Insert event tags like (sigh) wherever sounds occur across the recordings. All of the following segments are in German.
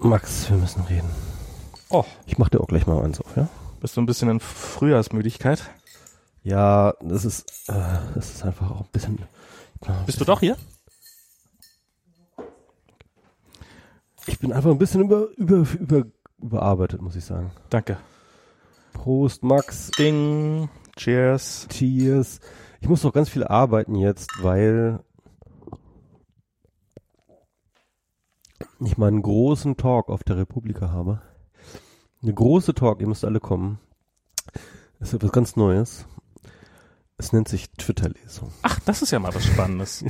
Max, wir müssen reden. Oh, Ich mach dir auch gleich mal eins auf, ja? bist du ein bisschen in Frühjahrsmüdigkeit? Ja, das ist, äh, das ist einfach auch ein bisschen. Bist du doch hier? Ich bin einfach ein bisschen über, über, über, überarbeitet, muss ich sagen. Danke. Prost, Max. Ding. Cheers. Cheers. Ich muss noch ganz viel arbeiten jetzt, weil ich mal einen großen Talk auf der Republika habe. Eine große Talk, ihr müsst alle kommen. Das ist etwas ganz Neues. Es nennt sich Twitter-Lesung. Ach, das ist ja mal was Spannendes.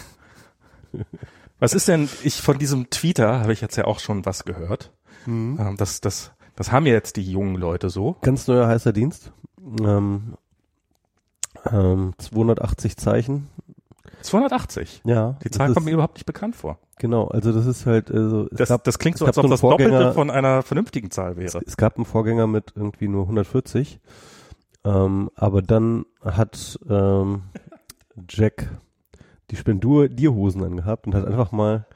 was ist denn, ich von diesem Tweeter habe ich jetzt ja auch schon was gehört. Ähm, das, das, das haben ja jetzt die jungen Leute so. Ganz neuer heißer Dienst. Ähm, ähm, 280 Zeichen. 280. Ja. Die Zahl kommt mir überhaupt nicht bekannt vor. Genau, also das ist halt, also es Das, gab, das klingt es so, als ob einen das Doppelte von einer vernünftigen Zahl wäre. Es gab einen Vorgänger mit irgendwie nur 140, ähm, aber dann hat ähm, Jack die Spendurdierhosen angehabt und hat einfach mal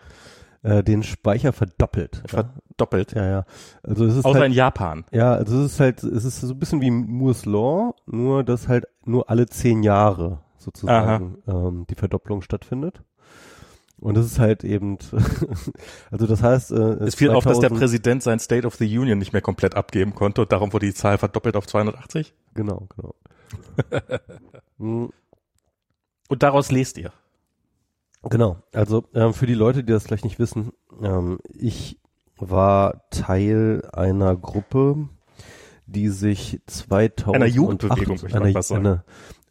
äh, den Speicher verdoppelt. Ja, Verdoppelt. ja. ja. Also es ist Außer halt, in Japan. ja, also es ist halt, es ist so ein bisschen wie Moore's Law, nur dass halt nur alle zehn Jahre sozusagen ähm, die Verdopplung stattfindet. Und das ist halt eben, (laughs) also das heißt, äh, Es fiel auf, dass der 2000 Präsident sein State of the Union nicht mehr komplett abgeben konnte und darum wurde die Zahl verdoppelt auf 280. Genau, genau. (laughs) Mm, Und daraus lest ihr. Genau, also ähm, für die Leute, die das vielleicht nicht wissen, ähm, ich war Teil einer Gruppe, die sich 2008, Einer Jugendbewegung, einer, einer,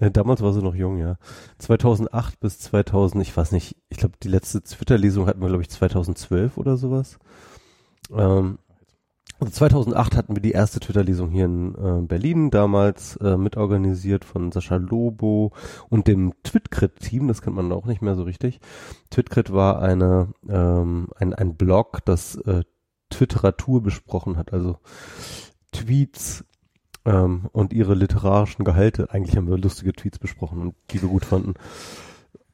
damals war sie noch jung, ja, 2008 bis 2000, ich weiß nicht, ich glaube die letzte Twitter-Lesung hatten wir glaube ich 2012 oder sowas. Ähm, also 2008 hatten wir die erste Twitter-Lesung hier in äh, Berlin, damals äh, mitorganisiert von Sascha Lobo und dem Twitcrit-Team, das kennt man auch nicht mehr so richtig. Twitcrit war eine, ähm, ein, ein Blog, das äh, Twitteratur besprochen hat, also Tweets ähm, und ihre literarischen Gehalte. Eigentlich haben wir lustige Tweets besprochen und die wir gut fanden.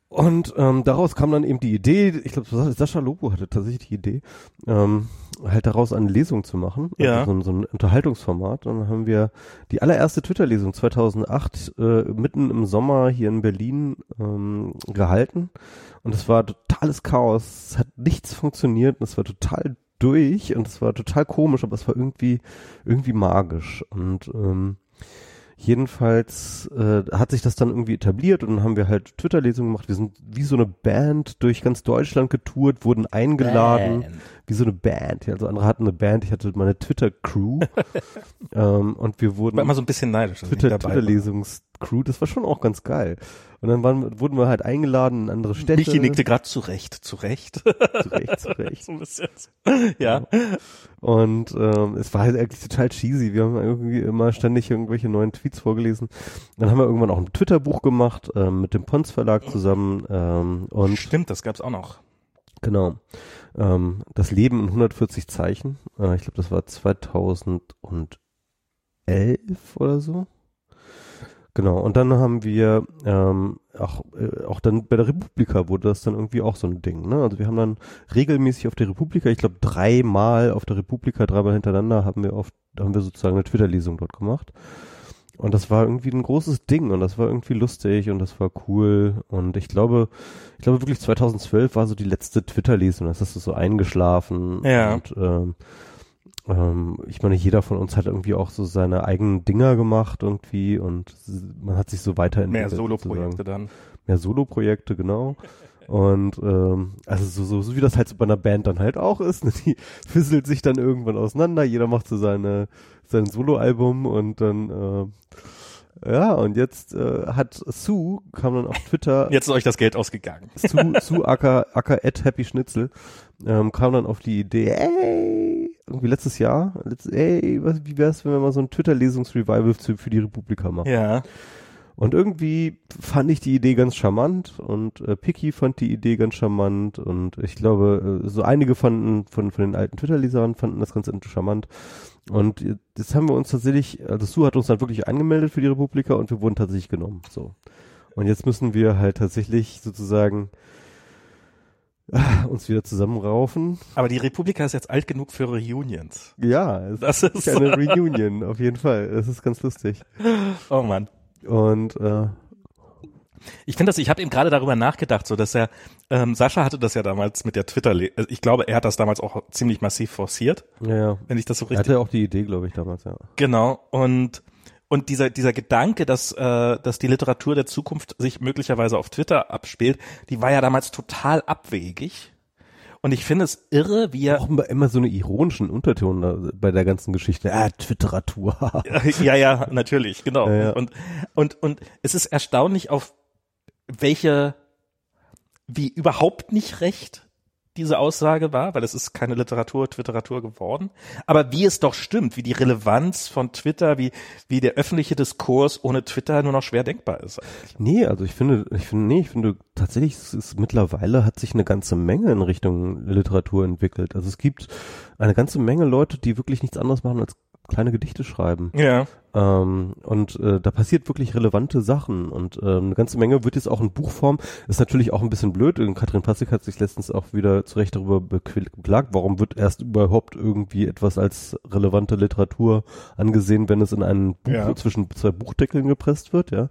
Und ähm, daraus kam dann eben die Idee, ich glaube, Sascha Lobo hatte tatsächlich die Idee, ähm, halt daraus eine Lesung zu machen, Ja. also so, ein, so ein Unterhaltungsformat. Und dann haben wir die allererste Twitter-Lesung 2008 äh, mitten im Sommer hier in Berlin ähm, gehalten. Und es war totales Chaos, es hat nichts funktioniert, und es war total durch und es war total komisch, aber es war irgendwie irgendwie magisch. Und ähm, Jedenfalls äh, hat sich das dann irgendwie etabliert und dann haben wir halt Twitter-Lesungen gemacht. Wir sind wie so eine Band durch ganz Deutschland getourt, wurden eingeladen, wie so eine Band. Also andere hatten eine Band, ich hatte meine Twitter-Crew (laughs) ähm, und wir wurden War immer so ein bisschen neidisch. Twitter. Twitter-Lesungs-Crew. Das war schon auch ganz geil. Und dann waren, wurden wir halt eingeladen in andere Städte. Michi nickte gerade zurecht, zurecht. (laughs) Zurecht, zurecht. (laughs) so ein bisschen. Ja. Und ähm, es war halt eigentlich total cheesy. Wir haben irgendwie immer ständig irgendwelche neuen Tweets vorgelesen. Dann haben wir irgendwann auch ein Twitter-Buch gemacht ähm, mit dem Pons Verlag zusammen. Ähm, und Stimmt, das gab's auch noch. Genau, ähm, das Leben in 140 Zeichen. Äh, ich glaube, das war 2011 oder so. Genau, und dann haben wir ähm, auch, äh, auch dann bei der Republika wurde das dann irgendwie auch so ein Ding. Ne? Also wir haben dann regelmäßig auf der Republika, ich glaube dreimal auf der Republika, dreimal hintereinander haben wir oft, haben wir sozusagen eine Twitter-Lesung dort gemacht. Und das war irgendwie ein großes Ding und das war irgendwie lustig und das war cool. Und ich glaube, ich glaube wirklich 2012 war so die letzte Twitter-Lesung. Das ist so eingeschlafen. Ja. Und ähm, ähm, ich meine, jeder von uns hat irgendwie auch so seine eigenen Dinger gemacht irgendwie und man hat sich so Mehr weiterentwickelt. Solo-Projekte sozusagen. dann. Mehr Solo-Projekte, genau. Und ähm, also so, so, so wie das halt so bei einer Band dann halt auch ist, ne? die (laughs) fisselt sich dann irgendwann auseinander, jeder macht so seine sein Soloalbum und dann äh, ja und jetzt äh, hat Sue kam dann auf Twitter (laughs) Jetzt ist euch das Geld ausgegangen. Sue, Sue Acker, Acker at Happy Schnitzel ähm, kam dann auf die Idee, ey, irgendwie letztes Jahr, letzt, ey, was, wie wär's, wenn wir mal so ein Twitter-Lesungsrevival für die Republika machen? Ja. Und irgendwie fand ich die Idee ganz charmant und äh, Picky fand die Idee ganz charmant und ich glaube, äh, so einige fanden von, von den alten Twitter-Lesern fanden das ganz charmant. Und jetzt haben wir uns tatsächlich, also Sue hat uns dann wirklich angemeldet für die Republika und wir wurden tatsächlich genommen. So. Und jetzt müssen wir halt tatsächlich sozusagen uns wieder zusammenraufen. Aber die Republika ist jetzt alt genug für Reunions. Ja, es das ist eine Reunion, auf jeden Fall. Das ist ganz lustig. Oh Mann. Und äh, ich finde das, ich habe eben gerade darüber nachgedacht, so dass er, ähm, Sascha hatte das ja damals mit der Twitter, also ich glaube, er hat das damals auch ziemlich massiv forciert. Ja, ja. Wenn ich das so richtig. Er hatte auch die Idee, glaube ich, damals, ja. Genau. Und und dieser, dieser Gedanke, dass, äh, dass die Literatur der Zukunft sich möglicherweise auf Twitter abspielt, die war ja damals total abwegig. Und ich finde es irre, wie er. Auch immer so eine ironischen Unterton bei der ganzen Geschichte. Ah, Twitteratur. (laughs) ja, ja, natürlich, genau. Ja, ja. Und, und, und es ist erstaunlich, auf welche, wie überhaupt nicht recht diese Aussage war, weil es ist keine Literatur, Twitteratur geworden. Aber wie es doch stimmt, wie die Relevanz von Twitter, wie, wie der öffentliche Diskurs ohne Twitter nur noch schwer denkbar ist. Eigentlich. Nee, also ich finde, ich finde, nee, ich finde tatsächlich, es ist mittlerweile hat sich eine ganze Menge in Richtung Literatur entwickelt. Also es gibt eine ganze Menge Leute, die wirklich nichts anderes machen als kleine Gedichte schreiben. Ja. Ähm, und äh, da passiert wirklich relevante Sachen und äh, eine ganze Menge wird jetzt auch in Buchform. Ist natürlich auch ein bisschen blöd. Katrin Passig hat sich letztens auch wieder zu Recht darüber beklagt, warum wird erst überhaupt irgendwie etwas als relevante Literatur angesehen, wenn es in ein Buch Ja. zwischen zwei Buchdeckeln gepresst wird, ja.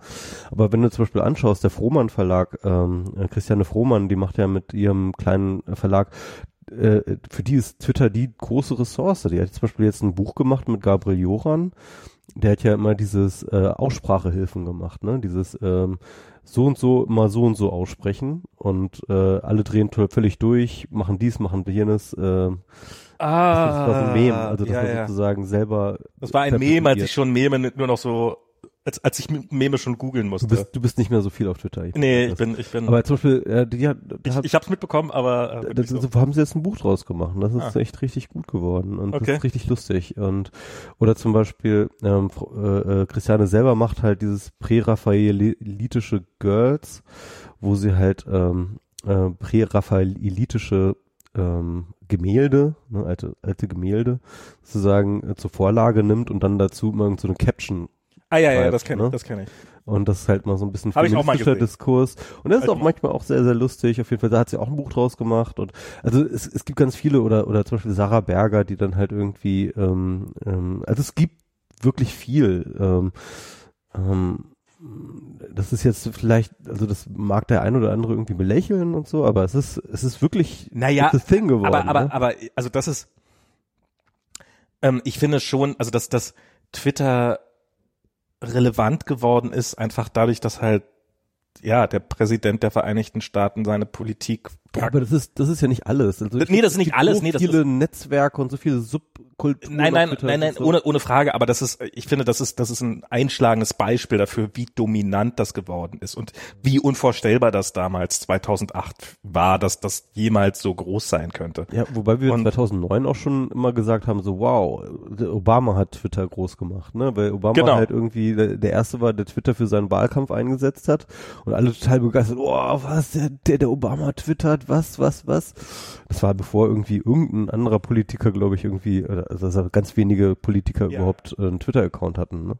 Aber wenn du zum Beispiel anschaust, der Frohmann Verlag, ähm, äh, Christiane Frohmann, die macht ja mit ihrem kleinen Verlag äh, für die ist Twitter die große Ressource. Die hat zum Beispiel jetzt ein Buch gemacht mit Gabriel Joran. Der hat ja immer dieses äh, Aussprachehilfen gemacht, ne? Dieses ähm, so und so immer so und so aussprechen und äh, alle drehen völlig durch, machen dies, machen jenes. Äh, Ah, das war so ein Meme, also das ja, war ja. sozusagen selber. Das war ein Meme, als ich schon Meme nur noch so, als, als ich Meme schon googeln musste. Du bist, du bist nicht mehr so viel auf Twitter. Ich nee, ich das. bin, ich bin, Aber zum Beispiel, äh, die hat, ich, ich hab's mitbekommen, aber äh, da, wirklich so. haben sie jetzt ein Buch draus gemacht. Das ist Ah. echt richtig gut geworden und das Okay. ist richtig lustig. Und oder zum Beispiel ähm, äh, äh, Christiane selber macht halt dieses präraphaelitische Girls, wo sie halt ähm, äh, präraphaelitische ähm, Gemälde, ne, alte alte Gemälde, sozusagen äh, zur Vorlage nimmt und dann dazu immer so eine Caption ah ja, ja, das kenne ne? ich, das kenne ich. und das ist halt mal so ein bisschen feministischer. Diskurs. Und das ist Hab auch manchmal auch sehr, sehr lustig. Auf jeden Fall, da hat sie auch ein Buch draus gemacht. Und also es, es gibt ganz viele oder oder zum Beispiel Sarah Berger, die dann halt irgendwie, ähm, ähm, also es gibt wirklich viel. Ähm, ähm, das ist jetzt vielleicht, also das mag der ein oder andere irgendwie belächeln und so, aber es ist, es ist wirklich Naja, a thing geworden. aber, aber, ne? aber, also das ist, ähm, ich finde schon, also dass, dass Twitter relevant geworden ist, einfach dadurch, dass halt, ja, der Präsident der Vereinigten Staaten seine Politik Ja, aber das ist, das ist ja nicht alles. Also Nee, das ist nicht alles, So nee, das viele Netzwerke und so viele Subkulturen. Nein, nein, nein, nein, ist so- ohne, ohne Frage, aber das ist, ich finde, das ist, das ist ein einschlagendes Beispiel dafür, wie dominant das geworden ist und wie unvorstellbar das damals 2008 war, dass das jemals so groß sein könnte. Ja, wobei wir Und- 2009 auch schon immer gesagt haben, so wow, Obama hat Twitter groß gemacht, ne? Weil Obama Genau. halt irgendwie der, der erste war, der Twitter für seinen Wahlkampf eingesetzt hat und alle total begeistert, oh, was, der, der, der Obama twittert, was, was, was. Das war bevor irgendwie irgendein anderer Politiker, glaube ich, irgendwie, also dass ganz wenige Politiker Ja. überhaupt äh, einen Twitter-Account hatten, ne?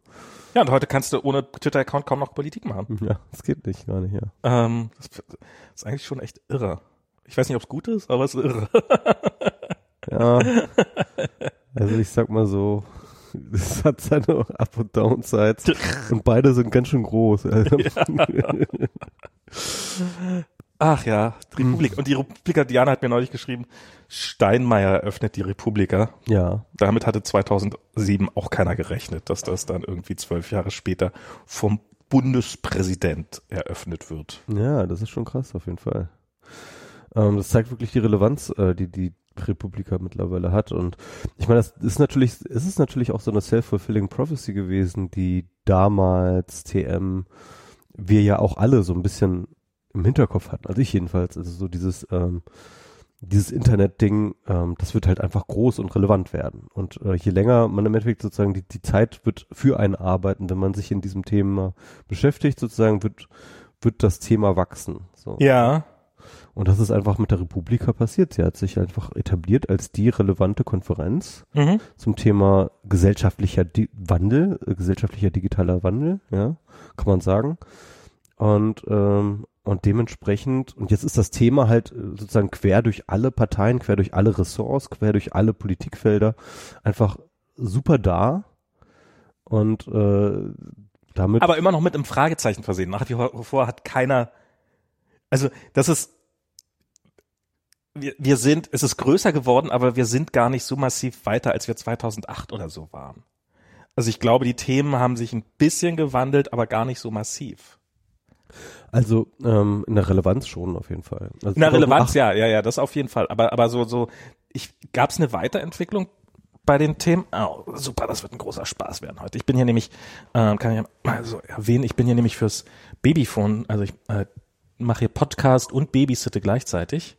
Ja, und heute kannst du ohne Twitter-Account kaum noch Politik machen. Ja, das geht nicht, gar nicht, ja. Ähm, das ist eigentlich schon echt irre. Ich weiß nicht, ob es gut ist, aber es ist irre. (laughs) Ja. Also ich sag mal so, (laughs) es hat seine Up- und Downsides (laughs) und beide sind ganz schön groß. Also, Ach ja, die Republik. Und die Republika, Diana hat mir neulich geschrieben, Steinmeier eröffnet die Republika. ja, Damit hatte 2007 auch keiner gerechnet, dass das dann irgendwie zwölf Jahre später vom Bundespräsident eröffnet wird. ja, das ist schon krass auf jeden Fall. Ähm, das zeigt wirklich die Relevanz, äh, die die Republika mittlerweile hat. Und ich meine, das ist natürlich, es ist natürlich auch so eine self-fulfilling prophecy gewesen, die damals TM wir ja auch alle so ein bisschen im Hinterkopf hatten. Also ich jedenfalls. Also so dieses ähm, dieses Internet-Ding, ähm, das wird halt einfach groß und relevant werden. Und äh, je länger man im Endeffekt sozusagen die, die Zeit wird für einen arbeiten, wenn man sich in diesem Thema beschäftigt, sozusagen wird, wird das Thema wachsen. So. Ja. Und das ist einfach mit der Republika passiert. Sie hat sich einfach etabliert als die relevante Konferenz Mhm. zum Thema gesellschaftlicher Di Wandel, äh, gesellschaftlicher digitaler Wandel, ja, kann man sagen. Und ähm, und dementsprechend, und jetzt ist das Thema halt äh, sozusagen quer durch alle Parteien, quer durch alle Ressorts, quer durch alle Politikfelder einfach super da. Und äh, damit. Aber immer noch mit einem Fragezeichen versehen. Nach wie vor hat keiner. Also, das ist. Wir, wir sind, es ist größer geworden, aber wir sind gar nicht so massiv weiter, als wir 2008 oder so waren. Also ich glaube, die Themen haben sich ein bisschen gewandelt, aber gar nicht so massiv. Also ähm, in der Relevanz schon auf jeden Fall. Also in der Relevanz, ja, ja, ja, das auf jeden Fall. Aber aber so so, ich gab es eine Weiterentwicklung bei den Themen. Oh, super, das wird ein großer Spaß werden heute. Ich bin hier nämlich, äh, kann ich mal so erwähnen, ich bin hier nämlich fürs Babyphone, also ich äh, mache hier Podcast und Babysitte gleichzeitig.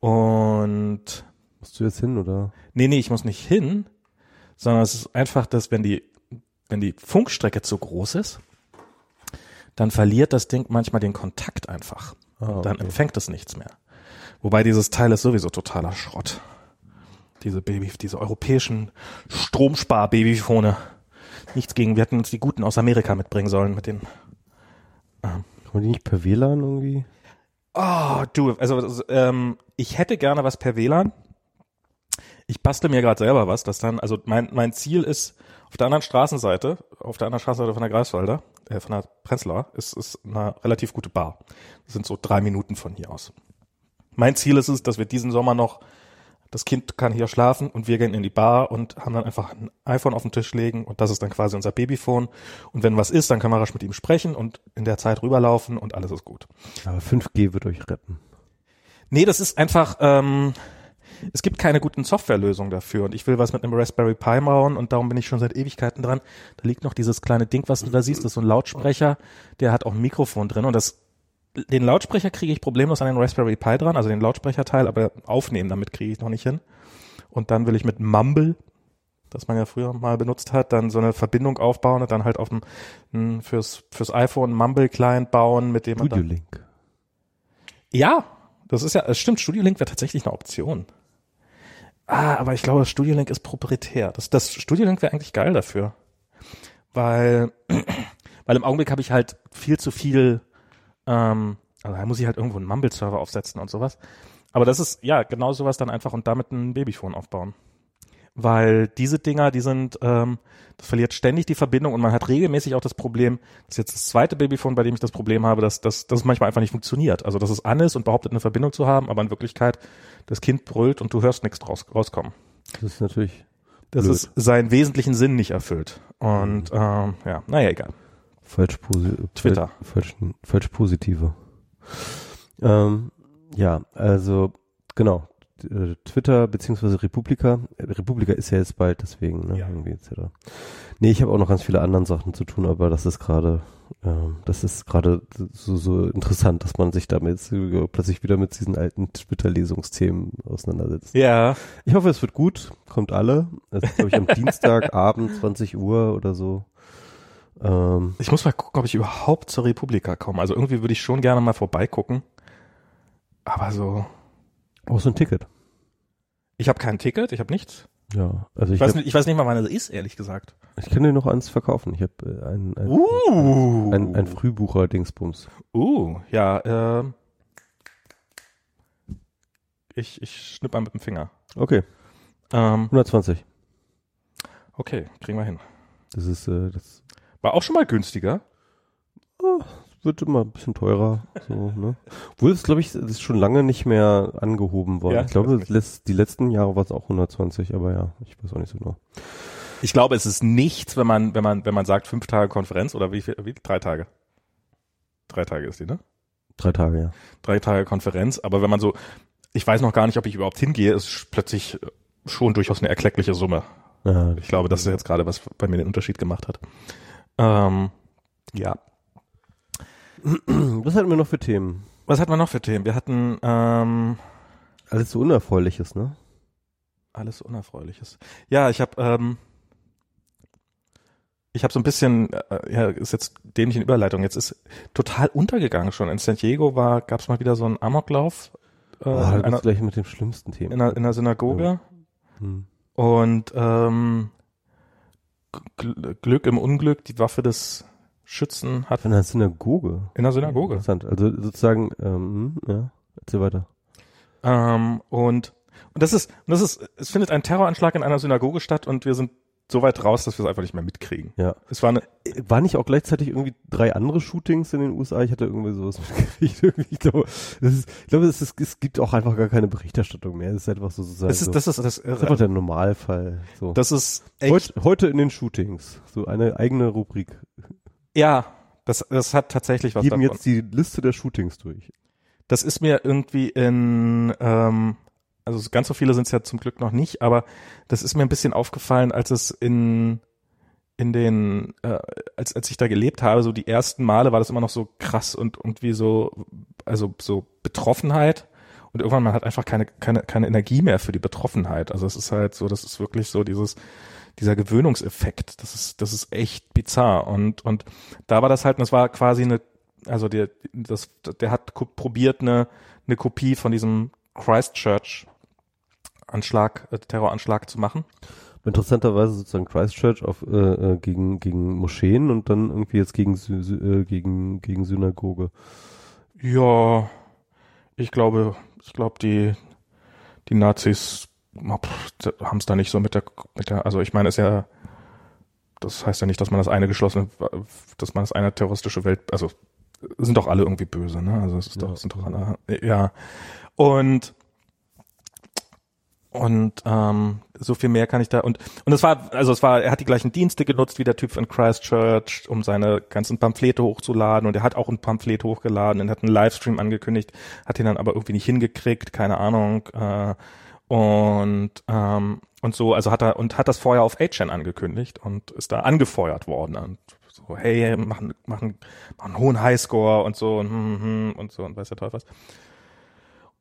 Und musst du jetzt hin oder? Nee, nee, ich muss nicht hin, sondern es ist einfach, dass wenn die wenn die Funkstrecke zu groß ist, dann verliert das Ding manchmal den Kontakt einfach. Ah, okay. Dann empfängt es nichts mehr. Wobei dieses Teil ist sowieso totaler Schrott diese Baby, diese europäischen Stromspar-Babyphone. Nichts gegen, wir hätten uns die guten aus Amerika mitbringen sollen mit den. Ähm. Kann man die nicht per WLAN irgendwie? Oh, du, also ähm, ich hätte gerne was per WLAN. Ich bastel mir gerade selber was, das dann, also mein, mein Ziel ist, auf der anderen Straßenseite, auf der anderen Straßenseite von der Greifswalder, äh, von der Prenzlauer, ist, ist eine relativ gute Bar. Das sind so drei Minuten von hier aus. Mein Ziel ist es, dass wir diesen Sommer noch das Kind kann hier schlafen und wir gehen in die Bar und haben dann einfach ein iPhone auf den Tisch legen und das ist dann quasi unser Babyphone. Und wenn was ist, dann kann man rasch mit ihm sprechen und in der Zeit rüberlaufen und alles ist gut. Aber 5G wird euch retten. Nee, das ist einfach, ähm, es gibt keine guten Softwarelösungen dafür und ich will was mit einem Raspberry Pi bauen und darum bin ich schon seit Ewigkeiten dran. Da liegt noch dieses kleine Ding, was du da siehst, das ist so ein Lautsprecher, der hat auch ein Mikrofon drin und das den Lautsprecher kriege ich problemlos an den Raspberry Pi dran, also den Lautsprecherteil, aber aufnehmen damit kriege ich noch nicht hin. Und dann will ich mit Mumble, das man ja früher mal benutzt hat, dann so eine Verbindung aufbauen und dann halt auf dem fürs fürs iPhone Mumble Client bauen, mit dem man Studio Link. Ja, das ist ja, es stimmt, Studio Link wäre tatsächlich eine Option. Ah, aber ich glaube, Studio Link ist proprietär. Das, das Studio Link wäre eigentlich geil dafür. Weil, (clears throat) weil im Augenblick habe ich halt viel zu viel ähm, also da muss ich halt irgendwo einen Mumble-Server aufsetzen und sowas. Aber das ist, ja, genau sowas dann einfach und damit ein Babyphone aufbauen. Weil diese Dinger, die sind, ähm, das verliert ständig die Verbindung und man hat regelmäßig auch das Problem, das ist jetzt das zweite Babyphone, bei dem ich das Problem habe, dass, dass, dass es manchmal einfach nicht funktioniert. Also dass es an ist und behauptet eine Verbindung zu haben, aber in Wirklichkeit das Kind brüllt und du hörst nichts raus, rauskommen. Das ist natürlich. Das blöd. ist seinen wesentlichen Sinn nicht erfüllt. Und mhm. ähm, ja, naja, egal. Falsch, posi Twitter. Falsch, falsch positive. Ähm, ja, also genau. Äh, Twitter beziehungsweise Republika. Republika ist ja jetzt bald, deswegen, ne, ja. irgendwie etc. Nee, ich habe auch noch ganz viele anderen Sachen zu tun, aber das ist gerade, äh, das ist gerade so, so interessant, dass man sich damit plötzlich wieder mit diesen alten Twitter-Lesungsthemen auseinandersetzt. Ja. Ich hoffe, es wird gut, kommt alle. Es ist, glaube ich, am (laughs) Dienstagabend, 20 Uhr oder so. Ähm, ich muss mal gucken, ob ich überhaupt zur Republika komme. Also irgendwie würde ich schon gerne mal vorbeigucken. Aber so. Brauchst du ein Ticket? Ich habe kein Ticket, ich habe nichts. Ja, also ich, ich, weiß hab, nicht, ich weiß nicht mal, wann es ist, ehrlich gesagt. Ich kann dir noch eins verkaufen. Ich habe äh, ein, ein, uh. ein, ein Frühbucher-Dingsbums. Uh, ja, äh, ich, ich schnipp mal mit dem Finger. Okay. Ähm, 120. Okay, kriegen wir hin. Das ist, äh, das war auch schon mal günstiger. Oh, wird immer ein bisschen teurer. So, ne? Obwohl es, glaube ich, ist schon lange nicht mehr angehoben worden. Ja, ich glaube, die letzten Jahre war es auch 120, aber ja, ich weiß auch nicht so genau. Ich glaube, es ist nichts, wenn man, wenn man, wenn man sagt, fünf Tage Konferenz oder wie viel, wie, drei Tage? Drei Tage ist die, ne? Drei Tage, ja. Drei Tage Konferenz, aber wenn man so, ich weiß noch gar nicht, ob ich überhaupt hingehe, ist plötzlich schon durchaus eine erkleckliche Summe. Ja, ich glaube, das ist jetzt gerade, was bei mir den Unterschied gemacht hat. Ähm, ja. (clears throat) Was hatten wir noch für Themen? Was hatten wir noch für Themen? Wir hatten ähm, alles so Unerfreuliches, ne? Alles Unerfreuliches. Ja, ich habe ähm, ich habe so ein bisschen, äh, ja, ist jetzt dämliche Überleitung. Jetzt ist total untergegangen schon. In San Diego war, gab es mal wieder so einen Amoklauf. Äh, oh, in einer, gleich mit dem schlimmsten Thema. In einer, in einer Synagoge. Ja. Hm. Und ähm, Glück im Unglück, die Waffe des Schützen hat. In der Synagoge. In der Synagoge. Interessant. Also sozusagen, ähm, ja, erzähl weiter. Ähm, und, und das ist, und das ist, es findet ein Terroranschlag in einer Synagoge statt und wir sind so weit raus, dass wir es einfach nicht mehr mitkriegen. Ja. Es war eine, War nicht auch gleichzeitig irgendwie drei andere Shootings in den USA? Ich hatte irgendwie sowas (laughs) mitgekriegt. Ich glaube, das ist, ich glaube es, ist, es gibt auch einfach gar keine Berichterstattung mehr. Es ist einfach so sozusagen. das ist, so, das ist, das, ist einfach der Normalfall. So. das ist echt, heute, heute in den Shootings. So eine eigene Rubrik. Ja, das, das hat tatsächlich was Geben davon. jetzt die Liste der Shootings durch. Das ist mir irgendwie in, ähm, also ganz so viele sind es ja zum Glück noch nicht, aber das ist mir ein bisschen aufgefallen, als es in in den, äh, als als ich da gelebt habe, so die ersten Male war das immer noch so krass und irgendwie so, also so Betroffenheit und irgendwann man hat einfach keine keine keine Energie mehr für die Betroffenheit. Also es ist halt so, das ist wirklich so dieses dieser Gewöhnungseffekt. Das ist das ist echt bizarr und und da war das halt, das war quasi eine also der, das, der hat probiert, eine, eine Kopie von diesem Christchurch Anschlag, äh, Terroranschlag zu machen. Interessanterweise sozusagen Christchurch auf, äh, äh, gegen, gegen Moscheen und dann irgendwie jetzt gegen, äh, gegen, gegen Synagoge. Ja, ich glaube, ich glaube, die, die Nazis haben es da nicht so mit der, mit der, also ich meine, es ist ja, das heißt ja nicht, dass man das eine geschlossene, dass man das eine terroristische Welt, also sind doch alle irgendwie böse, ne? Also es ist doch, Ja. sind doch alle, ja. Und und ähm, so viel mehr kann ich da und und es war also es war er hat die gleichen Dienste genutzt wie der Typ in Christchurch, um seine ganzen Pamphlete hochzuladen und er hat auch ein Pamphlet hochgeladen und hat einen Livestream angekündigt, hat ihn dann aber irgendwie nicht hingekriegt, keine Ahnung äh, und ähm, und so also hat er und hat das vorher auf 8chan angekündigt und ist da angefeuert worden und so hey machen machen machen einen hohen Highscore und so und, hm, hm, und so und weiß der Teufel was.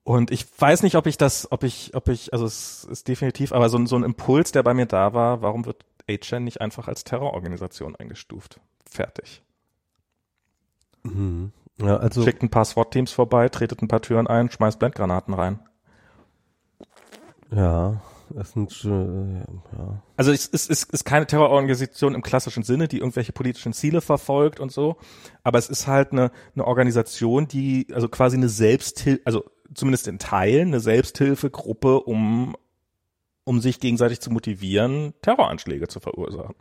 Und ich weiß nicht, ob ich das, ob ich, ob ich, also es ist definitiv, aber so, ein- so ein Impuls, der bei mir da war, warum wird 8chan nicht einfach als Terrororganisation eingestuft? Fertig. Mhm. Ja, also Schickt ein paar SWAT-Teams vorbei, tretet ein paar Türen ein, schmeißt Blendgranaten rein. Ja, es sind äh, ja. Also es ist, es ist keine Terrororganisation im klassischen Sinne, die irgendwelche politischen Ziele verfolgt und so, aber es ist halt eine, eine Organisation, die, also quasi eine Selbsthilfe, also zumindest in Teilen eine Selbsthilfegruppe, um, um sich gegenseitig zu motivieren, Terroranschläge zu verursachen.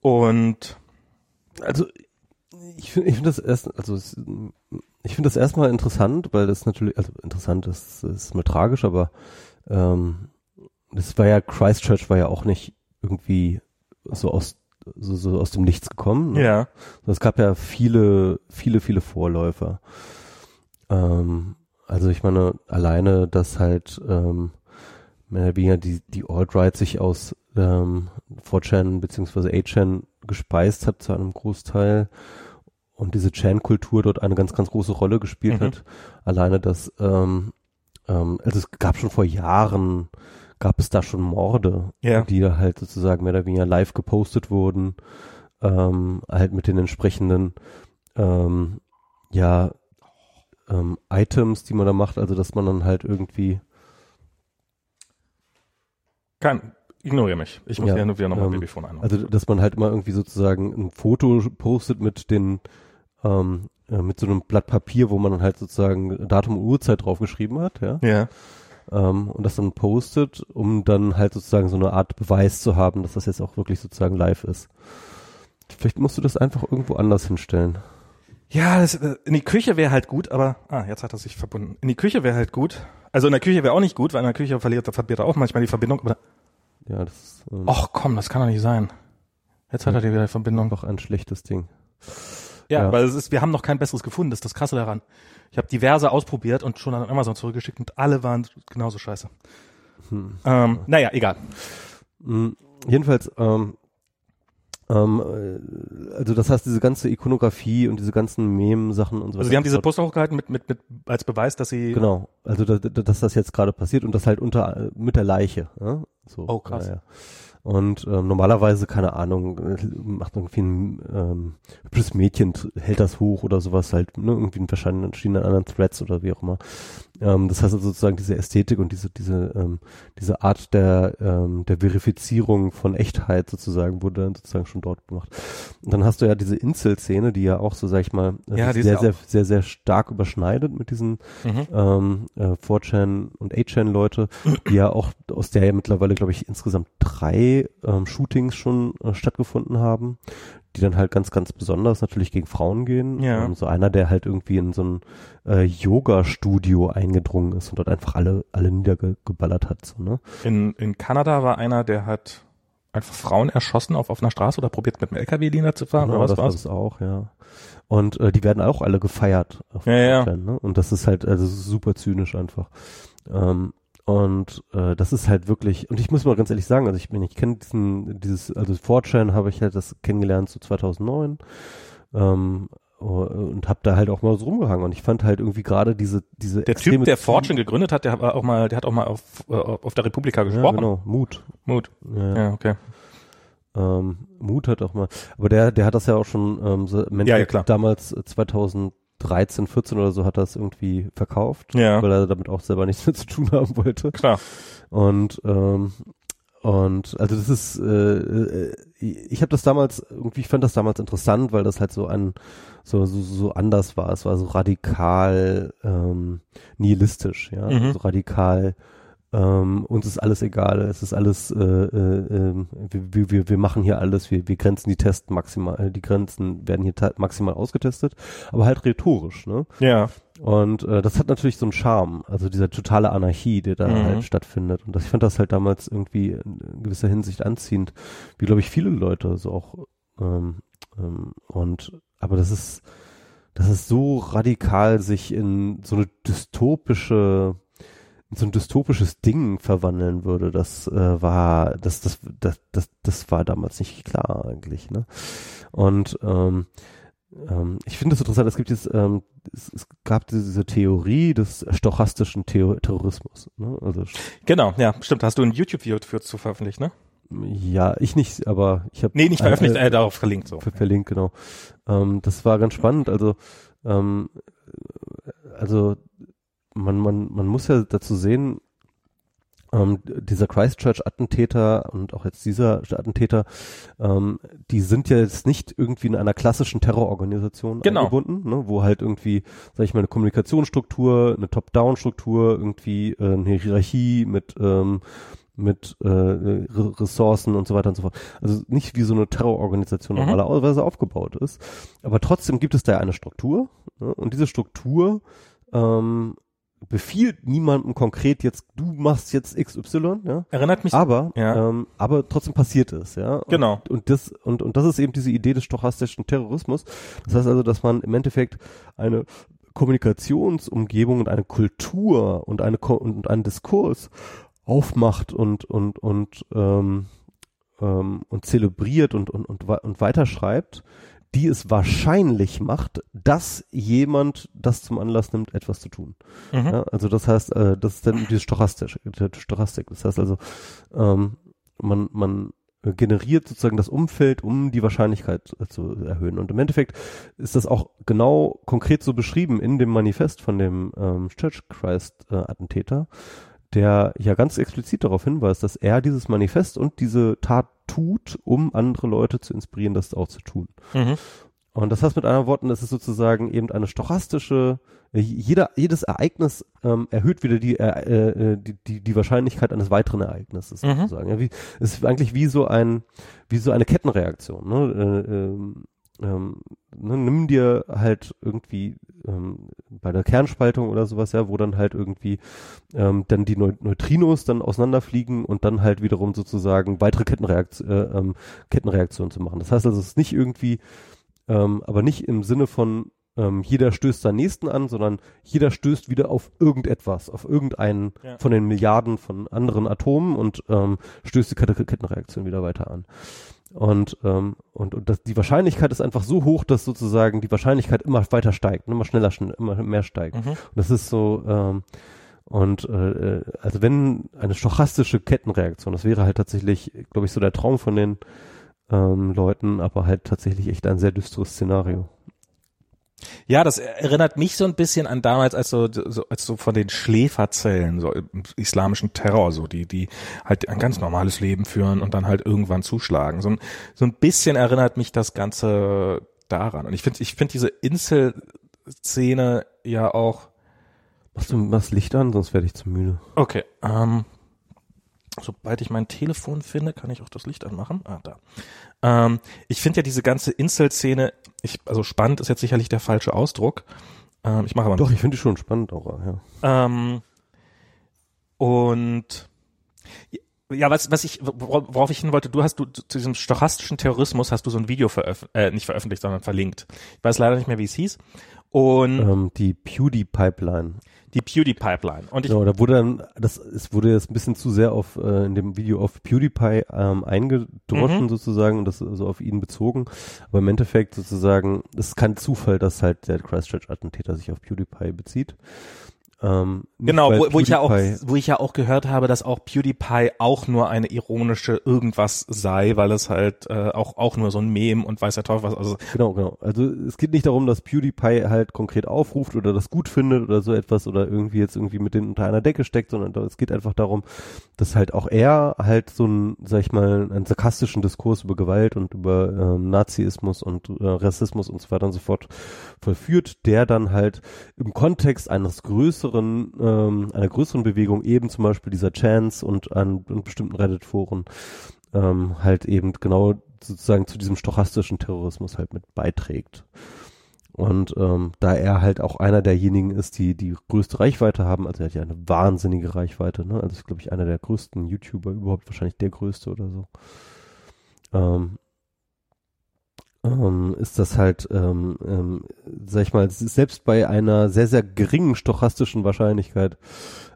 Und Also ich finde ich finde das erst, also ich finde das erstmal interessant, weil das natürlich, also interessant ist, ist mal tragisch, aber ähm, das war ja, Christchurch war ja auch nicht irgendwie so aus so, so aus dem Nichts gekommen. Ne? ja, Es gab ja viele, viele, viele Vorläufer. Ähm, also ich meine, alleine, dass halt ähm, mehr oder weniger die, die Alt-Right sich aus ähm, 4chan beziehungsweise 8chan gespeist hat zu einem Großteil und diese Chan-Kultur dort eine ganz, ganz große Rolle gespielt Mhm. hat. Alleine, dass ähm, ähm, also es gab schon vor Jahren, gab es da schon Morde, Ja. die da halt sozusagen mehr oder weniger live gepostet wurden, ähm, halt mit den entsprechenden ähm, ja ähm, Items, die man da macht, also dass man dann halt irgendwie kann, ignoriere mich. Ich muss Ja, ja, nur wieder nochmal ähm, Babyphone einholen. Also, dass man halt immer irgendwie sozusagen ein Foto postet mit den, ähm, äh, mit so einem Blatt Papier, wo man dann halt sozusagen Datum und Uhrzeit draufgeschrieben hat, ja, ja. ähm, und das dann postet, um dann halt sozusagen so eine Art Beweis zu haben, dass das jetzt auch wirklich sozusagen live ist. Vielleicht musst du das einfach irgendwo anders hinstellen. Ja, das, äh, in die Küche wäre halt gut, aber ah, jetzt hat er sich verbunden. In die Küche wäre halt gut. Also in der Küche wäre auch nicht gut, weil in der Küche verliert, da verliert er auch manchmal die Verbindung. Aber Ja, das ähm, ach komm, das kann doch nicht sein. Jetzt hat er die wieder die Verbindung. einfach ein schlechtes Ding. Ja, Ja. weil es ist, wir haben noch kein besseres gefunden. Das ist das Krasse daran. Ich habe diverse ausprobiert und schon an Amazon zurückgeschickt und alle waren genauso scheiße. Hm. Ähm, naja, egal. Mm, Jedenfalls, ähm, ähm, äh, also das heißt, diese ganze Ikonografie und diese ganzen Mem-Sachen und so Also die haben diese Poster hochgehalten mit, mit, mit als Beweis, dass sie Genau, also da, da, dass das jetzt gerade passiert und das halt unter mit der Leiche. Ja? So, Oh, krass. Ja, Und ähm, normalerweise, keine Ahnung, macht irgendwie ein ähm, hübsches Mädchen, hält das hoch oder sowas halt, ne, irgendwie in verschiedenen anderen Threads oder wie auch immer. Ähm, das heißt also sozusagen diese Ästhetik und diese, diese, ähm, diese Art der, ähm, der Verifizierung von Echtheit sozusagen wurde dann sozusagen schon dort gemacht. Und dann hast du ja diese Insel-Szene, die ja auch so, sag ich mal, äh, Ja, sehr, sehr, sehr, sehr stark überschneidet mit diesen Mhm. ähm, äh, 4chan und 8chan Leute, die ja auch aus der ja mittlerweile, glaube ich, insgesamt drei ähm, Shootings schon äh, stattgefunden haben, die dann halt ganz, ganz besonders natürlich gegen Frauen gehen. Ja. Ähm, so einer, der halt irgendwie in so ein äh, Yoga-Studio eingedrungen ist und dort einfach alle, alle niedergeballert hat. So, ne? In, in Kanada war einer, der hat einfach Frauen erschossen auf offener Straße oder probiert mit dem LKW Lina zu fahren Genau, oder was das war war's? es auch, ja. Und äh, die werden auch alle gefeiert. Auf Ja, ja. 4chan, Ne? Und das ist halt also super zynisch einfach. Ähm, und äh, das ist halt wirklich, und ich muss mal ganz ehrlich sagen, also ich bin, ich kenne diesen, dieses, also 4 habe ich halt das kennengelernt zu so 2009 ähm, oh, und habe da halt auch mal so rumgehangen. Und ich fand halt irgendwie gerade diese diese der Typ der Fortune gegründet hat der hat auch mal der hat auch mal auf, äh, auf der Republika gesprochen. ja, genau. Mut. Mut. Ja, ja. Okay. Ähm, Mut hat auch mal aber der der hat das ja auch schon ähm, so Mentor ja, ja, damals äh, 2000 13, 14 oder so hat er es irgendwie verkauft, ja. weil er damit auch selber nichts mehr zu tun haben wollte. Klar. Und ähm, und also das ist, äh, äh ich habe das damals irgendwie, ich fand das damals interessant, weil das halt so ein so so, so anders war. Es war so radikal ähm, nihilistisch, ja, mhm. so radikal ähm, uns ist alles egal, es ist alles, äh, äh, ähm, wir, wir, wir machen hier alles, wir, wir grenzen die Tests maximal, äh, die Grenzen werden hier maximal ausgetestet, aber halt rhetorisch, ne? Ja. Und äh, das hat natürlich so einen Charme, also dieser totale Anarchie, der da Mhm. halt stattfindet. Und das, ich fand das halt damals irgendwie in gewisser Hinsicht anziehend, wie glaube ich viele Leute so auch. Ähm, ähm, und aber das ist, das ist so radikal sich in so eine dystopische so ein dystopisches Ding verwandeln würde, das äh, war, das, das, das, das, das war damals nicht klar eigentlich, ne? Und ähm, ähm, ich finde es interessant, es gibt jetzt, ähm, es, es gab diese Theorie des stochastischen Theo Terrorismus. Ne? Also Genau, ja, stimmt. Hast du ein YouTube-Video für zu veröffentlicht, ne? ja, ich nicht, aber ich habe Nee, nicht veröffentlicht, äh, darauf verlinkt so. ver verlinkt, genau. Ähm, das war ganz spannend. Also, ähm, also man, man, man muss ja dazu sehen, ähm, dieser Christchurch-Attentäter und auch jetzt dieser Attentäter, ähm, die sind ja jetzt nicht irgendwie in einer klassischen Terrororganisation Genau. eingebunden, ne, wo halt irgendwie, sag ich mal, eine Kommunikationsstruktur, eine Top-Down-Struktur, irgendwie äh, eine Hierarchie mit ähm, mit äh, Re- Ressourcen und so weiter und so fort. Also nicht wie so eine Terrororganisation Mhm. normalerweise aufgebaut ist. Aber trotzdem gibt es da eine Struktur ne? und diese Struktur ähm, befiehlt niemandem konkret jetzt, du machst jetzt XY, ja. Erinnert mich. Aber, Ja. ähm, aber trotzdem passiert es, ja. Und, Genau. Und das, und, und das ist eben diese Idee des stochastischen Terrorismus. Das heißt also, dass man im Endeffekt eine Kommunikationsumgebung und eine Kultur und eine Ko und einen Diskurs aufmacht und und und ähm, ähm, und zelebriert und und und, und weiterschreibt, die es wahrscheinlich macht, dass jemand das zum Anlass nimmt, etwas zu tun. Mhm. Ja, also das heißt, äh, das ist dann diese Stochastik, die Stochastik. Das heißt also, ähm, man, man generiert sozusagen das Umfeld, um die Wahrscheinlichkeit äh, zu erhöhen. Und im Endeffekt ist das auch genau konkret so beschrieben in dem Manifest von dem ähm, Church Christ äh, Attentäter, der ja ganz explizit darauf hinweist, dass er dieses Manifest und diese Tat tut, um andere Leute zu inspirieren, das auch zu tun. Mhm. Und das heißt mit anderen Worten, es ist sozusagen eben eine stochastische, äh, jeder, jedes Ereignis ähm, erhöht wieder die, äh, äh, die, die, die Wahrscheinlichkeit eines weiteren Ereignisses Mhm. sozusagen. Ja, wie, es ist eigentlich wie so ein, wie so eine Kettenreaktion. Ne? Äh, ähm, ne, nimm dir halt irgendwie ähm, bei der Kernspaltung oder sowas, ja, wo dann halt irgendwie ähm, dann die Neu Neutrinos dann auseinanderfliegen und dann halt wiederum sozusagen weitere Kettenreakt äh, ähm, Kettenreaktionen zu machen. Das heißt also, es ist nicht irgendwie, ähm, aber nicht im Sinne von ähm, jeder stößt seinen Nächsten an, sondern jeder stößt wieder auf irgendetwas, auf irgendeinen Ja. von den Milliarden von anderen Atomen und ähm, stößt die Kette Kettenreaktion wieder weiter an. Und, ähm, und, und das, die Wahrscheinlichkeit ist einfach so hoch, dass sozusagen die Wahrscheinlichkeit immer weiter steigt, immer schneller, schn immer mehr steigt. Mhm. Und das ist so, ähm, Und äh, also wenn eine stochastische Kettenreaktion, das wäre halt tatsächlich, glaube ich, so der Traum von den ähm, Leuten, aber halt tatsächlich echt ein sehr düsteres Szenario. Ja, das erinnert mich so ein bisschen an damals, als so, so als so von den Schläferzellen, so im islamischen Terror, so die, die halt ein ganz normales Leben führen und dann halt irgendwann zuschlagen. So ein, so ein bisschen erinnert mich das Ganze daran. Und ich finde, ich finde diese Insel-Szene ja auch. Machst du machst Licht an, sonst werde ich zu müde. Okay. Ähm, sobald ich mein Telefon finde, kann ich auch das Licht anmachen. Ah, da. Ähm, ich finde ja diese ganze Insel-Szene, ich, also spannend ist jetzt sicherlich der falsche Ausdruck. Ähm, ich mache aber Doch, ich finde die schon spannend auch, ja. Ähm, und ja, was, was ich, worauf ich hin wollte, du hast du zu diesem stochastischen Terrorismus hast du so ein Video veröffentlicht, äh, nicht veröffentlicht, sondern verlinkt. Ich weiß leider nicht mehr, wie es hieß. Und ähm, die PewDie-Pipeline die PewDiePipeline. Und ich genau, da wurde dann, das, es wurde jetzt ein bisschen zu sehr auf äh, in dem Video auf PewDiePie ähm, eingedroschen mhm. sozusagen und das so also auf ihn bezogen. Aber im Endeffekt sozusagen, es ist kein Zufall, dass halt der Christchurch-Attentäter sich auf PewDiePie bezieht. Ähm, genau, wo, wo ich ja auch, wo ich ja auch gehört habe, dass auch PewDiePie auch nur eine ironische irgendwas sei, weil es halt äh, auch auch nur so ein Mem und weiß der Teufel was. Also genau, genau. Also es geht nicht darum, dass PewDiePie halt konkret aufruft oder das gut findet oder so etwas oder irgendwie jetzt irgendwie mit denen unter einer Decke steckt, sondern es geht einfach darum, dass halt auch er halt so ein, sag ich mal, einen sarkastischen Diskurs über Gewalt und über ähm, Nazismus und äh, Rassismus und so weiter und so fort vollführt, der dann halt im Kontext eines größeren größeren, ähm, einer größeren Bewegung, eben zum Beispiel dieser Chance und an, an bestimmten Reddit-Foren, ähm, halt eben genau sozusagen zu diesem stochastischen Terrorismus halt mit beiträgt. Und ähm, da er halt auch einer derjenigen ist, die die größte Reichweite haben, also er hat ja eine wahnsinnige Reichweite, ne? Also ist, glaube ich, einer der größten YouTuber überhaupt, wahrscheinlich der größte oder so. Ähm, ähm, ist das halt, ähm, ähm, sag ich mal, selbst bei einer sehr, sehr geringen stochastischen Wahrscheinlichkeit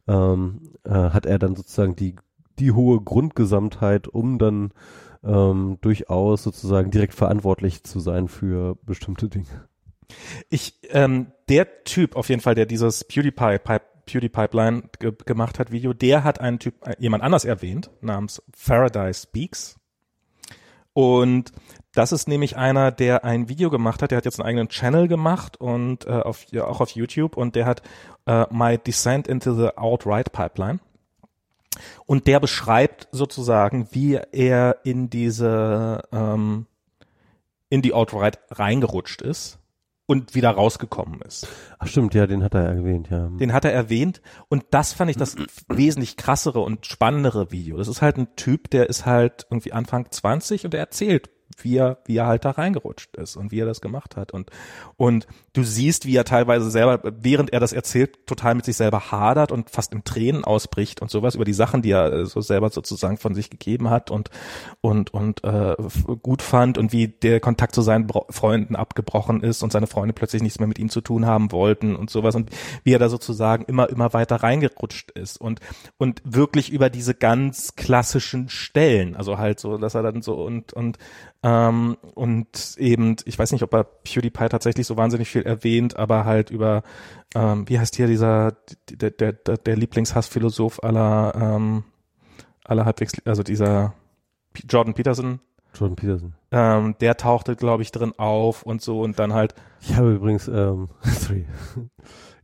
ähm, äh, hat er dann sozusagen die, die hohe Grundgesamtheit, um dann ähm, durchaus sozusagen direkt verantwortlich zu sein für bestimmte Dinge. Ich, ähm, der Typ auf jeden Fall, der dieses PewDiePie Pipe PewDiePipeline ge gemacht hat, Video, der hat einen Typ, äh, jemand anders erwähnt, namens Faraday Speaks. Und das ist nämlich einer, der ein Video gemacht hat, der hat jetzt einen eigenen Channel gemacht und äh, auf, ja, auch auf YouTube und der hat äh, My Descent into the Outright Pipeline. Und der beschreibt sozusagen, wie er in diese ähm, in die Outright reingerutscht ist und wieder rausgekommen ist. Ach stimmt, ja, den hat er erwähnt, ja. Den hat er erwähnt und das fand ich das (clears throat) wesentlich krassere und spannendere Video. Das ist halt ein Typ, der ist halt irgendwie Anfang 20 und er erzählt wie er, wie er halt da reingerutscht ist und wie er das gemacht hat. Und, und du siehst, wie er teilweise selber, während er das erzählt, total mit sich selber hadert und fast im Tränen ausbricht und sowas über die Sachen, die er äh, so selber sozusagen von sich gegeben hat und, und, und äh, gut fand und wie der Kontakt zu seinen Bro Freunden abgebrochen ist und seine Freunde plötzlich nichts mehr mit ihm zu tun haben wollten und sowas und wie er da sozusagen immer, immer weiter reingerutscht ist und, und wirklich über diese ganz klassischen Stellen, also halt so, dass er dann so und, und ähm, und eben, ich weiß nicht, ob er PewDiePie tatsächlich so wahnsinnig viel erwähnt, aber halt über, ähm, wie heißt hier dieser, der, der, der Lieblingshassphilosoph aller, ähm, aller halbwegs, also dieser Jordan Peterson. Jordan Peterson. Ähm, der tauchte, glaube ich, drin auf und so und dann halt. Ich habe übrigens, ähm, (laughs) sorry.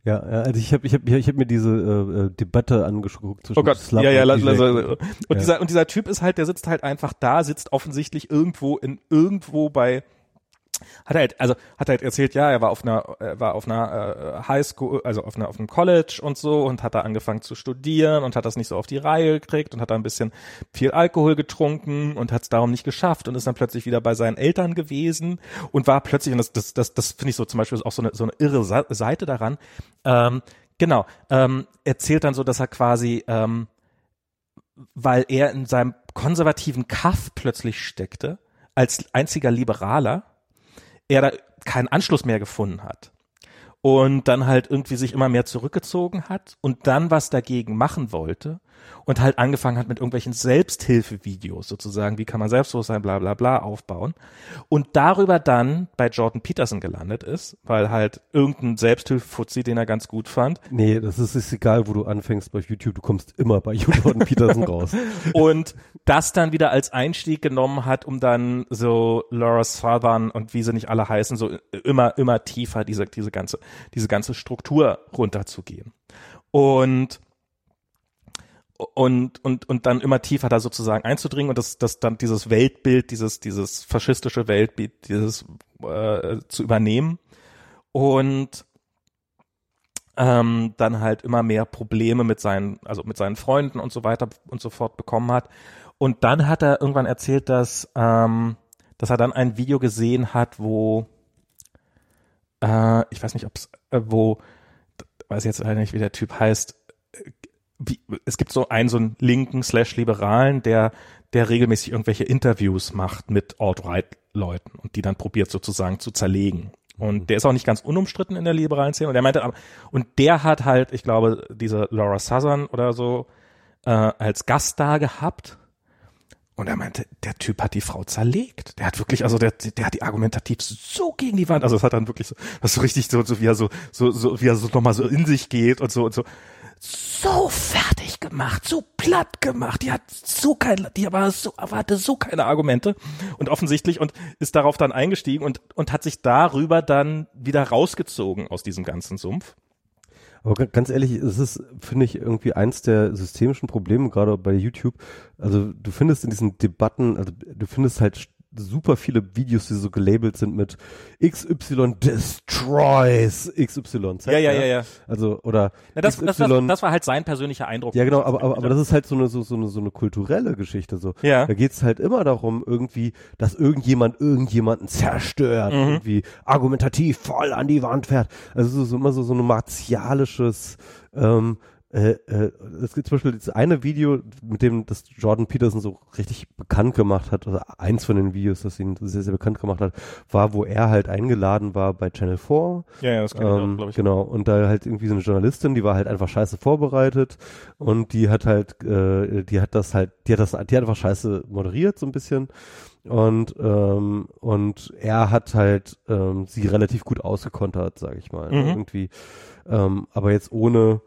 Ja, also ich habe ich hab, ich hab mir diese äh, äh Debatte angeguckt zwischen oh Gott. Slap ja, ja, und, lass, lass, und ja. dieser und dieser Typ ist halt, der sitzt halt einfach da, sitzt offensichtlich irgendwo in irgendwo bei hat er halt, also hat er halt erzählt, ja, er war auf einer, er war auf einer äh, Highschool, also auf einer auf einem College und so und hat da angefangen zu studieren und hat das nicht so auf die Reihe gekriegt und hat da ein bisschen viel Alkohol getrunken und hat es darum nicht geschafft und ist dann plötzlich wieder bei seinen Eltern gewesen und war plötzlich, und das, das, das, das finde ich so zum Beispiel auch so eine, so eine irre Seite daran, ähm, genau, ähm, erzählt dann so, dass er quasi, ähm, weil er in seinem konservativen Kaff plötzlich steckte, als einziger Liberaler, er da keinen Anschluss mehr gefunden hat und dann halt irgendwie sich immer mehr zurückgezogen hat und dann was dagegen machen wollte und halt angefangen hat mit irgendwelchen Selbsthilfevideos sozusagen, wie kann man Selbstbewusstsein, bla bla bla aufbauen und darüber dann bei Jordan Peterson gelandet ist, weil halt irgendein Selbsthilfefuzzi, den er ganz gut fand. Nee, das ist, ist egal, wo du anfängst bei YouTube, du kommst immer bei (laughs) Jordan Peterson raus. Und das dann wieder als Einstieg genommen hat, um dann so Laura Southern und wie sie nicht alle heißen, so immer, immer tiefer diese, diese ganze, diese ganze Struktur runterzugehen. Und und, und, und dann immer tiefer da sozusagen einzudringen und das, das dann dieses Weltbild, dieses, dieses faschistische Weltbild, dieses äh, zu übernehmen und ähm, dann halt immer mehr Probleme mit seinen, also mit seinen Freunden und so weiter und so fort bekommen hat. Und dann hat er irgendwann erzählt, dass, ähm, dass er dann ein Video gesehen hat, wo äh, ich weiß nicht, ob es, äh, wo, weiß jetzt leider nicht, wie der Typ heißt, wie, es gibt so einen, so einen linken slash liberalen, der, der regelmäßig irgendwelche Interviews macht mit Alt-Right-Leuten und die dann probiert sozusagen zu zerlegen. Und der ist auch nicht ganz unumstritten in der liberalen Szene. Und der meinte, und der hat halt, ich glaube, diese Laura Southern oder so äh, als Gast da gehabt. Und er meinte, der Typ hat die Frau zerlegt. Der hat wirklich, also der, der hat die argumentativ so gegen die Wand. Also es hat dann wirklich so, das so richtig so, so wie er so, so, so, wie er so nochmal so in sich geht und so und so so fertig gemacht, so platt gemacht. Die hat so keine, die war so, hatte so keine Argumente und offensichtlich und ist darauf dann eingestiegen und, und hat sich darüber dann wieder rausgezogen aus diesem ganzen Sumpf. Aber ganz ehrlich, es ist, finde ich, irgendwie eins der systemischen Probleme, gerade bei YouTube. Also du findest in diesen Debatten, also du findest halt super viele Videos, die so gelabelt sind mit XY destroys XY. Ja, ja, ja, ja. Also, oder Na, das, XY, das, das, das, war halt sein persönlicher Eindruck. Ja, genau, aber, aber, aber das ist halt so eine, so, so eine, so eine kulturelle Geschichte, so. Ja. Da geht's halt immer darum, irgendwie, dass irgendjemand irgendjemanden zerstört, mhm. irgendwie argumentativ voll an die Wand fährt. Also, so, so immer so, so ein martialisches, ähm, äh, äh, es gibt zum Beispiel das eine Video, mit dem das Jordan Peterson so richtig bekannt gemacht hat, also eins von den Videos, das ihn sehr, sehr bekannt gemacht hat, war, wo er halt eingeladen war bei Channel 4. Ja, ja das kann ähm, ich glaube ich. Genau, und da halt irgendwie so eine Journalistin, die war halt einfach scheiße vorbereitet und die hat halt, äh, die hat das halt, die hat das, die hat einfach scheiße moderiert so ein bisschen und ähm, und er hat halt ähm, sie relativ gut ausgekontert, sage ich mal, mhm. irgendwie, ähm, aber jetzt ohne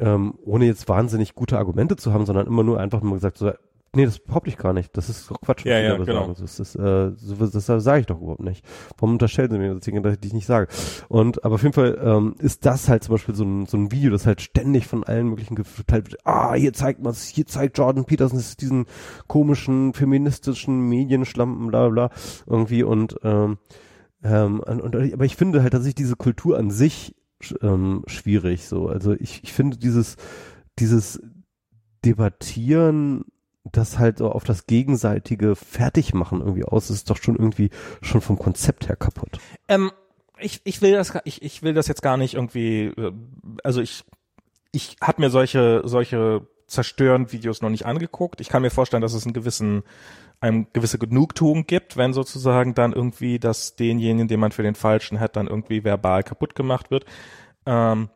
ähm, ohne jetzt wahnsinnig gute Argumente zu haben, sondern immer nur einfach mal gesagt, so, nee, das behaupte ich gar nicht. Das ist doch Quatsch. Ja, ja, genau. Sagen. Das ist, äh, so, das, sage ich doch überhaupt nicht. Warum unterstellen sie mir das Ding, dass ich nicht sage? Und, aber auf jeden Fall ähm, ist das halt zum Beispiel so ein, so ein Video, das halt ständig von allen möglichen geteilt wird. Ah, hier zeigt man es, hier zeigt Jordan Peterson diesen komischen feministischen Medienschlampen, bla, bla, bla, irgendwie und, ähm, ähm, und, und, aber ich finde halt, dass sich diese Kultur an sich ähm, schwierig. So, also ich, ich finde dieses dieses Debattieren, das halt so auf das gegenseitige Fertigmachen irgendwie aus, ist doch schon irgendwie schon vom Konzept her kaputt. Ähm, ich, ich will das ich, ich will das jetzt gar nicht irgendwie äh, also ich ich habe mir solche solche zerstören Videos noch nicht angeguckt. Ich kann mir vorstellen, dass es einen gewissen eine gewisse Genugtuung gibt, wenn sozusagen dann irgendwie das denjenigen, den man für den Falschen hat, dann irgendwie verbal kaputt gemacht wird. Ähm,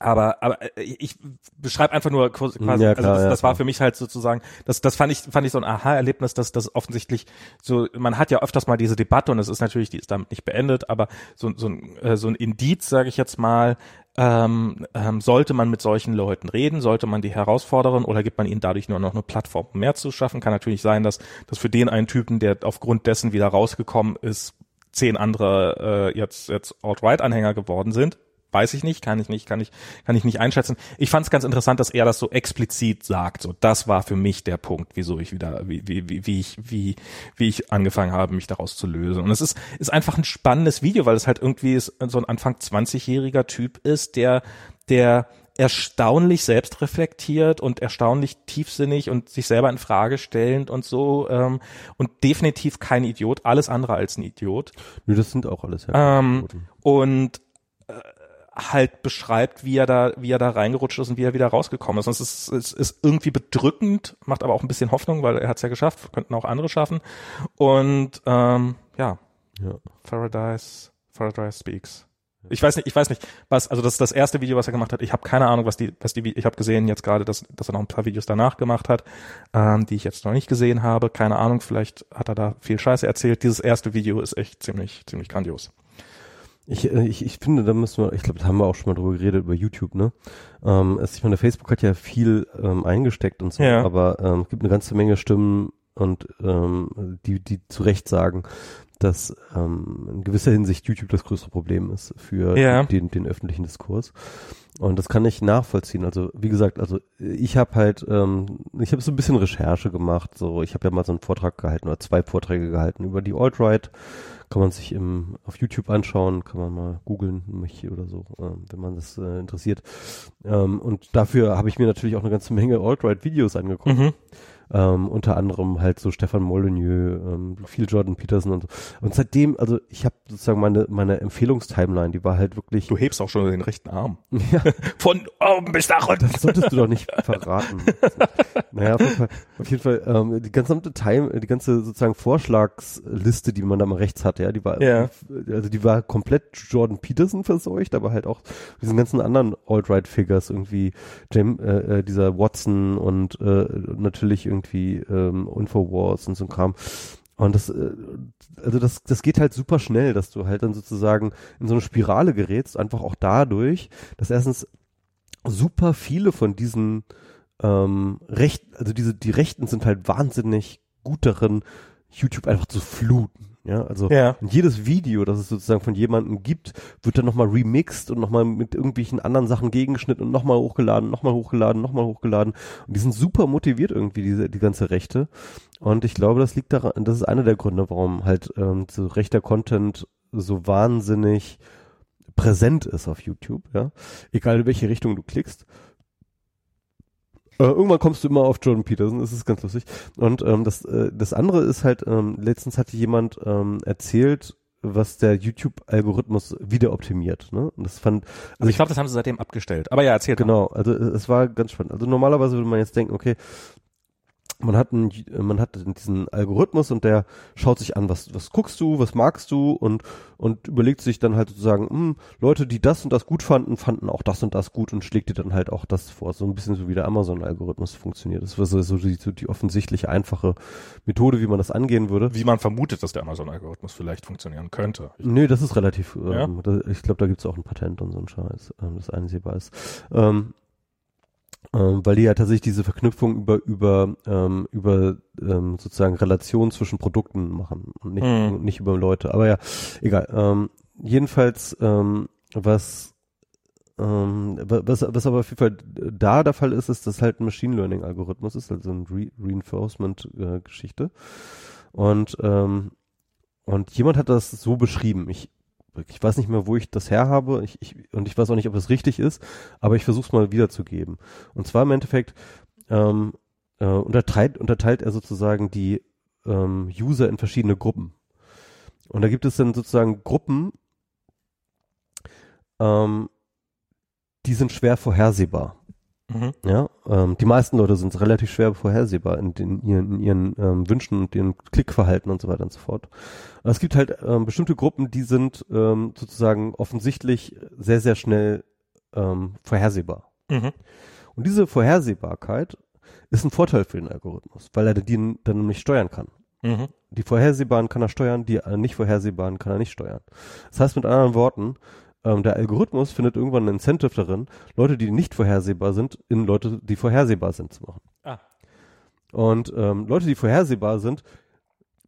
aber aber äh, ich beschreibe einfach nur quasi, ja, klar, also das, das ja, war für mich halt sozusagen, das das fand ich fand ich so ein Aha-Erlebnis, dass das offensichtlich so man hat ja öfters mal diese Debatte und es ist natürlich die ist damit nicht beendet, aber so so ein äh, so ein Indiz, sage ich jetzt mal, ähm, ähm, sollte man mit solchen Leuten reden, sollte man die herausfordern oder gibt man ihnen dadurch nur noch eine Plattform, um mehr zu schaffen? Kann natürlich sein, dass dass für den einen Typen, der aufgrund dessen wieder rausgekommen ist, zehn andere äh, jetzt jetzt Alt-Right-Anhänger geworden sind weiß ich nicht, kann ich nicht, kann ich, kann ich nicht einschätzen. Ich fand es ganz interessant, dass er das so explizit sagt. So, das war für mich der Punkt, wieso ich wieder, wie, wie, wie, ich, wie, wie ich angefangen habe, mich daraus zu lösen. Und es ist, ist einfach ein spannendes Video, weil es halt irgendwie so ein Anfang 20-jähriger Typ ist, der, der erstaunlich selbstreflektiert und erstaunlich tiefsinnig und sich selber in Frage stellend und so ähm, und definitiv kein Idiot, alles andere als ein Idiot. Nö, das sind auch alles ja. Ähm, und halt beschreibt, wie er da, wie er da reingerutscht ist und wie er wieder rausgekommen ist. Und es ist, es ist irgendwie bedrückend, macht aber auch ein bisschen Hoffnung, weil er hat es ja geschafft, könnten auch andere schaffen. Und ähm, ja, ja. Paradise, Paradise Speaks. Ich weiß nicht, ich weiß nicht, was, also das ist das erste Video, was er gemacht hat. Ich habe keine Ahnung, was die, was die, ich habe gesehen jetzt gerade, dass, dass er noch ein paar Videos danach gemacht hat, ähm, die ich jetzt noch nicht gesehen habe. Keine Ahnung, vielleicht hat er da viel Scheiße erzählt. Dieses erste Video ist echt ziemlich, ziemlich grandios. Ich, äh, ich, ich finde, da müssen wir, ich glaube, da haben wir auch schon mal drüber geredet, über YouTube, ne? Ähm, es, ich meine, Facebook hat ja viel ähm, eingesteckt und so, Ja. aber ähm, es gibt eine ganze Menge Stimmen und ähm, die, die zu Recht sagen, dass ähm, in gewisser Hinsicht YouTube das größere Problem ist für Ja. den, den öffentlichen Diskurs. Und das kann ich nachvollziehen. Also wie gesagt, also ich habe halt, ähm, ich habe so ein bisschen Recherche gemacht. So, ich habe ja mal so einen Vortrag gehalten oder zwei Vorträge gehalten über die Alt-Right. Kann man sich im, auf YouTube anschauen, kann man mal googeln, mich oder so, ähm, wenn man das äh, interessiert. Ähm, und dafür habe ich mir natürlich auch eine ganze Menge Alt-Right-Videos angeguckt. Mhm. Ähm, unter anderem halt so Stefan Molyneux, ähm, viel Jordan Peterson und so. Und seitdem, also ich habe sozusagen meine meine Empfehlungstimeline, die war halt wirklich. Du hebst auch schon den rechten Arm. (laughs) ja, Von oben bis nach unten. das solltest du doch nicht verraten. (laughs) naja, auf jeden Fall, auf jeden Fall ähm, die gesamte Time, die ganze sozusagen Vorschlagsliste, die man da mal rechts hatte, ja, die war Ja. also die war komplett Jordan Peterson verseucht, aber halt auch diesen ganzen anderen Alt-Right-Figures irgendwie Jam, äh, äh, dieser Watson und äh, natürlich irgendwie ähm, Infowars und so ein Kram. Und das, äh, also das, das geht halt super schnell, dass du halt dann sozusagen in so eine Spirale gerätst, einfach auch dadurch, dass erstens super viele von diesen ähm, Recht, also diese, die Rechten sind halt wahnsinnig gut darin, YouTube einfach zu fluten. Ja, also Ja. und jedes Video, das es sozusagen von jemandem gibt, wird dann nochmal remixed und nochmal mit irgendwelchen anderen Sachen gegengeschnitten und nochmal hochgeladen, nochmal hochgeladen, nochmal hochgeladen. Und die sind super motiviert irgendwie, diese, die ganze Rechte. Und ich glaube, das liegt daran, das ist einer der Gründe, warum halt ähm, so rechter Content so wahnsinnig präsent ist auf YouTube, ja. Egal in welche Richtung du klickst. Äh, irgendwann kommst du immer auf Jordan Peterson, das ist ganz lustig. Und ähm, das, äh, das andere ist halt, ähm, letztens hatte jemand ähm, erzählt, was der YouTube-Algorithmus wieder optimiert. Ne? Und das fand, Also ich glaube, das haben sie seitdem abgestellt. Aber ja, erzähl mal. Genau, also es es war ganz spannend. Also normalerweise würde man jetzt denken, okay, man hat einen, man hat diesen Algorithmus und der schaut sich an, was, was guckst du, was magst du und, und überlegt sich dann halt sozusagen, hm, Leute, die das und das gut fanden, fanden auch das und das gut und schlägt dir dann halt auch das vor. So ein bisschen so wie der Amazon-Algorithmus funktioniert. Das war so, so, die, so die offensichtlich einfache Methode, wie man das angehen würde. Wie man vermutet, dass der Amazon-Algorithmus vielleicht funktionieren könnte. Nee, das ist relativ, Ja? ähm, da, ich glaube, da gibt's auch ein Patent und so ein Scheiß, ähm, das einsehbar ist. Ähm, ähm, weil die ja tatsächlich diese Verknüpfung über über ähm, über ähm, sozusagen Relationen zwischen Produkten machen und nicht, Hm. nicht über Leute. Aber ja, egal. Ähm, jedenfalls ähm, was ähm, wa- was, was aber auf jeden Fall da der Fall ist, ist, dass halt ein Machine Learning Algorithmus ist, also ein Re Reinforcement äh, Geschichte. Und ähm, und jemand hat das so beschrieben. Ich ich weiß nicht mehr, wo ich das her habe. Ich, ich, und ich weiß auch nicht, ob es richtig ist, aber ich versuche es mal wiederzugeben. Und zwar im Endeffekt ähm, äh, unterteilt, unterteilt er sozusagen die ähm, User in verschiedene Gruppen. Und da gibt es dann sozusagen Gruppen, ähm, die sind schwer vorhersehbar. Mhm. Ja, ähm, die meisten Leute sind relativ schwer vorhersehbar in, den, ihren, in ihren ähm, Wünschen und ihrem Klickverhalten und so weiter und so fort. Aber es gibt halt ähm, bestimmte Gruppen, die sind ähm, sozusagen offensichtlich sehr, sehr schnell ähm, vorhersehbar. Mhm. Und diese Vorhersehbarkeit ist ein Vorteil für den Algorithmus, weil er die dann nämlich steuern kann. Mhm. Die vorhersehbaren kann er steuern, die äh, nicht vorhersehbaren kann er nicht steuern. Das heißt mit anderen Worten, ähm, der Algorithmus findet irgendwann ein Incentive darin, Leute, die nicht vorhersehbar sind, in Leute, die vorhersehbar sind, zu machen. Ah. Und ähm, Leute, die vorhersehbar sind,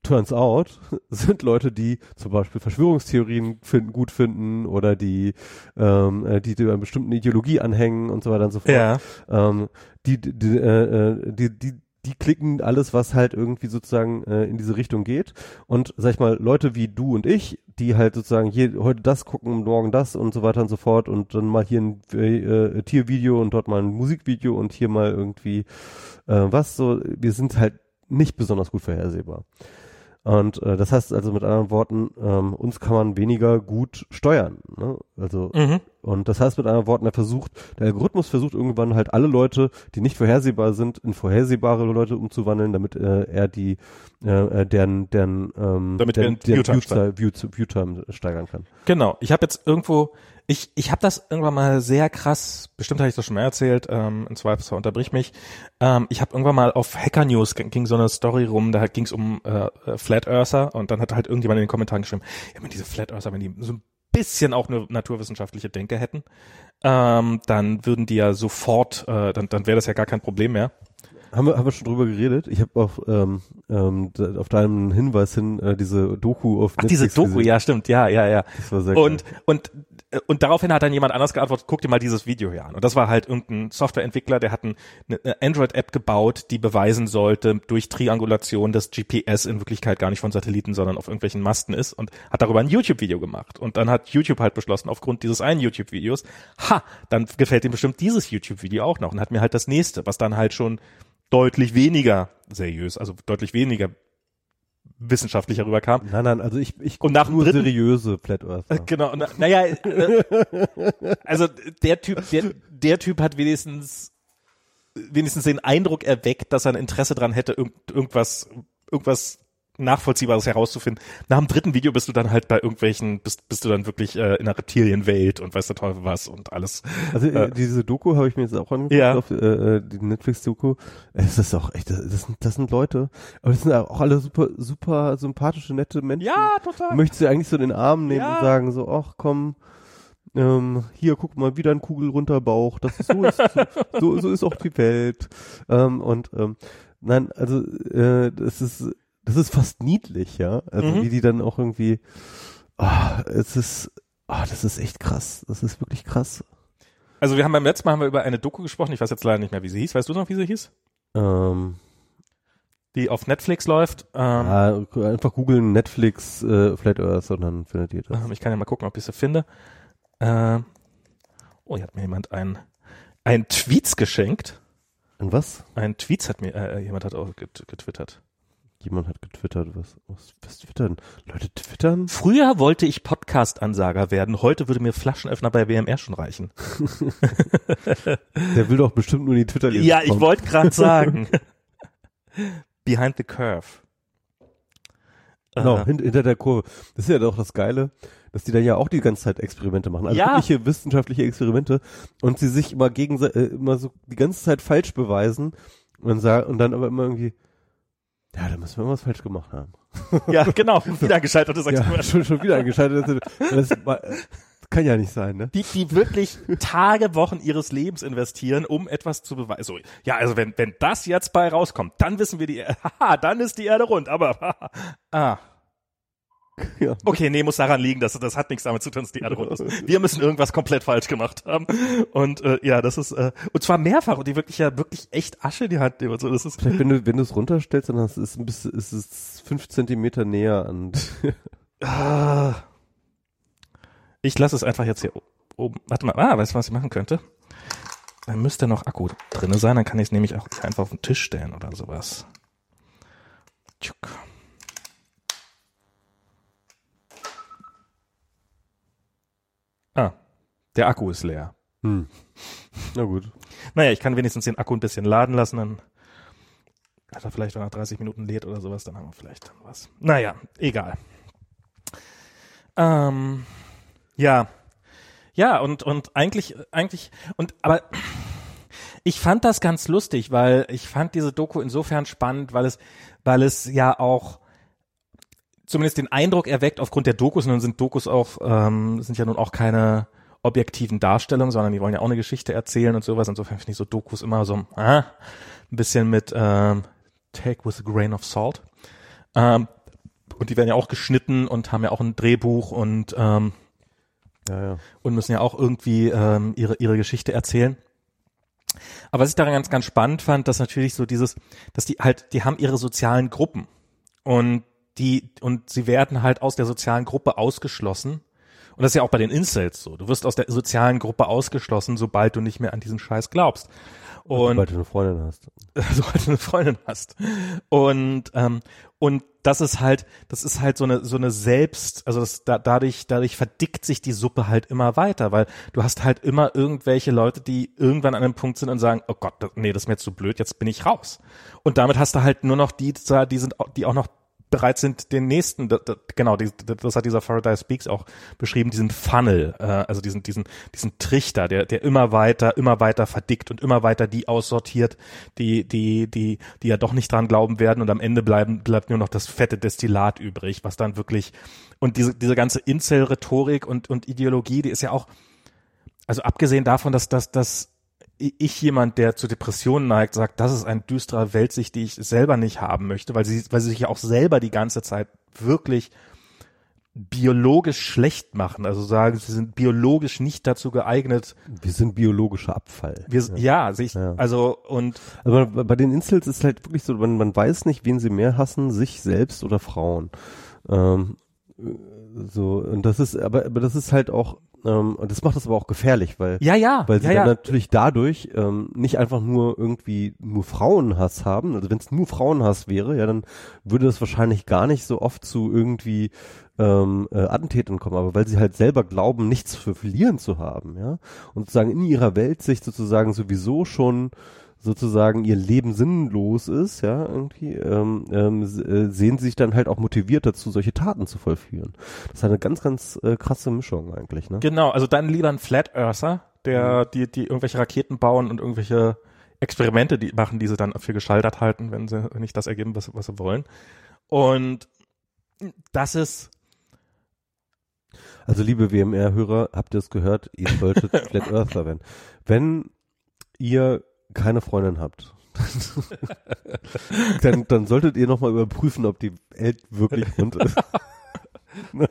turns out, (laughs) sind Leute, die zum Beispiel Verschwörungstheorien finden, gut finden oder die, ähm, äh, die, die einer bestimmten Ideologie anhängen und so weiter und so fort Ja. ähm, die, die, äh, äh, die, die, die klicken alles, was halt irgendwie sozusagen äh, in diese Richtung geht. Und sag ich mal, Leute wie du und ich, die halt sozusagen hier heute das gucken, morgen das und so weiter und so fort und dann mal hier ein äh, Tiervideo und dort mal ein Musikvideo und hier mal irgendwie äh, was so, wir sind halt nicht besonders gut vorhersehbar. Und äh, das heißt also mit anderen Worten, ähm, uns kann man weniger gut steuern. Ne? Also Mhm. Und das heißt mit anderen Worten, er versucht, der Algorithmus versucht irgendwann halt alle Leute, die nicht vorhersehbar sind, in vorhersehbare Leute umzuwandeln, damit äh, er die, äh, äh deren, deren, ähm, Damit er deren, den Viewtime Viewtime, View, Viewtime steigern kann. Genau. Ich habe jetzt irgendwo, ich, ich habe das irgendwann mal sehr krass, bestimmt habe ich das schon mal erzählt, ähm, im Zweifelsfall unterbrich mich. Ähm, ich habe irgendwann mal auf Hacker News ging, so eine Story rum, da ging es um äh, äh, Flat Earther und dann hat halt irgendjemand in den Kommentaren geschrieben, ja, wenn diese Flat Earther, wenn die so ein bisschen auch eine naturwissenschaftliche Denke hätten, ähm, dann würden die ja sofort, äh, dann, dann wäre das ja gar kein Problem mehr. Haben wir, haben wir schon drüber geredet? Ich habe auf, ähm, ähm, auf deinen Hinweis hin äh, diese Doku auf Ach, diese Netflix Doku, gesehen. ja, stimmt, ja, ja, ja. Das war sehr Und, geil. und, und daraufhin hat dann jemand anders geantwortet, guck dir mal dieses Video hier an. Und das war halt irgendein Softwareentwickler, der hat ein, eine Android-App gebaut, die beweisen sollte durch Triangulation, dass GPS in Wirklichkeit gar nicht von Satelliten, sondern auf irgendwelchen Masten ist und hat darüber ein YouTube-Video gemacht. Und dann hat YouTube halt beschlossen, aufgrund dieses einen YouTube-Videos, ha, dann gefällt ihm bestimmt dieses YouTube-Video auch noch und hat mir halt das nächste, was dann halt schon deutlich weniger seriös, also deutlich weniger wissenschaftlicher rüberkam. Nein, nein, also ich, ich Und nach nur dritten- seriöse Flat Earther. Genau, na, naja, äh, also der Typ, der, der Typ hat wenigstens wenigstens den Eindruck erweckt, dass er ein Interesse dran hätte, irgend, irgendwas, irgendwas Nachvollziehbares herauszufinden. Nach dem dritten Video bist du dann halt bei irgendwelchen, bist, bist du dann wirklich äh, in einer Reptilienwelt und weiß der Teufel was und alles. Also äh, Äh, diese Doku habe ich mir jetzt auch angeguckt, Ja. auf, äh, äh, die Netflix-Doku. Es ist auch echt, das sind, das sind Leute, aber das sind auch alle super, super sympathische, nette Menschen. Du total. möchtest sie eigentlich so in den Arm nehmen Ja. und sagen so, ach komm, ähm, hier guck mal, wieder ein Kugel runter Bauch. Das ist so, ist, so, so, so ist auch die Welt. Ähm, und ähm, nein, also äh, das ist, das ist fast niedlich, ja. Also Mhm. wie die dann auch irgendwie, ah, es ist, ah, das ist echt krass. Das ist wirklich krass. Also wir haben beim letzten Mal haben wir über eine Doku gesprochen, ich weiß jetzt leider nicht mehr, wie sie hieß. Weißt du noch, wie sie hieß? Ähm, Die auf Netflix läuft. Ähm, ja, einfach googeln Netflix äh, Flat Earth und dann findet ihr das. Ich kann ja mal gucken, ob ich sie finde. Ähm, oh, hier hat mir jemand ein, ein Tweets geschenkt. Und was? Ein Tweets hat mir, äh, jemand hat auch get getwittert. Jemand hat getwittert. Was, was, was twittern? Leute twittern? Früher wollte ich Podcast-Ansager werden, heute würde mir Flaschenöffner bei WMR schon reichen. Der will doch bestimmt nur die twitter Ja, ich wollte gerade sagen. Behind the Curve. Genau, Äh, hint, hinter der Kurve. Das ist ja doch das Geile, dass die dann ja auch die ganze Zeit Experimente machen. Also Ja. wirkliche wissenschaftliche Experimente und sie sich immer gegen äh, immer so die ganze Zeit falsch beweisen und, sagen, und dann aber immer irgendwie, ja, da müssen wir irgendwas falsch gemacht haben. ja, genau. Wieder gescheitertes Ja, Experiment. schon, schon wieder eingeschaltet. Das, kann ja nicht sein, ne? die, die wirklich Tage, Wochen ihres Lebens investieren, um etwas zu beweisen. So, ja, also wenn, wenn das jetzt bei rauskommt, dann wissen wir die, (laughs) haha, dann ist die Erde rund, aber, (laughs) ah. (laughs) Ja. Okay, nee, muss daran liegen, dass das hat nichts damit zu tun, dass die Erde rund ist. Wir müssen irgendwas komplett falsch gemacht haben. Und äh, ja, das ist äh, und zwar mehrfach und die wirklich ja wirklich echt Asche in die Hand nehmen und so. Das ist Vielleicht, wenn du, wenn du es runterstellst, dann hast, ist, ein bisschen, ist es fünf Zentimeter näher an. (laughs) Ah. Ich lasse es einfach jetzt hier oben. Warte mal, ah, weißt du, was ich machen könnte? Da müsste noch Akku drinne sein, dann kann ich es nämlich auch einfach auf den Tisch stellen oder sowas. Tschuk. Der Akku ist leer. Hm. Na gut. Naja, ich kann wenigstens den Akku ein bisschen laden lassen, dann hat er vielleicht, wenn er 30 Minuten lädt oder sowas, dann haben wir vielleicht dann was. Naja, egal. Ähm, ja. Ja, und, und eigentlich, eigentlich, und, aber ich fand das ganz lustig, weil ich fand diese Doku insofern spannend, weil es, weil es ja auch zumindest den Eindruck erweckt aufgrund der Dokus, und nun sind Dokus auch, ähm, sind ja nun auch keine objektiven Darstellungen, sondern die wollen ja auch eine Geschichte erzählen und sowas. Insofern finde ich so Dokus immer so ah, ein bisschen mit ähm, Take with a grain of salt. Ähm, und die werden ja auch geschnitten und haben ja auch ein Drehbuch und ähm, Ja, ja. und müssen ja auch irgendwie ähm, ihre ihre Geschichte erzählen. Aber was ich daran ganz ganz spannend fand, dass natürlich so dieses, dass die halt, die haben ihre sozialen Gruppen und die und sie werden halt aus der sozialen Gruppe ausgeschlossen Und das ist ja auch bei den Incels so. Du wirst aus der sozialen Gruppe ausgeschlossen, sobald du nicht mehr an diesen Scheiß glaubst. Und Sobald du eine Freundin hast. (laughs) sobald du eine Freundin hast. Und ähm, und das ist halt, das ist halt so eine so eine Selbst, also das, da, dadurch dadurch verdickt sich die Suppe halt immer weiter, weil du hast halt immer irgendwelche Leute, die irgendwann an einem Punkt sind und sagen, oh Gott, das, nee, das ist mir jetzt zu so blöd, jetzt bin ich raus. Und damit hast du halt nur noch die, die sind, die auch noch bereit sind, den nächsten, das, das, genau, das hat dieser Faraday Speaks auch beschrieben, diesen Funnel, äh, also diesen, diesen, diesen Trichter, der, der immer weiter, immer weiter verdickt und immer weiter die aussortiert, die, die, die, die ja doch nicht dran glauben werden und am Ende bleiben, bleibt nur noch das fette Destillat übrig, was dann wirklich, und diese, diese ganze Incel-Rhetorik und, und Ideologie, die ist ja auch, also abgesehen davon, dass, dass, dass ich jemand, der zu Depressionen neigt, sagt, das ist ein düsterer Weltsicht, die ich selber nicht haben möchte, weil sie, weil sie sich ja auch selber die ganze Zeit wirklich biologisch schlecht machen, also sagen, sie sind biologisch nicht dazu geeignet. Wir sind biologischer Abfall. Wir, ja, ja, sich, ja. also und also bei den Incels ist halt wirklich so, man, man weiß nicht, wen sie mehr hassen, sich selbst oder Frauen. Ähm, so und das ist, aber, aber das ist halt auch ähm, und das macht das aber auch gefährlich, weil, ja, ja, weil sie ja, dann ja. natürlich dadurch ähm, nicht einfach nur irgendwie nur Frauenhass haben. Also wenn es nur Frauenhass wäre, ja, dann würde das wahrscheinlich gar nicht so oft zu irgendwie ähm, äh, Attentätern kommen, aber weil sie halt selber glauben, nichts für verlieren zu haben, ja, und sozusagen in ihrer Weltsicht sozusagen sowieso schon sozusagen ihr Leben sinnlos ist, ja, irgendwie, ähm, ähm, äh, sehen sie sich dann halt auch motiviert dazu, solche Taten zu vollführen. Das ist eine ganz, ganz äh, krasse Mischung eigentlich, ne? Genau, also dann lieber ein Flat Earther, der, mhm. die, die irgendwelche Raketen bauen und irgendwelche Experimente die machen, die sie dann für geschaltet halten, wenn sie nicht das ergeben, was, was sie wollen. Und das ist also liebe WMR-Hörer, habt ihr es gehört? Ihr solltet (laughs) Flat Earther werden. Wenn ihr keine Freundin habt, dann, dann solltet ihr nochmal überprüfen, ob die Welt wirklich rund ist. (laughs)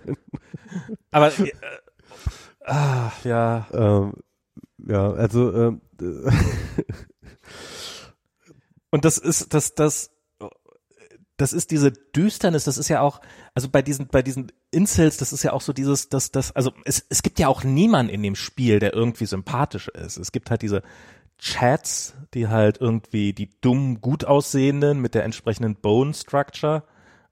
Aber äh, ah, ja. Ähm, ja, also ähm, (laughs) und das ist das das das ist diese Düsternis, das ist ja auch, also bei diesen, bei diesen Incels, das ist ja auch so dieses, das, das, also es, es gibt ja auch niemanden in dem Spiel, der irgendwie sympathisch ist. Es gibt halt diese, Chats, die halt irgendwie die dumm gut aussehenden mit der entsprechenden Bone Structure.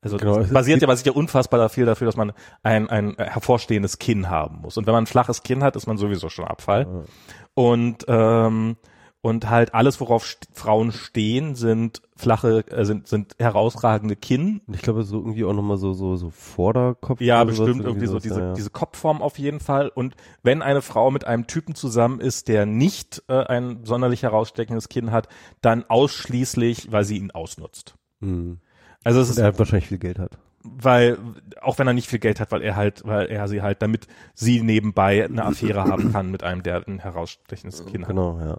Also genau, das basiert ja basiert ja unfassbar viel dafür, dass man ein, ein hervorstehendes Kinn haben muss. Und wenn man ein flaches Kinn hat, ist man sowieso schon Abfall. Und ähm, und halt alles, worauf st Frauen stehen, sind flache, äh, sind, sind herausragende Kinn. Ich glaube, so irgendwie auch nochmal so, so, so Vorderkopf. Ja, bestimmt irgendwie, irgendwie so diese, ja. diese Kopfform auf jeden Fall. Und wenn eine Frau mit einem Typen zusammen ist, der nicht äh, ein sonderlich heraussteckendes Kinn hat, dann ausschließlich, weil sie ihn ausnutzt. Hm. Also es Und ist. Er wahrscheinlich viel Geld hat weil auch wenn er nicht viel Geld hat, weil er halt, weil er sie halt, damit sie nebenbei eine Affäre haben kann mit einem, der ein herausstechendes Kinn hat. Genau, ja.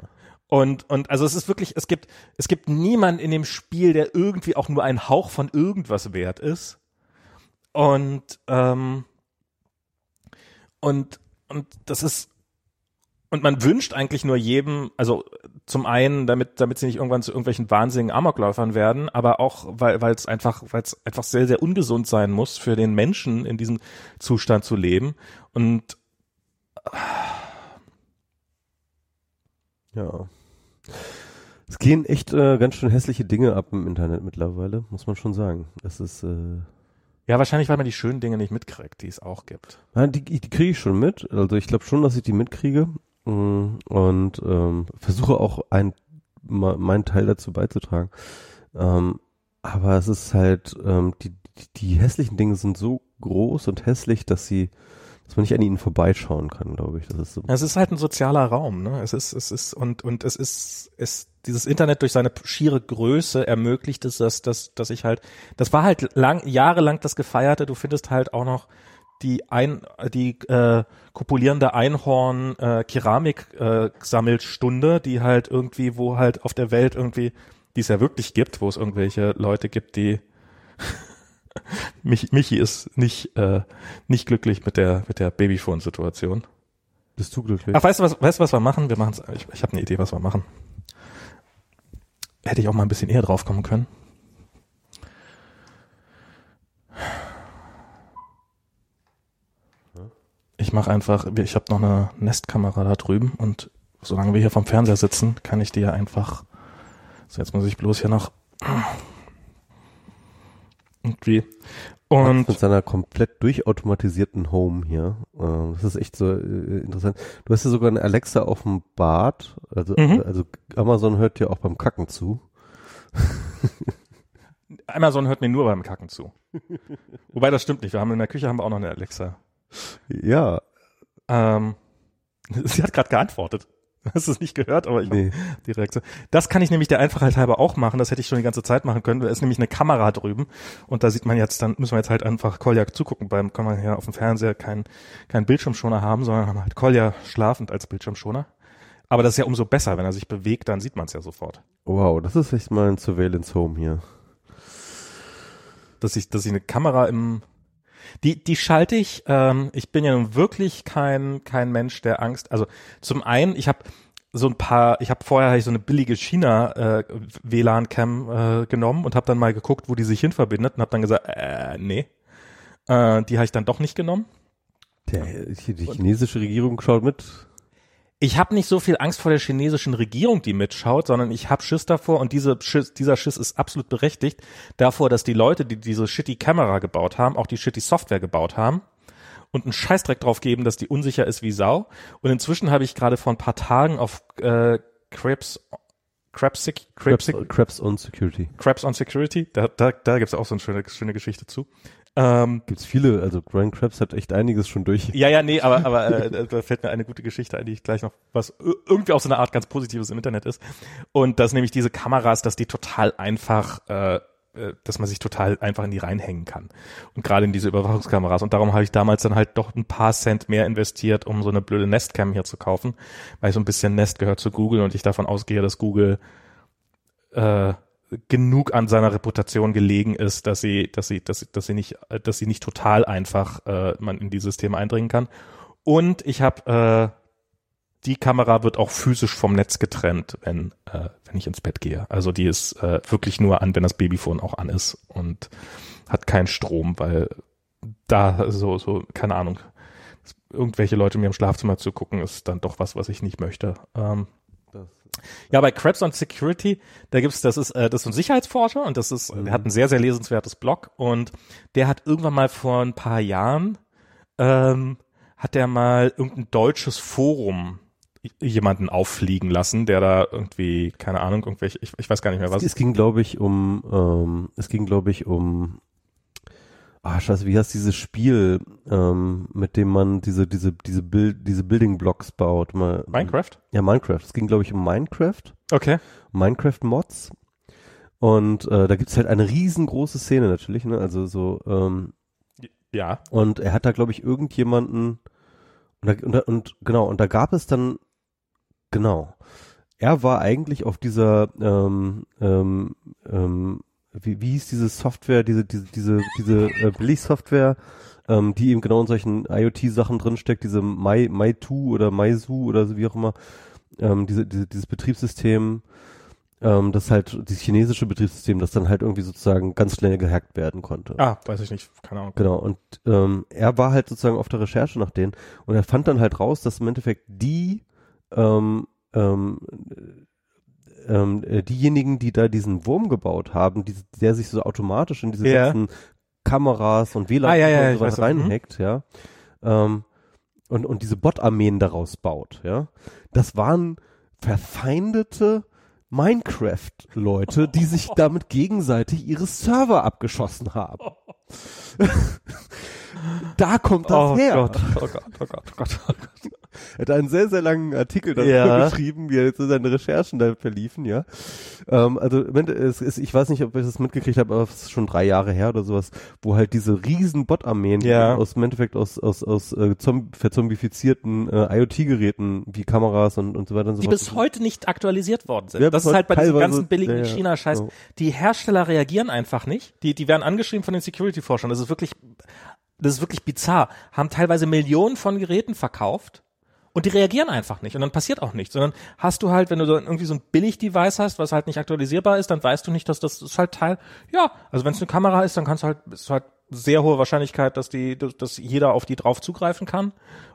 Und, und also es ist wirklich, es gibt, es gibt niemanden in dem Spiel, der irgendwie auch nur ein Hauch von irgendwas wert ist. Und, ähm, und, und das ist, und man wünscht eigentlich nur jedem, also zum einen, damit, damit sie nicht irgendwann zu irgendwelchen wahnsinnigen Amokläufern werden, aber auch, weil, weil es einfach, weil es einfach sehr, sehr ungesund sein muss, für den Menschen in diesem Zustand zu leben. Und ja. Es gehen echt äh, ganz schön hässliche Dinge ab im Internet mittlerweile, muss man schon sagen. Es ist äh ja, wahrscheinlich, weil man die schönen Dinge nicht mitkriegt, die es auch gibt. Ja, die, die kriege ich schon mit. Also ich glaube schon, dass ich die mitkriege mm, und ähm, versuche auch ein, meinen Teil dazu beizutragen. Ähm, aber es ist halt, ähm, die, die, die hässlichen Dinge sind so groß und hässlich, dass sie dass man nicht an ihnen vorbeischauen kann, glaube ich. Das ist so. Es ist halt ein sozialer Raum, ne? Es ist, es ist, und, und es ist, es, dieses Internet durch seine schiere Größe ermöglicht es, dass, dass, dass ich halt, das war halt lang, jahrelang das Gefeierte, du findest halt auch noch die ein, die äh, kopulierende Einhorn äh, Keramik äh, Sammelstunde, die halt irgendwie, wo halt auf der Welt irgendwie, die es ja wirklich gibt, wo es irgendwelche Leute gibt, die (laughs) Mich, Michi ist nicht, äh, nicht glücklich mit der, mit der Babyphone-Situation. Bist du glücklich? Ach, weißt du was, weißt du, was wir machen? Wir machen's, ich, ich habe eine Idee, was wir machen. Hätte ich auch mal ein bisschen eher drauf kommen können. Ich mache einfach, ich habe noch eine Nestkamera da drüben und solange wir hier vom Fernseher sitzen, kann ich die ja einfach. So, jetzt muss ich bloß hier noch irgendwie. Und mit seiner komplett durchautomatisierten Home hier. Äh, das ist echt so äh, interessant. Du hast ja sogar eine Alexa auf dem Bad. Also, mhm. also Amazon hört dir auch beim Kacken zu. (laughs) Amazon hört mir nur beim Kacken zu. Wobei das stimmt nicht. Wir haben in der Küche haben wir auch noch eine Alexa. Ja. Ähm, (laughs) sie hat gerade geantwortet. (laughs) Hast du es nicht gehört, aber ich nee. die Reaktion. Das kann ich nämlich der Einfachheit halber auch machen. Das hätte ich schon die ganze Zeit machen können. Da ist nämlich eine Kamera drüben und da sieht man jetzt, dann müssen wir jetzt halt einfach Kolja zugucken. Beim kann man hier auf dem Fernseher keinen kein Bildschirmschoner haben, sondern haben halt Kolja schlafend als Bildschirmschoner. Aber das ist ja umso besser, wenn er sich bewegt, dann sieht man es ja sofort. Wow, das ist echt mal ein Surveillance Home hier. Dass ich, dass ich eine Kamera im die, die schalte ich. Ähm, ich bin ja nun wirklich kein, kein Mensch, der Angst. Also zum einen, ich habe so ein paar, ich habe vorher hab so eine billige China äh, WLAN Cam äh, genommen und habe dann mal geguckt, wo die sich hin verbindet und habe dann gesagt, äh, nee, äh, die habe ich dann doch nicht genommen. Der, die chinesische Regierung schaut mit ich habe nicht so viel Angst vor der chinesischen Regierung, die mitschaut, sondern ich habe Schiss davor und diese Schiss, dieser Schiss ist absolut berechtigt davor, dass die Leute, die diese shitty Kamera gebaut haben, auch die shitty Software gebaut haben und einen Scheißdreck drauf geben, dass die unsicher ist wie Sau. Und inzwischen habe ich gerade vor ein paar Tagen auf äh, Krebs Krebs, Krebs, Krebs on Security. Krebs on Security, da, da, da gibt's auch so eine schöne, schöne Geschichte zu. Ähm, Gibt's viele, also Brian Krebs hat echt einiges schon durch. Ja, ja, nee, aber, aber äh, (laughs) da fällt mir eine gute Geschichte ein, die ich gleich noch, was irgendwie auf so eine Art ganz Positives im Internet ist. Und das nämlich diese Kameras, dass die total einfach, äh, äh, dass man sich total einfach in die reinhängen kann. Und gerade in diese Überwachungskameras. Und darum habe ich damals dann halt doch ein paar Cent mehr investiert, um so eine blöde Nestcam hier zu kaufen, weil so ein bisschen Nest gehört zu Google und ich davon ausgehe, dass Google äh, genug an seiner Reputation gelegen ist, dass sie, dass sie, dass sie, dass sie nicht, dass sie nicht total einfach äh, man in die Systeme eindringen kann. Und ich habe äh, die Kamera wird auch physisch vom Netz getrennt, wenn äh, wenn ich ins Bett gehe. Also die ist äh, wirklich nur an, wenn das Babyphone auch an ist und hat keinen Strom, weil da so so keine Ahnung irgendwelche Leute mir im Schlafzimmer zu gucken ist dann doch was, was ich nicht möchte. Ähm, ja, bei Krebs on Security, da gibt's, das ist, äh, das ist ein Sicherheitsforscher und das ist, mhm. der hat ein sehr, sehr lesenswertes Blog und der hat irgendwann mal vor ein paar Jahren, ähm, hat der mal irgendein deutsches Forum jemanden auffliegen lassen, der da irgendwie, keine Ahnung, irgendwelche, ich, ich weiß gar nicht mehr was. Es ging, glaube ich, um, ähm, es ging, glaube ich, um ah, scheiße, wie heißt dieses Spiel, ähm, mit dem man diese, diese, diese Bild, diese Building Blocks baut? Mal, Minecraft? Ja, Minecraft. Es ging, glaube ich, um Minecraft. Okay. Minecraft-Mods. Und äh, da gibt's halt eine riesengroße Szene natürlich, ne? Also so, ähm, ja. Und er hat da, glaube ich, irgendjemanden und, da, und, und genau, und da gab es dann, genau, er war eigentlich auf dieser ähm, ähm, ähm, wie, wie hieß diese Software, diese, diese, diese, diese äh, Billigsoftware, ähm, die eben genau in solchen IoT-Sachen drinsteckt, diese My, My2 oder MyZoo oder so wie auch immer, ähm, diese, diese, dieses Betriebssystem, ähm, das halt, dieses chinesische Betriebssystem, das dann halt irgendwie sozusagen ganz schnell gehackt werden konnte. Ah, weiß ich nicht, keine Ahnung. Genau, und ähm, er war halt sozusagen auf der Recherche nach denen und er fand dann halt raus, dass im Endeffekt die ähm, ähm, ähm, äh, diejenigen, die da diesen Wurm gebaut haben, die, der sich so automatisch in diese ja. ganzen Kameras und WLAN ah, ja, ja, und sowas mhm. reinhackt, ja, ähm, und, und diese Bot-Armeen daraus baut, ja, das waren verfeindete Minecraft-Leute, die sich (laughs) damit gegenseitig ihre Server abgeschossen haben. (laughs) (laughs) da kommt das oh her. Gott, oh Gott, oh Gott, oh Gott, oh Gott. Er hat einen sehr, sehr langen Artikel darüber ja. geschrieben, wie er jetzt so seine Recherchen da verliefen, ja. Ähm, also es ist, ich weiß nicht, ob ich das mitgekriegt habe, aber es ist schon drei Jahre her oder sowas, wo halt diese riesen Bot-Armeen ja. aus im Endeffekt aus, aus, aus äh, verzombifizierten äh, IoT-Geräten wie Kameras und, und so weiter und so Die bis heute nicht aktualisiert worden sind. Ja, das ist halt bei diesem ganzen billigen ja, China-Scheiß. Die Hersteller reagieren einfach nicht. Die, die werden angeschrieben von den Security-Forschern. Das ist wirklich, das ist wirklich bizarr. Haben teilweise Millionen von Geräten verkauft und die reagieren einfach nicht und dann passiert auch nichts, sondern hast du halt, wenn du so irgendwie so ein Billig-Device hast, was halt nicht aktualisierbar ist, dann weißt du nicht, dass das ist halt Teil, ja, also wenn es eine Kamera ist, dann kannst du halt, ist halt sehr hohe Wahrscheinlichkeit, dass die, dass jeder auf die drauf zugreifen kann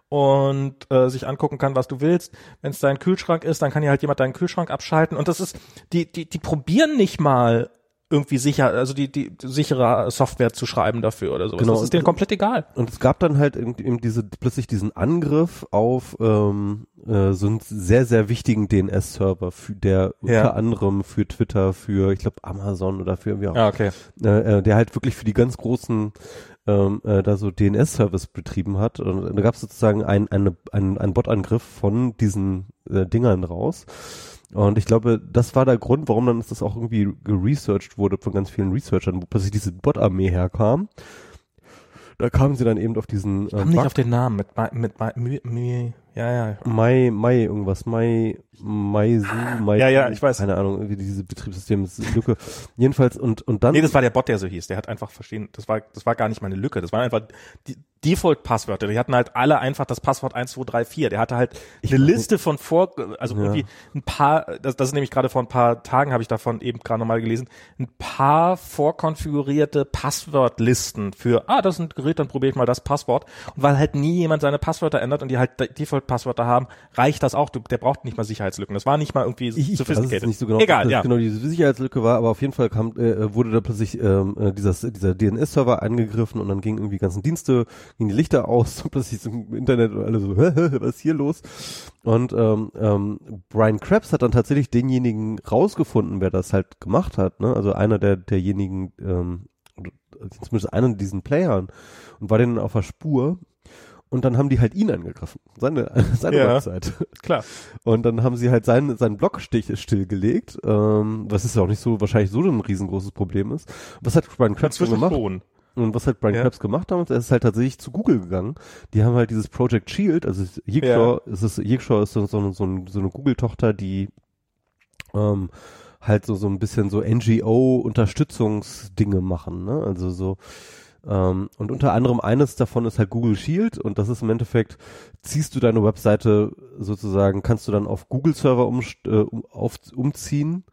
und äh, sich angucken kann, was du willst. Wenn es dein Kühlschrank ist, dann kann ja halt jemand deinen Kühlschrank abschalten. Und das ist, die, die, die probieren nicht mal irgendwie sicher, also die, die sichere Software zu schreiben dafür oder sowas. Genau. Das ist denen komplett egal. Und es gab dann halt eben diese, plötzlich diesen Angriff auf ähm, äh, so einen sehr, sehr wichtigen DNS-Server, für der Ja. unter anderem für Twitter, für, ich glaube, Amazon oder für irgendwie auch, Ja, okay. äh, äh, der halt wirklich für die ganz großen ähm, äh, da so DNS-Service betrieben hat. Und da gab es sozusagen ein, eine, ein, einen Bot-Angriff von diesen äh, Dingern raus. Und ich glaube, das war der Grund, warum dann das auch irgendwie geresearched wurde von ganz vielen Researchern, wo plötzlich diese Bot-Armee herkam. Da kamen sie dann eben auf diesen äh, Komm nicht Bug. auf den Namen mit, Mi- mit, Mi- Mi- Mi- ja, ja. Mai, Mai irgendwas, Mai, Maisu, Mai, Ja, ja, ich weiß. Keine Ahnung, irgendwie diese Betriebssystem, das ist eine Lücke. Jedenfalls, und, und dann. Nee, das war der Bot, der so hieß. Der hat einfach verstehen, das war, das war gar nicht meine Lücke. Das waren einfach die Default-Passwörter. Die hatten halt alle einfach das Passwort 1234. Der hatte halt eine Liste von vor, also Ja. irgendwie ein paar, das, das ist nämlich gerade vor ein paar Tagen habe ich davon eben gerade nochmal gelesen, ein paar vorkonfigurierte Passwortlisten für, ah, das ist ein Gerät, dann probiere ich mal das Passwort. Und weil halt nie jemand seine Passwörter ändert und die halt Default-Passwörter haben, reicht das auch. Du, der braucht nicht mal Sicherheitslücken. Das war nicht mal irgendwie ich, ich sophisticated. es nicht so genau, Egal, ja. genau diese Sicherheitslücke war, aber auf jeden Fall kam, äh, wurde da plötzlich ähm, äh, dieser, dieser DNS-Server angegriffen und dann gingen irgendwie ganzen Dienste, gingen die Lichter aus und (laughs) plötzlich so im Internet und alle so, (laughs) was ist hier los? Und ähm, ähm, Brian Krebs hat dann tatsächlich denjenigen rausgefunden, wer das halt gemacht hat, ne? Also einer der derjenigen, ähm, zumindest einer diesen Playern und war denen auf der Spur. Und dann haben die halt ihn angegriffen, seine, (laughs) seine Ja. Website. Klar. Und dann haben sie halt seinen, seinen Blog stich, stillgelegt, ähm, was ist ja auch nicht so, wahrscheinlich so ein riesengroßes Problem ist. Was hat Brian Krebs gemacht? schon. Und was hat Brian Ja. Krebs gemacht damals? Er ist halt tatsächlich zu Google gegangen. Die haben halt dieses Project Shield, also Jigshaw, es ist, ist so, so, eine- so, eine- so eine Google-Tochter, die ähm, halt so, so ein bisschen so NGO-Unterstützungsdinge machen, ne? Also so, ähm, und unter anderem eines davon ist halt Google Shield und das ist im Endeffekt, ziehst du deine Webseite sozusagen, kannst du dann auf Google-Server um, äh, um, auf, umziehen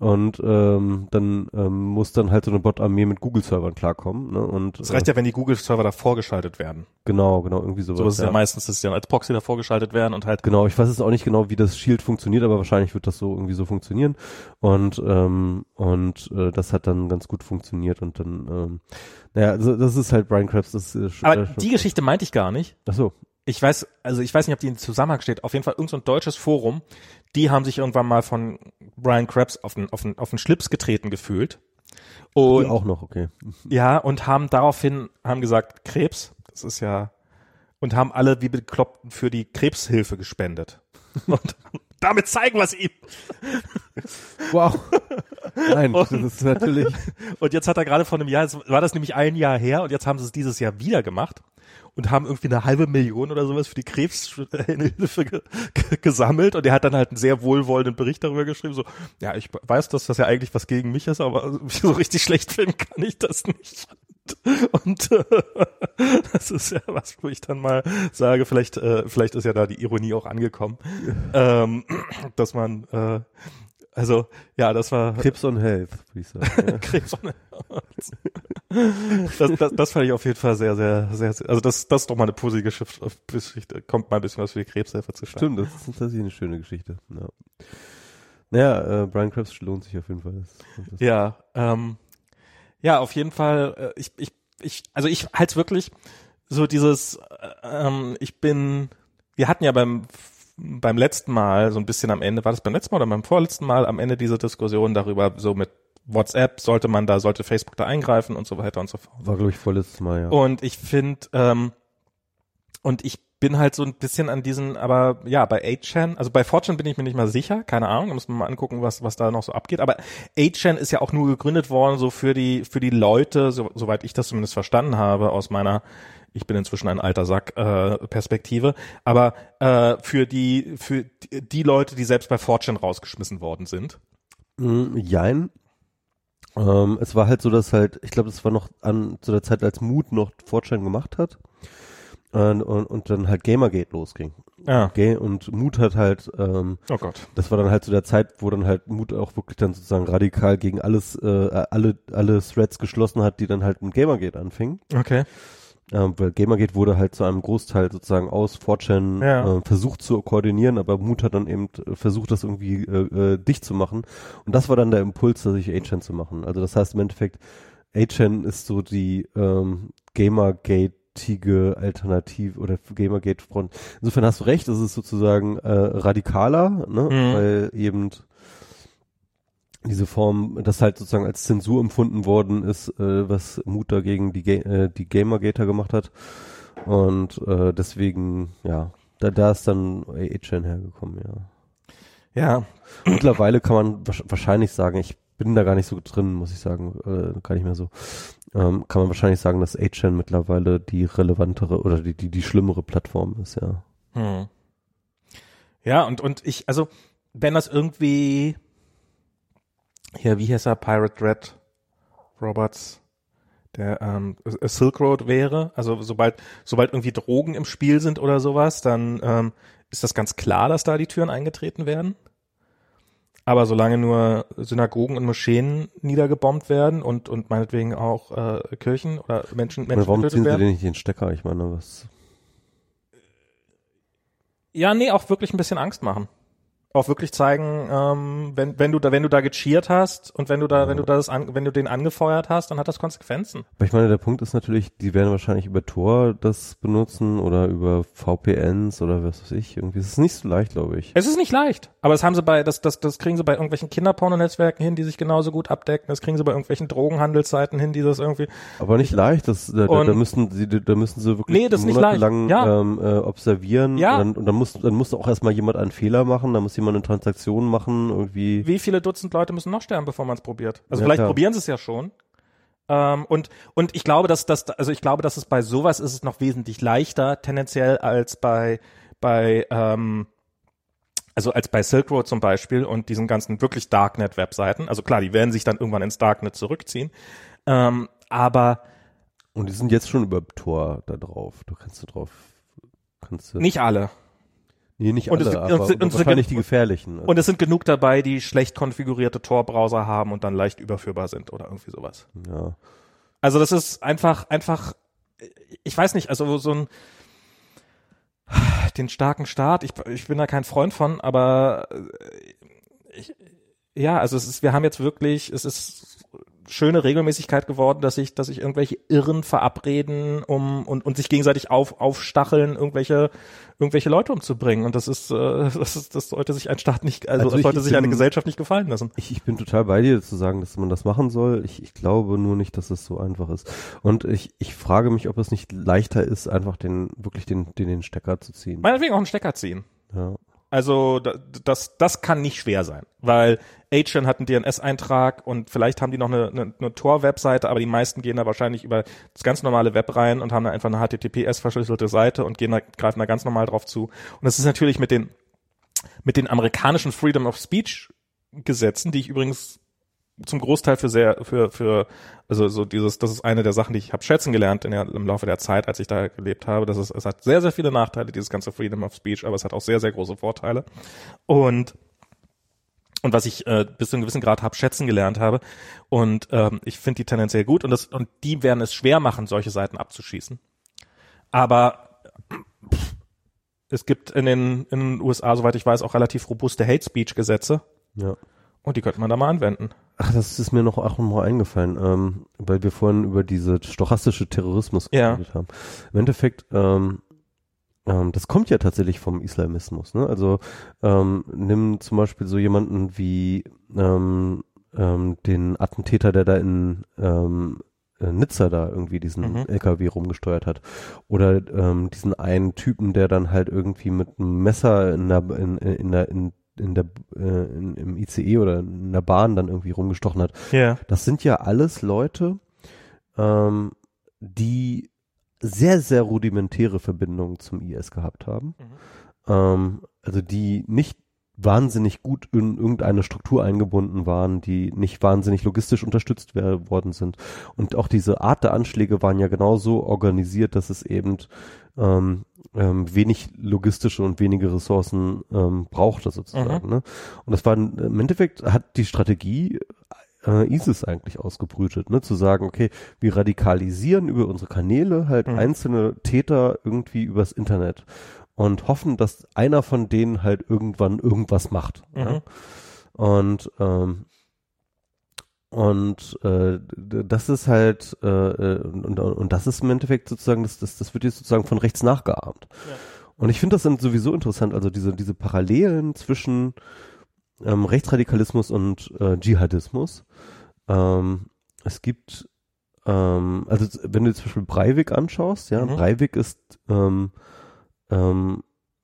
und ähm, dann ähm, muss dann halt so eine Bot-Armee mit Google-Servern klarkommen. Ne? Und Es reicht ja, wenn die Google-Server da vorgeschaltet werden. genau, genau, irgendwie sowas. So ist ja. ja. meistens, dass die dann als Proxy da vorgeschaltet werden und halt Genau, ich weiß jetzt auch nicht genau, wie das Shield funktioniert, aber wahrscheinlich wird das so irgendwie so funktionieren. Und ähm, und äh, das hat dann ganz gut funktioniert und dann, ähm, naja, also das ist halt Brian Krebs. Das ist, Aber äh, die Geschichte meinte ich gar nicht. ach so, Ich weiß, also ich weiß nicht, ob die in Zusammenhang steht. Auf jeden Fall irgendein so ein deutsches Forum. Die haben sich irgendwann mal von Brian Krebs auf den, auf den, auf den Schlips getreten gefühlt. die Und auch noch, okay. ja, und haben daraufhin, haben gesagt, Krebs, das ist ja, und haben alle wie bekloppt für die Krebshilfe gespendet. (laughs) Und damit zeigen wir es ihm. Wow. Nein, das ist natürlich. (laughs) Und jetzt hat er gerade vor einem Jahr, war das nämlich ein Jahr her und jetzt haben sie es dieses Jahr wieder gemacht und haben irgendwie eine halbe Million oder sowas für die Krebshilfe ge gesammelt und er hat dann halt einen sehr wohlwollenden Bericht darüber geschrieben, so, ja, ich weiß, dass das ja eigentlich was gegen mich ist, aber (laughs) so richtig schlecht finden kann ich das nicht. Und äh, (laughs) das ist ja was, wo ich dann mal sage, vielleicht, äh, vielleicht ist ja da die Ironie auch angekommen, ähm, dass man, äh, also ja, das war Krebs on Health, würde ich sagen. (laughs) Ja. Krebs ohne das, das, das fand ich auf jeden Fall sehr, sehr, sehr, sehr also das, das ist doch mal eine positive Geschichte, kommt mal ein bisschen was für die Krebshilfe zu Stimmt, das ist tatsächlich eine schöne Geschichte. Ja. Naja, äh, Brian Krebs lohnt sich auf jeden Fall. Das, das Ja, ähm, ja, auf jeden Fall, äh, ich, ich, ich, also ich halte wirklich so dieses, äh, ähm, ich bin, wir hatten ja beim, beim letzten Mal so ein bisschen am Ende, war das beim letzten Mal oder beim vorletzten Mal am Ende dieser Diskussion darüber, so mit WhatsApp, sollte man da, sollte Facebook da eingreifen und so weiter und so fort. war, glaube ich, vorletztes Mal, ja. Und ich finde, ähm, und ich bin halt so ein bisschen an diesen, aber ja, bei 8chan, also bei 4chan bin ich mir nicht mal sicher, keine Ahnung, da muss man mal angucken, was, was da noch so abgeht, aber 8chan ist ja auch nur gegründet worden, so für die, für die Leute, so, soweit ich das zumindest verstanden habe, aus meiner, ich bin inzwischen ein alter Sack, äh, Perspektive, aber äh, für die, für die, Leute, die selbst bei 4chan rausgeschmissen worden sind. Mm, Jein. Ähm, es war halt so, dass halt, ich glaube, das war noch an zu der Zeit, als Mood noch Fortschein gemacht hat. und, und, und dann halt Gamergate losging. Ja. Okay, und Mut hat halt, ähm, Oh Gott. das war dann halt zu der Zeit, wo dann halt Mut auch wirklich dann sozusagen radikal gegen alles, äh, alle, alle Threads geschlossen hat, die dann halt mit Gamergate anfingen. Okay. Ähm, weil Gamergate wurde halt zu einem Großteil sozusagen aus 4chan Ja. äh, versucht zu koordinieren, aber Mut hat dann eben äh, versucht, das irgendwie äh, äh, dicht zu machen. Und das war dann der Impuls, dass ich 8chan zu machen. Also das heißt im Endeffekt, 8chan ist so die ähm, Gamergate-tige Alternative oder Gamergate-Front. Insofern hast du recht, es ist sozusagen äh, radikaler, ne? Mhm. weil eben diese Form, das halt sozusagen als Zensur empfunden worden ist, äh, was Mut dagegen die, Ga äh, die Gamergater gemacht hat. Und äh, deswegen, ja, da, da ist dann 8chan hergekommen, ja. Ja. Mittlerweile kann man wahrsch- wahrscheinlich sagen, ich bin da gar nicht so drin, muss ich sagen, äh, gar nicht mehr so. Ähm, kann man wahrscheinlich sagen, dass 8chan mittlerweile die relevantere oder die, die, die schlimmere Plattform ist, ja. Hm. Ja, und, und ich, also, wenn das irgendwie, hier, wie heißt er, Pirate Red Roberts, der ähm, äh, Silk Road wäre, also sobald, sobald irgendwie Drogen im Spiel sind oder sowas, dann ähm, ist das ganz klar, dass da die Türen eingetreten werden. Aber solange nur Synagogen und Moscheen niedergebombt werden und, und meinetwegen auch äh, Kirchen oder Menschen, Menschen warum getötet ziehen sie werden. denn nicht den Stecker? Ich meine, was. Ja, nee, auch wirklich ein bisschen Angst machen. Auch wirklich zeigen, ähm, wenn, wenn du da, wenn du da gecheert hast und wenn du da, wenn du das an, wenn du den angefeuert hast, dann hat das Konsequenzen. Aber ich meine, der Punkt ist natürlich, die werden wahrscheinlich über Tor das benutzen oder über VPNs oder was weiß ich. Irgendwie ist es nicht so leicht, glaube ich. Es ist nicht leicht, aber das haben sie bei, das, das, das kriegen sie bei irgendwelchen Kinderpornonetzwerken hin, die sich genauso gut abdecken. Das kriegen sie bei irgendwelchen Drogenhandelsseiten hin, die das irgendwie. Aber nicht leicht. Das, da, da, da müssen sie, da müssen sie wirklich Nee, das monatelang Ja. ähm, äh, observieren. Ja. Und dann, und dann muss, dann muss auch erstmal jemand einen Fehler machen. Dann muss jemand eine Transaktion machen. Irgendwie. Wie viele Dutzend Leute müssen noch sterben, bevor man es probiert? Also Ja, vielleicht klar. probieren sie es ja schon. Ähm, und, und ich glaube, dass das, also ich glaube, dass es bei sowas ist es noch wesentlich leichter tendenziell als bei, bei, ähm, also als bei Silk Road zum Beispiel und diesen ganzen wirklich Darknet-Webseiten. Also klar, die werden sich dann irgendwann ins Darknet zurückziehen. Ähm, aber Und die sind jetzt schon über Tor da drauf. Du kannst du drauf. Kannst du. nicht alle. Nee, nicht Und es alle, aber und und es wahrscheinlich die gefährlichen. Und es sind genug dabei, die schlecht konfigurierte Tor-Browser haben und dann leicht überführbar sind oder irgendwie sowas. ja. Also das ist einfach, einfach, ich weiß nicht, also so ein den starken Staat, ich, ich bin da kein Freund von, aber äh, ich, ja, also es ist, wir haben jetzt wirklich, es ist schöne Regelmäßigkeit geworden, dass sich, dass sich irgendwelche Irren verabreden, um und, und sich gegenseitig auf, aufstacheln, irgendwelche, irgendwelche Leute umzubringen. Und das ist, äh, (laughs) das ist, das sollte sich ein Staat nicht, also, Also das sollte ich sich eine bin- Gesellschaft nicht gefallen lassen. Ich, ich bin total bei dir zu sagen, dass man das machen soll. Ich, ich glaube nur nicht, dass es so einfach ist. Und ich, ich frage mich, ob es nicht leichter ist, einfach den, wirklich den, den, den Stecker zu ziehen. Meinetwegen auch einen Stecker ziehen. Ja. Also da- das, das kann nicht schwer sein, weil Agent hat einen DNS-Eintrag und vielleicht haben die noch eine, eine, eine Tor-Webseite, aber die meisten gehen da wahrscheinlich über das ganz normale Web rein und haben da einfach eine HTTPS-verschlüsselte Seite und gehen da, greifen da ganz normal drauf zu. Und das ist natürlich mit den, mit den amerikanischen Freedom of Speech Gesetzen, die ich übrigens zum Großteil für sehr, für, für, also so dieses, das ist eine der Sachen, die ich habe schätzen gelernt in der, im Laufe der Zeit, als ich da gelebt habe. Das ist, es hat sehr, sehr viele Nachteile, dieses ganze Freedom of Speech, aber es hat auch sehr, sehr große Vorteile. Und und was ich äh, bis zu einem gewissen Grad habe schätzen gelernt habe. Und ähm, ich finde die tendenziell gut und das und die werden es schwer machen, solche Seiten abzuschießen. Aber pff, es gibt in den, in den USA, soweit ich weiß, auch relativ robuste Hate Speech Gesetze ja. und die könnte man da mal anwenden. Ach, das ist mir noch auch noch mal eingefallen, ähm, weil wir vorhin über diese stochastische Terrorismus Ja. geredet haben. Im Endeffekt, ähm, ähm, das kommt ja tatsächlich vom Islamismus. Ne? Also ähm, nimm zum Beispiel so jemanden wie ähm, ähm, den Attentäter, der da in ähm, äh, Nizza da irgendwie diesen Mhm. LKW rumgesteuert hat. Oder ähm, diesen einen Typen, der dann halt irgendwie mit einem Messer in der, in, in der, in, in der, äh, in, im ICE oder in der Bahn dann irgendwie rumgestochen hat. Ja. Das sind ja alles Leute, ähm, die sehr, sehr rudimentäre Verbindungen zum IS gehabt haben. Mhm. Ähm, also die nicht wahnsinnig gut in irgendeine Struktur eingebunden waren, die nicht wahnsinnig logistisch unterstützt worden sind. Und auch diese Art der Anschläge waren ja genauso organisiert, dass es eben ähm, ähm, wenig logistische und wenige Ressourcen ähm, brauchte sozusagen. Mhm. Ne? Und das war im Endeffekt hat die Strategie äh, ISIS eigentlich ausgebrütet, ne? Zu sagen, okay, wir radikalisieren über unsere Kanäle halt mhm. einzelne Täter irgendwie übers Internet und hoffen, dass einer von denen halt irgendwann irgendwas macht. Mhm. Ja? Und ähm, und äh, das ist halt äh, äh, und, und das ist im Endeffekt sozusagen das das das wird jetzt sozusagen von rechts nachgeahmt. Ja. Und ich finde das dann sowieso interessant, also diese diese Parallelen zwischen ähm, Rechtsradikalismus und äh, Dschihadismus. Ähm, es gibt ähm, also wenn du zum Beispiel Breivik anschaust, ja, mhm. Breivik ist ähm, ähm,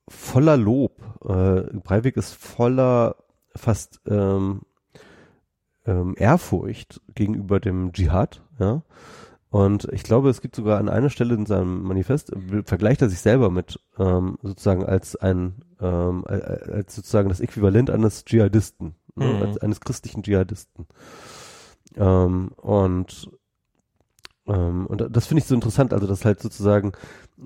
voller Lob. Äh, Breivik ist voller fast ähm, ähm, Ehrfurcht gegenüber dem Dschihad, ja. Und ich glaube, es gibt sogar an einer Stelle in seinem Manifest, äh, vergleicht er sich selber mit ähm, sozusagen als ein, ähm, als sozusagen das Äquivalent eines Dschihadisten, ne, mhm. ne, als eines christlichen Dschihadisten. Ähm, und ähm, und das finde ich so interessant, also dass halt sozusagen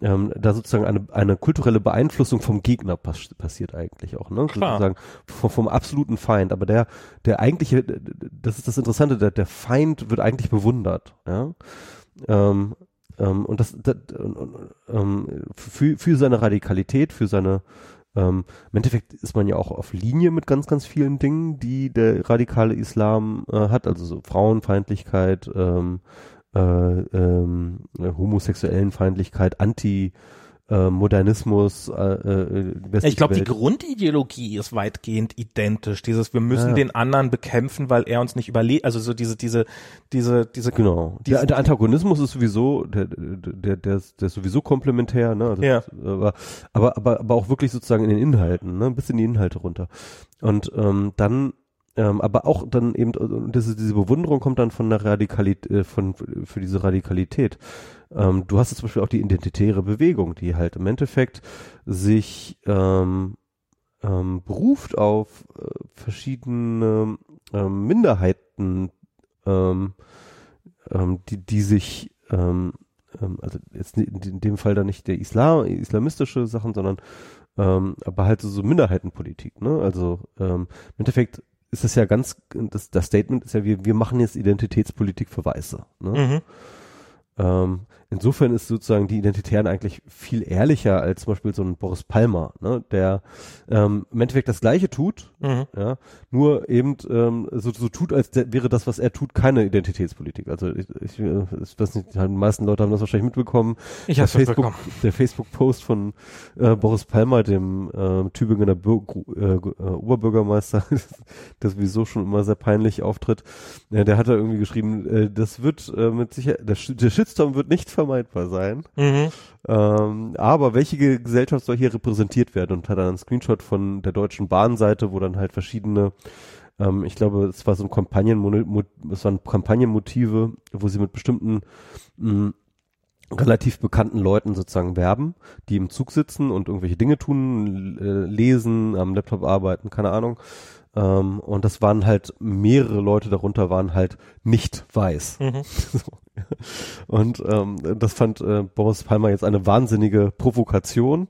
ähm, da sozusagen eine, eine kulturelle Beeinflussung vom Gegner pass passiert eigentlich auch, ne? Klar. Sozusagen vom, vom absoluten Feind. Aber der, der eigentliche, das ist das Interessante, der, der Feind wird eigentlich bewundert, ja. Ähm, ähm, und das, das ähm, für, für seine Radikalität, für seine ähm, Im Endeffekt ist man ja auch auf Linie mit ganz, ganz vielen Dingen, die der radikale Islam äh, hat, also so Frauenfeindlichkeit, ähm, äh, ähm, homosexuellen Feindlichkeit, Anti äh, Modernismus. Äh, äh, ich glaube, die Grundideologie ist weitgehend identisch. Dieses, wir müssen ja. den anderen bekämpfen, weil er uns nicht überlebt. Also so diese, diese, diese, diese. Genau. Der, der, Antagonismus ist sowieso, der, der, der, ist, der ist sowieso komplementär. Ne? Also ja. aber, aber, aber, aber auch wirklich sozusagen in den Inhalten, ne? ein bisschen die Inhalte runter. Und ähm, dann ähm, aber auch dann eben, das diese Bewunderung kommt dann von der Radikalität, äh, von, für diese Radikalität. Ähm, du hast zum Beispiel auch die identitäre Bewegung, die halt im Endeffekt sich ähm, ähm, beruft auf äh, verschiedene ähm, Minderheiten, ähm, ähm, die, die sich ähm, ähm, also jetzt in dem Fall dann nicht der Islam, islamistische Sachen, sondern ähm, aber halt so, so Minderheitenpolitik, ne? Also ähm, im Endeffekt ist das ja ganz, das, das Statement ist ja, wir, wir machen jetzt Identitätspolitik für Weiße. Ne? Mhm. Ähm, insofern ist sozusagen die Identitären eigentlich viel ehrlicher als zum Beispiel so ein Boris Palmer, ne, der ähm, im Endeffekt das Gleiche tut, mhm. ja, nur eben ähm, so, so tut, als wäre das, was er tut, keine Identitätspolitik. Also ich, ich, ich weiß nicht, die meisten Leute haben das wahrscheinlich mitbekommen. Ich habe Facebook, der Facebook-Post von äh, Boris Palmer, dem äh, Tübinger Bür äh, äh, Oberbürgermeister, (laughs) der sowieso schon immer sehr peinlich auftritt, äh, der hat da irgendwie geschrieben, äh, das wird äh, mit sicher, der, der Shitstorm wird nicht vermeidbar sein. Mhm. Ähm, aber welche Gesellschaft soll hier repräsentiert werden? Und hat dann einen Screenshot von der Deutschen Bahnseite, wo dann halt verschiedene ähm, ich glaube, es war so ein Kampagnen, es waren Kampagnenmotive, wo sie mit bestimmten mh, relativ bekannten Leuten sozusagen werben, die im Zug sitzen und irgendwelche Dinge tun, äh, lesen, am Laptop arbeiten, keine Ahnung. Ähm, und das waren halt mehrere Leute darunter waren halt nicht weiß. Mhm. (laughs) Und ähm, das fand äh, Boris Palmer jetzt eine wahnsinnige Provokation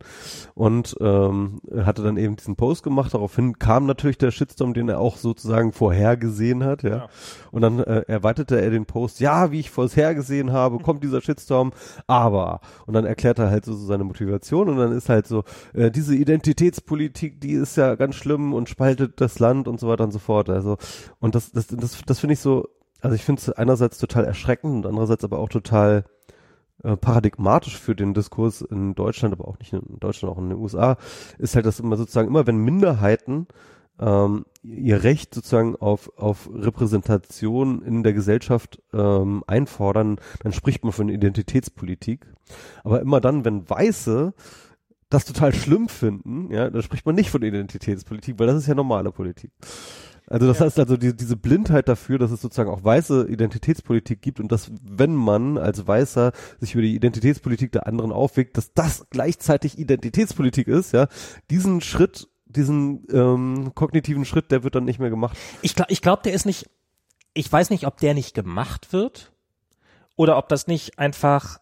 und ähm, hatte dann eben diesen Post gemacht. Daraufhin kam natürlich der Shitstorm, den er auch sozusagen vorhergesehen hat. Ja. ja. Und dann äh, erweiterte er den Post, ja, wie ich vorhergesehen habe, (laughs) kommt dieser Shitstorm, aber. Und dann erklärt er halt so, so seine Motivation und dann ist halt so, äh, diese Identitätspolitik, die ist ja ganz schlimm und spaltet das Land und so weiter und so fort. Also, und das, das, das, das finde ich so also ich finde es einerseits total erschreckend und andererseits aber auch total äh, paradigmatisch für den Diskurs in Deutschland, aber auch nicht in Deutschland, auch in den USA, ist halt, dass immer sozusagen immer, wenn Minderheiten ähm, ihr Recht sozusagen auf, auf Repräsentation in der Gesellschaft ähm, einfordern, dann spricht man von Identitätspolitik. Aber immer dann, wenn Weiße das total schlimm finden, ja, dann spricht man nicht von Identitätspolitik, weil das ist ja normale Politik. Also das ja. heißt also die, diese Blindheit dafür, dass es sozusagen auch weiße Identitätspolitik gibt und dass wenn man als Weißer sich über die Identitätspolitik der anderen aufwegt, dass das gleichzeitig Identitätspolitik ist, ja, diesen Schritt diesen ähm, kognitiven Schritt, der wird dann nicht mehr gemacht. Ich glaube, ich glaub, der ist nicht, ich weiß nicht, ob der nicht gemacht wird oder ob das nicht einfach,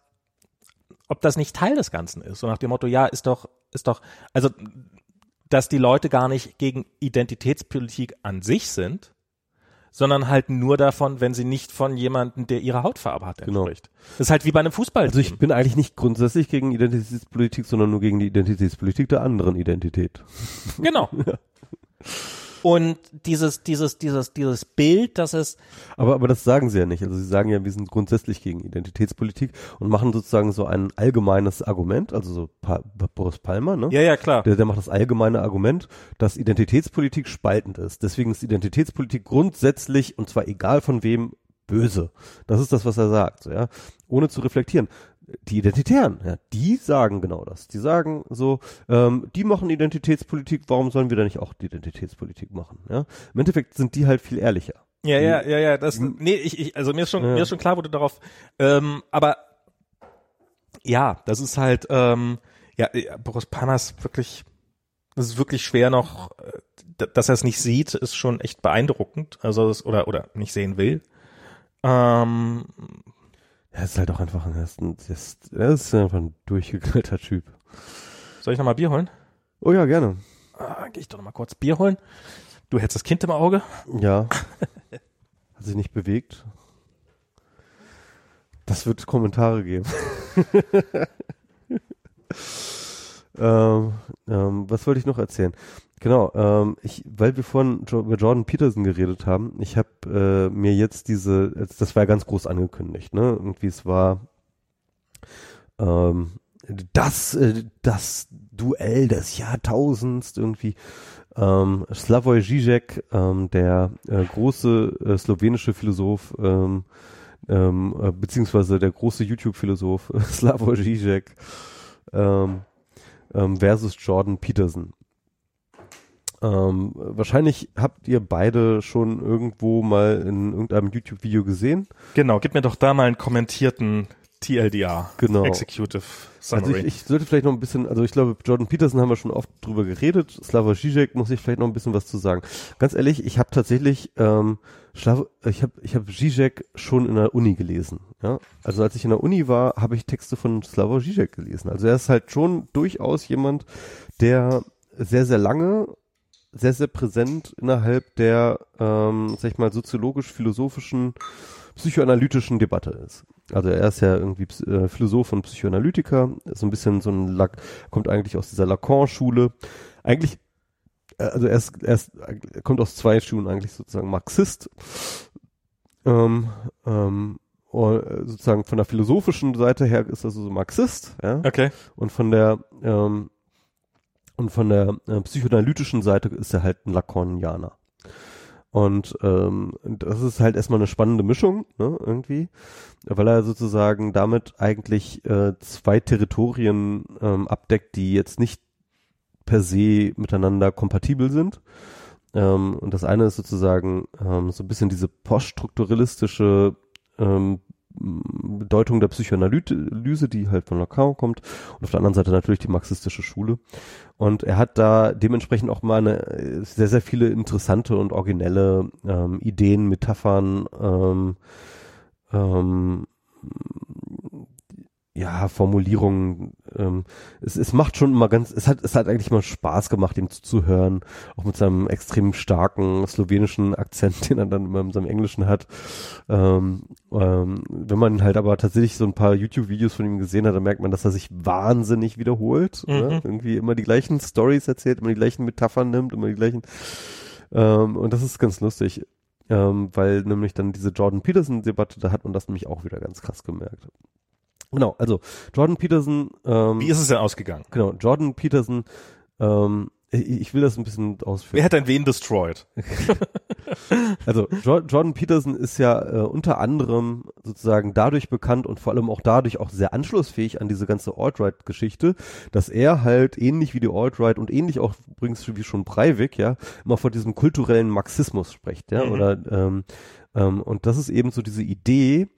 ob das nicht Teil des Ganzen ist. So nach dem Motto, ja, ist doch, ist doch, also, dass die Leute gar nicht gegen Identitätspolitik an sich sind, sondern halt nur davon, wenn sie nicht von jemandem, der ihre Hautfarbe hat, Genau. entspricht. Das ist halt wie bei einem Fußball. Also ich bin eigentlich nicht grundsätzlich gegen Identitätspolitik, sondern nur gegen die Identitätspolitik der anderen Identität. Genau. (laughs) Und dieses, dieses, dieses, dieses Bild, dass es, Aber, aber das sagen sie ja nicht. Also sie sagen ja, wir sind grundsätzlich gegen Identitätspolitik und machen sozusagen so ein allgemeines Argument, also so pa Boris Palmer, ne? ja, ja, klar. Der, der macht das allgemeine Argument, dass Identitätspolitik spaltend ist. Deswegen ist Identitätspolitik grundsätzlich, und zwar egal von wem, böse. Das ist das, was er sagt, so, ja. Ohne zu reflektieren. Die Identitären, ja, die sagen genau das. Die sagen so, ähm, die machen Identitätspolitik, warum sollen wir da nicht auch die Identitätspolitik machen? Ja? Im Endeffekt sind die halt viel ehrlicher. Ja, ja, ja, ja, das, nee, ich, ich, also mir ist schon, Ja. mir ist schon klar, wo du darauf, ähm, aber, ja, das ist halt, ähm, ja, ja, Boris ist wirklich, das ist wirklich schwer noch, äh, dass er es nicht sieht, ist schon echt beeindruckend, also, das, oder, oder nicht sehen will. Ähm, Er ist halt auch einfach ein, er ist, ein, ist, ist einfach ein durchgeknallter Typ. soll ich nochmal Bier holen? Oh ja, gerne. Ah, geh ich doch nochmal kurz Bier holen. Du hältst das Kind im Auge. Ja. Hat sich nicht bewegt. Das wird Kommentare geben. (laughs) ähm, ähm, was wollte ich noch erzählen? Genau, ähm, ich, weil wir vorhin über Jordan Peterson geredet haben, ich habe äh, mir jetzt diese, das war ja ganz groß angekündigt, ne? Irgendwie es war ähm, das, äh, das Duell des Jahrtausends irgendwie. Ähm, Slavoj Žižek, ähm, der äh, große äh, slowenische Philosoph, ähm, ähm, äh, beziehungsweise der große YouTube-Philosoph (laughs) Slavoj Žižek ähm, ähm, versus Jordan Peterson. Ähm, wahrscheinlich habt ihr beide schon irgendwo mal in irgendeinem YouTube-Video gesehen. Genau, gib mir doch da mal einen kommentierten TLDR. Genau. Executive Also Summary. ich, ich sollte vielleicht noch ein bisschen, also ich glaube, Jordan Peterson haben wir schon oft drüber geredet. Slava Žižek muss ich vielleicht noch ein bisschen was zu sagen. Ganz ehrlich, ich habe tatsächlich, ähm, Slav, ich habe ich hab Žižek schon in der Uni gelesen. Ja? Also als ich in der Uni war, habe ich Texte von Slava Žižek gelesen. Also er ist halt schon durchaus jemand, der sehr, sehr lange sehr, sehr präsent innerhalb der, ähm, sag ich mal, soziologisch-philosophischen, psychoanalytischen Debatte ist. Also er ist ja irgendwie äh, Philosoph und Psychoanalytiker, ist so ein bisschen so ein Lac, kommt eigentlich aus dieser Lacan-Schule. Eigentlich, äh, also er ist, er ist, er kommt aus zwei Schulen eigentlich sozusagen Marxist, ähm, ähm, äh, sozusagen von der philosophischen Seite her ist er so Marxist, ja, Okay. und von der ähm, und von der äh, psychoanalytischen Seite ist er halt ein Lacanianer. Und ähm, das ist halt erstmal eine spannende Mischung, ne, irgendwie, weil er sozusagen damit eigentlich äh, zwei Territorien ähm, abdeckt, die jetzt nicht per se miteinander kompatibel sind. Ähm, und das eine ist sozusagen ähm, so ein bisschen diese poststrukturalistische ähm, Bedeutung der Psychoanalyse, die halt von Lacan kommt, und auf der anderen Seite natürlich die marxistische Schule. Und er hat da dementsprechend auch mal eine, äh, sehr, sehr viele interessante und originelle ähm, Ideen, Metaphern, ähm, ähm, ja, Formulierungen. Ähm, es, es macht schon immer ganz, es hat, es hat eigentlich mal Spaß gemacht, ihm zuzuhören, auch mit seinem extrem starken slowenischen Akzent, (laughs) den er dann immer in seinem Englischen hat. Ähm, ähm, wenn man halt aber tatsächlich so ein paar YouTube-Videos von ihm gesehen hat, dann merkt man, dass er sich wahnsinnig wiederholt. Mhm. Ne? Irgendwie immer die gleichen Stories erzählt, immer die gleichen Metaphern nimmt, immer die gleichen. Ähm, und das ist ganz lustig. Ähm, weil nämlich dann diese Jordan Peterson-Debatte, da hat man das nämlich auch wieder ganz krass gemerkt. Genau, also Jordan Peterson, ähm, Wie ist es denn ausgegangen? genau, Jordan Peterson, ähm, ich, will das ein bisschen ausführen. Wer hat denn wen destroyed? (laughs) Also jo Jordan Peterson ist ja äh, unter anderem sozusagen dadurch bekannt und vor allem auch dadurch auch sehr anschlussfähig an diese ganze Alt-Right-Geschichte, dass er halt ähnlich wie die Alt-Right und ähnlich auch übrigens wie schon Breivik, ja, immer von diesem kulturellen Marxismus spricht, ja, Mhm. oder ähm, ähm, und das ist eben so diese Idee,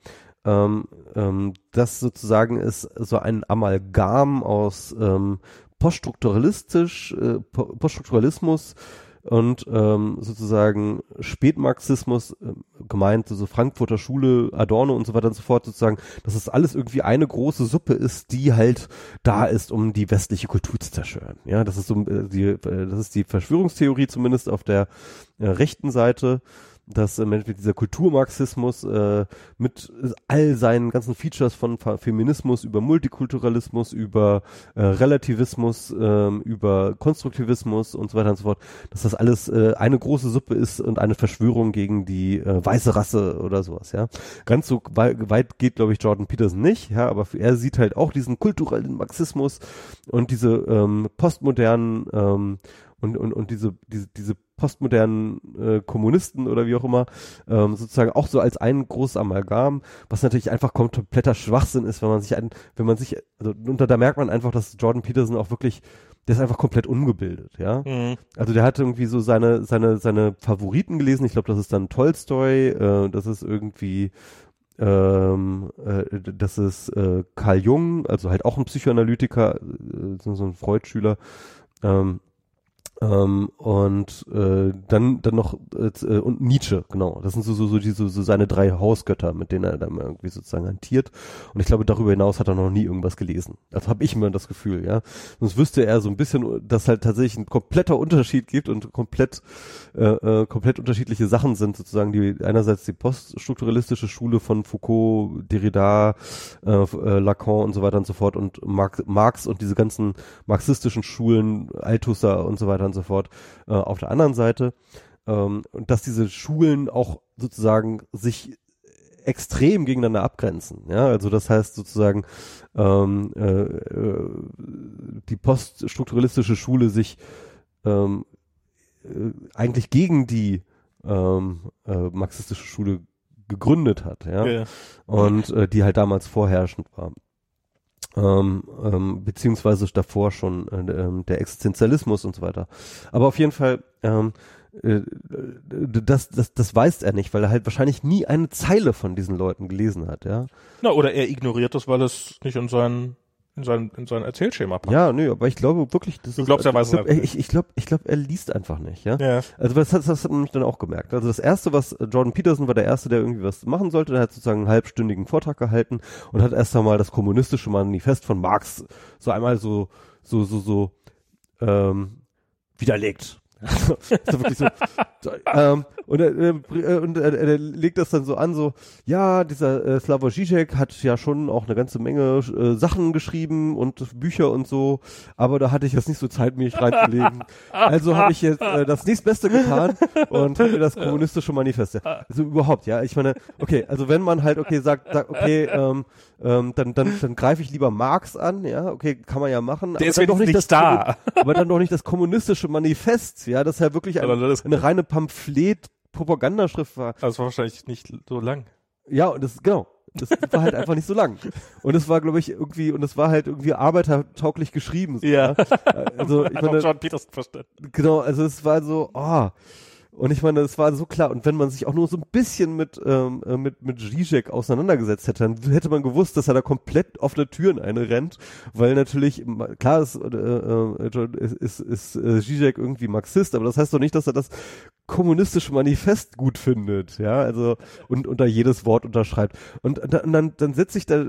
ähm, ähm, dass sozusagen es so ein Amalgam aus ähm, poststrukturalistisch, äh, Poststrukturalismus und ähm, sozusagen Spätmarxismus äh, gemeint, so Frankfurter Schule, Adorno und so weiter und so fort, sozusagen, dass es alles irgendwie eine große Suppe ist, die halt da ist, um die westliche Kultur zu zerstören. Ja, das ist so äh, die, äh, das ist die Verschwörungstheorie zumindest auf der äh, rechten Seite dass äh, mit dieser Kulturmarxismus äh, mit all seinen ganzen Features von Feminismus über Multikulturalismus, über äh, Relativismus, äh, über Konstruktivismus und so weiter und so fort, dass das alles äh, eine große Suppe ist und eine Verschwörung gegen die äh, weiße Rasse oder sowas, ja. Ganz so weit, weit geht, glaube ich, Jordan Peterson nicht, ja, aber er sieht halt auch diesen kulturellen Marxismus und diese ähm, postmodernen ähm, und, und, und diese, diese, diese postmodernen äh, Kommunisten oder wie auch immer, ähm, sozusagen auch so als ein großes Amalgam, was natürlich einfach kompletter Schwachsinn ist, wenn man sich ein, wenn man sich, also und da, merkt man einfach, dass Jordan Peterson auch wirklich, der ist einfach komplett ungebildet, ja. Mhm. Also der hat irgendwie so seine, seine, seine Favoriten gelesen, ich glaube, das ist dann Tolstoy, äh, das ist irgendwie ähm, äh, das ist äh, Carl Jung, also halt auch ein Psychoanalytiker, äh, so, so ein Freud-Schüler, ähm, ähm, und äh, dann dann noch äh, und Nietzsche, genau. Das sind so so so, diese, so seine drei Hausgötter, mit denen er dann irgendwie sozusagen hantiert. Und ich glaube, darüber hinaus hat er noch nie irgendwas gelesen. Das habe ich immer das Gefühl, ja. Sonst wüsste er so ein bisschen, dass halt tatsächlich ein kompletter Unterschied gibt und komplett äh, äh, komplett unterschiedliche Sachen sind sozusagen. Die einerseits die poststrukturalistische Schule von Foucault, Derrida, äh, äh, Lacan und so weiter und so fort und Marx, Marx und diese ganzen marxistischen Schulen, Althusser und so weiter und so fort äh, auf der anderen Seite. Ähm, und dass diese Schulen auch sozusagen sich extrem gegeneinander abgrenzen. Ja, also das heißt sozusagen ähm, äh, äh, die poststrukturalistische Schule sich ähm, äh, eigentlich gegen die ähm, äh, marxistische Schule gegründet hat, ja, ja. und äh, die halt damals vorherrschend war ähm, ähm, beziehungsweise davor schon äh, ähm, der Existenzialismus und so weiter. Aber auf jeden Fall, ähm, äh, das, das, das weiß er nicht, weil er halt wahrscheinlich nie eine Zeile von diesen Leuten gelesen hat, ja. Na, oder er ignoriert das, weil es nicht in seinen in sein, in sein Erzählschema passt. Ja, nö, aber ich glaube wirklich, das du glaubst, er weiß ich glaube, ich, ich glaube, ich glaube, er liest einfach nicht, ja. ja. Also das, das, das hat man dann auch gemerkt. Also das erste, was Jordan Peterson war der erste, der irgendwie was machen sollte, der hat sozusagen einen halbstündigen Vortrag gehalten und hat erst einmal das kommunistische Manifest von Marx so einmal so so so so ähm, widerlegt (laughs) so wirklich so, ähm, und, er, äh, und er, er, legt das dann so an, so, ja, dieser äh, Slavoj Žižek hat ja schon auch eine ganze Menge äh, Sachen geschrieben und Bücher und so, aber da hatte ich jetzt nicht so Zeit, mich reinzulegen. (laughs) Also habe ich jetzt äh, das nächstbeste getan und habe mir das kommunistische Manifest. Ja. Also überhaupt, ja. Ich meine, okay, also wenn man halt, okay, sagt, sagt okay, ähm, ähm, dann, dann, dann greife ich lieber Marx an, ja, okay, kann man ja machen. Der ist doch nicht das da. aber dann doch nicht das kommunistische Manifest, ja, das ja wirklich ein, eine reine Pamphlet-Propagandaschrift war. Das war wahrscheinlich nicht so lang. Ja, und das, genau. Das war halt einfach nicht so lang. Und es war, glaube ich, irgendwie, und es war halt irgendwie arbeitertauglich geschrieben. So, ja. Also, ich (laughs) meine, John Peterson verstanden. Genau, also es war so, ah. Oh, und ich meine, es war so klar. Und wenn man sich auch nur so ein bisschen mit, ähm, äh, mit, mit Zizek auseinandergesetzt hätte, dann hätte man gewusst, dass er da komplett offene Türen einrennt, weil natürlich, klar ist, äh, äh, ist, ist, ist äh, Zizek irgendwie Marxist, aber das heißt doch nicht, dass er das kommunistische Manifest gut findet, ja, also, und, da jedes Wort unterschreibt. Und, und dann, dann setzt sich da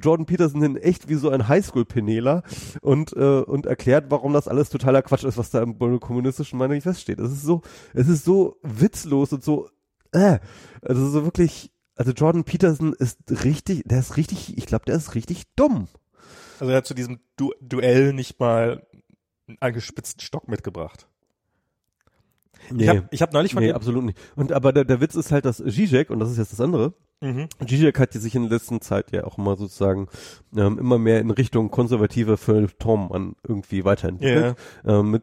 Jordan Peterson hin echt wie so ein Highschool-Peneler und, äh, und erklärt, warum das alles totaler Quatsch ist, was da im kommunistischen Manifest steht. Es ist so, es ist so witzlos und so, äh, also so wirklich, also Jordan Peterson ist richtig, der ist richtig, ich glaube, der ist richtig dumm. Also er hat zu diesem du Duell nicht mal einen gespitzten Stock mitgebracht. Nee, ich habe hab neulich von nee, absolut nicht. Und aber der, der Witz ist halt, dass Zizek, und das ist jetzt das andere, mhm. Zizek hat sich in der letzten Zeit ja auch immer sozusagen ähm, immer mehr in Richtung konservative Feuilleton irgendwie weiterentwickelt. Yeah. Ähm, mit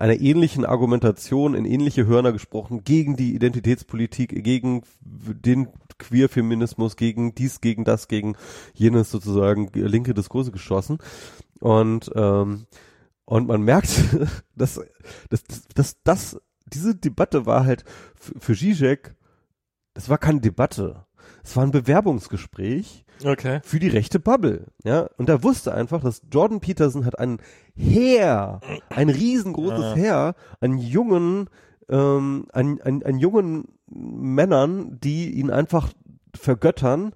einer ähnlichen Argumentation in ähnliche Hörner gesprochen gegen die Identitätspolitik, gegen den Queerfeminismus, gegen dies, gegen das, gegen jenes sozusagen linke Diskurse geschossen. Und ähm, und man merkt, (laughs) dass, dass, dass, dass das, diese Debatte war halt für, Zizek, das war keine Debatte. Es war ein Bewerbungsgespräch Okay. für die rechte Bubble, ja. Und er wusste einfach, dass Jordan Peterson hat ein Heer, ein riesengroßes Ja. Heer an jungen, ähm, an, an, an jungen Männern, die ihn einfach vergöttern.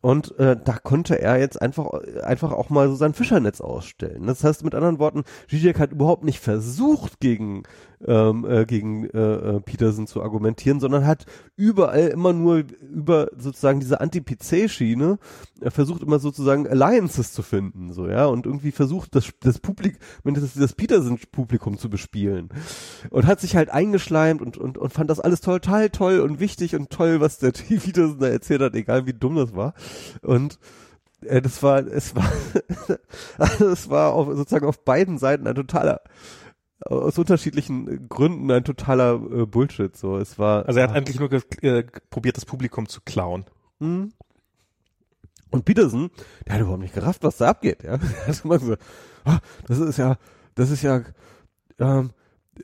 Und äh, da konnte er jetzt einfach einfach auch mal so sein Fischernetz ausstellen. Das heißt mit anderen Worten, Zizek hat überhaupt nicht versucht gegen ähm, äh, gegen äh, äh, Peterson zu argumentieren, sondern hat überall immer nur über sozusagen diese Anti-PC-Schiene er versucht immer sozusagen Alliances zu finden, so ja, und irgendwie versucht das das Publikum, das, das Peterson-Publikum zu bespielen. Und hat sich halt eingeschleimt und und und fand das alles total toll und wichtig und toll, was der (laughs) Peterson da erzählt hat, egal wie dumm das war und äh, das war, es war, (laughs) also es war auf, sozusagen auf beiden Seiten ein totaler, aus unterschiedlichen Gründen ein totaler äh, Bullshit. So, es war. Also er hat eigentlich nur äh, probiert, das Publikum zu klauen. Hm. Und Peterson, der hat überhaupt nicht gerafft, was da abgeht. Ja, (laughs) er hat immer so, ah, das ist ja, das ist ja, ähm,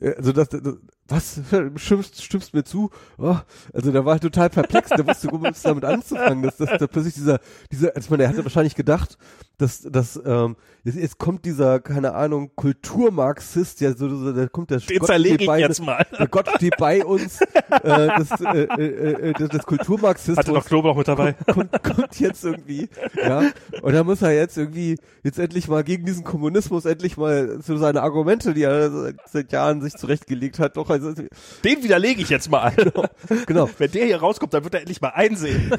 also das, das was (laughs) stimmst, stimmst mir zu? Oh, also der war halt total perplex, der wusste gut, was damit anzufangen, dass, dass da plötzlich dieser, dieser, also ich meine, er hatte wahrscheinlich gedacht, dass, dass ähm, jetzt, jetzt kommt dieser, keine Ahnung, Kulturmarxist, ja, so, so da kommt der Den Gott zerlege steht ich bei, jetzt mal. Der Gott steht bei uns, äh, das, äh, äh, äh, das, das Kulturmarxismus Hatte noch Knoblauch mit dabei. (laughs) kommt, kommt jetzt irgendwie, ja, und da muss er jetzt irgendwie jetzt endlich mal gegen diesen Kommunismus endlich mal so seine Argumente, die er seit, seit Jahren sich zurechtgelegt hat, doch also Den widerlege ich jetzt mal. (laughs) genau. Wenn der hier rauskommt, dann wird er endlich mal einsehen.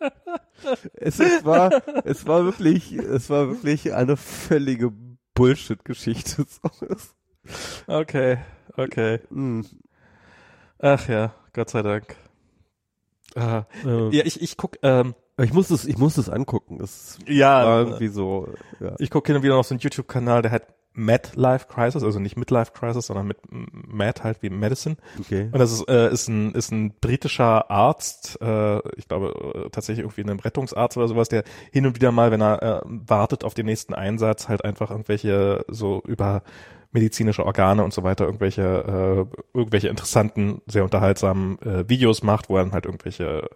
(laughs) Es, es war es war wirklich es war wirklich eine völlige Bullshit-Geschichte. (laughs) Okay, okay. mm, Ach ja, Gott sei Dank. Ah, äh, ja, ich, ich guck, ähm, Ich muss es ich muss es angucken. Das ja, irgendwie so. Ja. ich gucke hin und wieder noch so einen YouTube-Kanal, der hat Mad Life Crisis, also nicht Midlife Crisis, sondern mit Mad halt wie Medicine. Okay. Und das ist, äh, ist, ein, ist ein britischer Arzt, äh, ich glaube äh, tatsächlich irgendwie ein Rettungsarzt oder sowas, der hin und wieder mal, wenn er äh, wartet auf den nächsten Einsatz, halt einfach irgendwelche so über medizinische Organe und so weiter irgendwelche äh, irgendwelche interessanten, sehr unterhaltsamen äh, Videos macht, wo er dann halt irgendwelche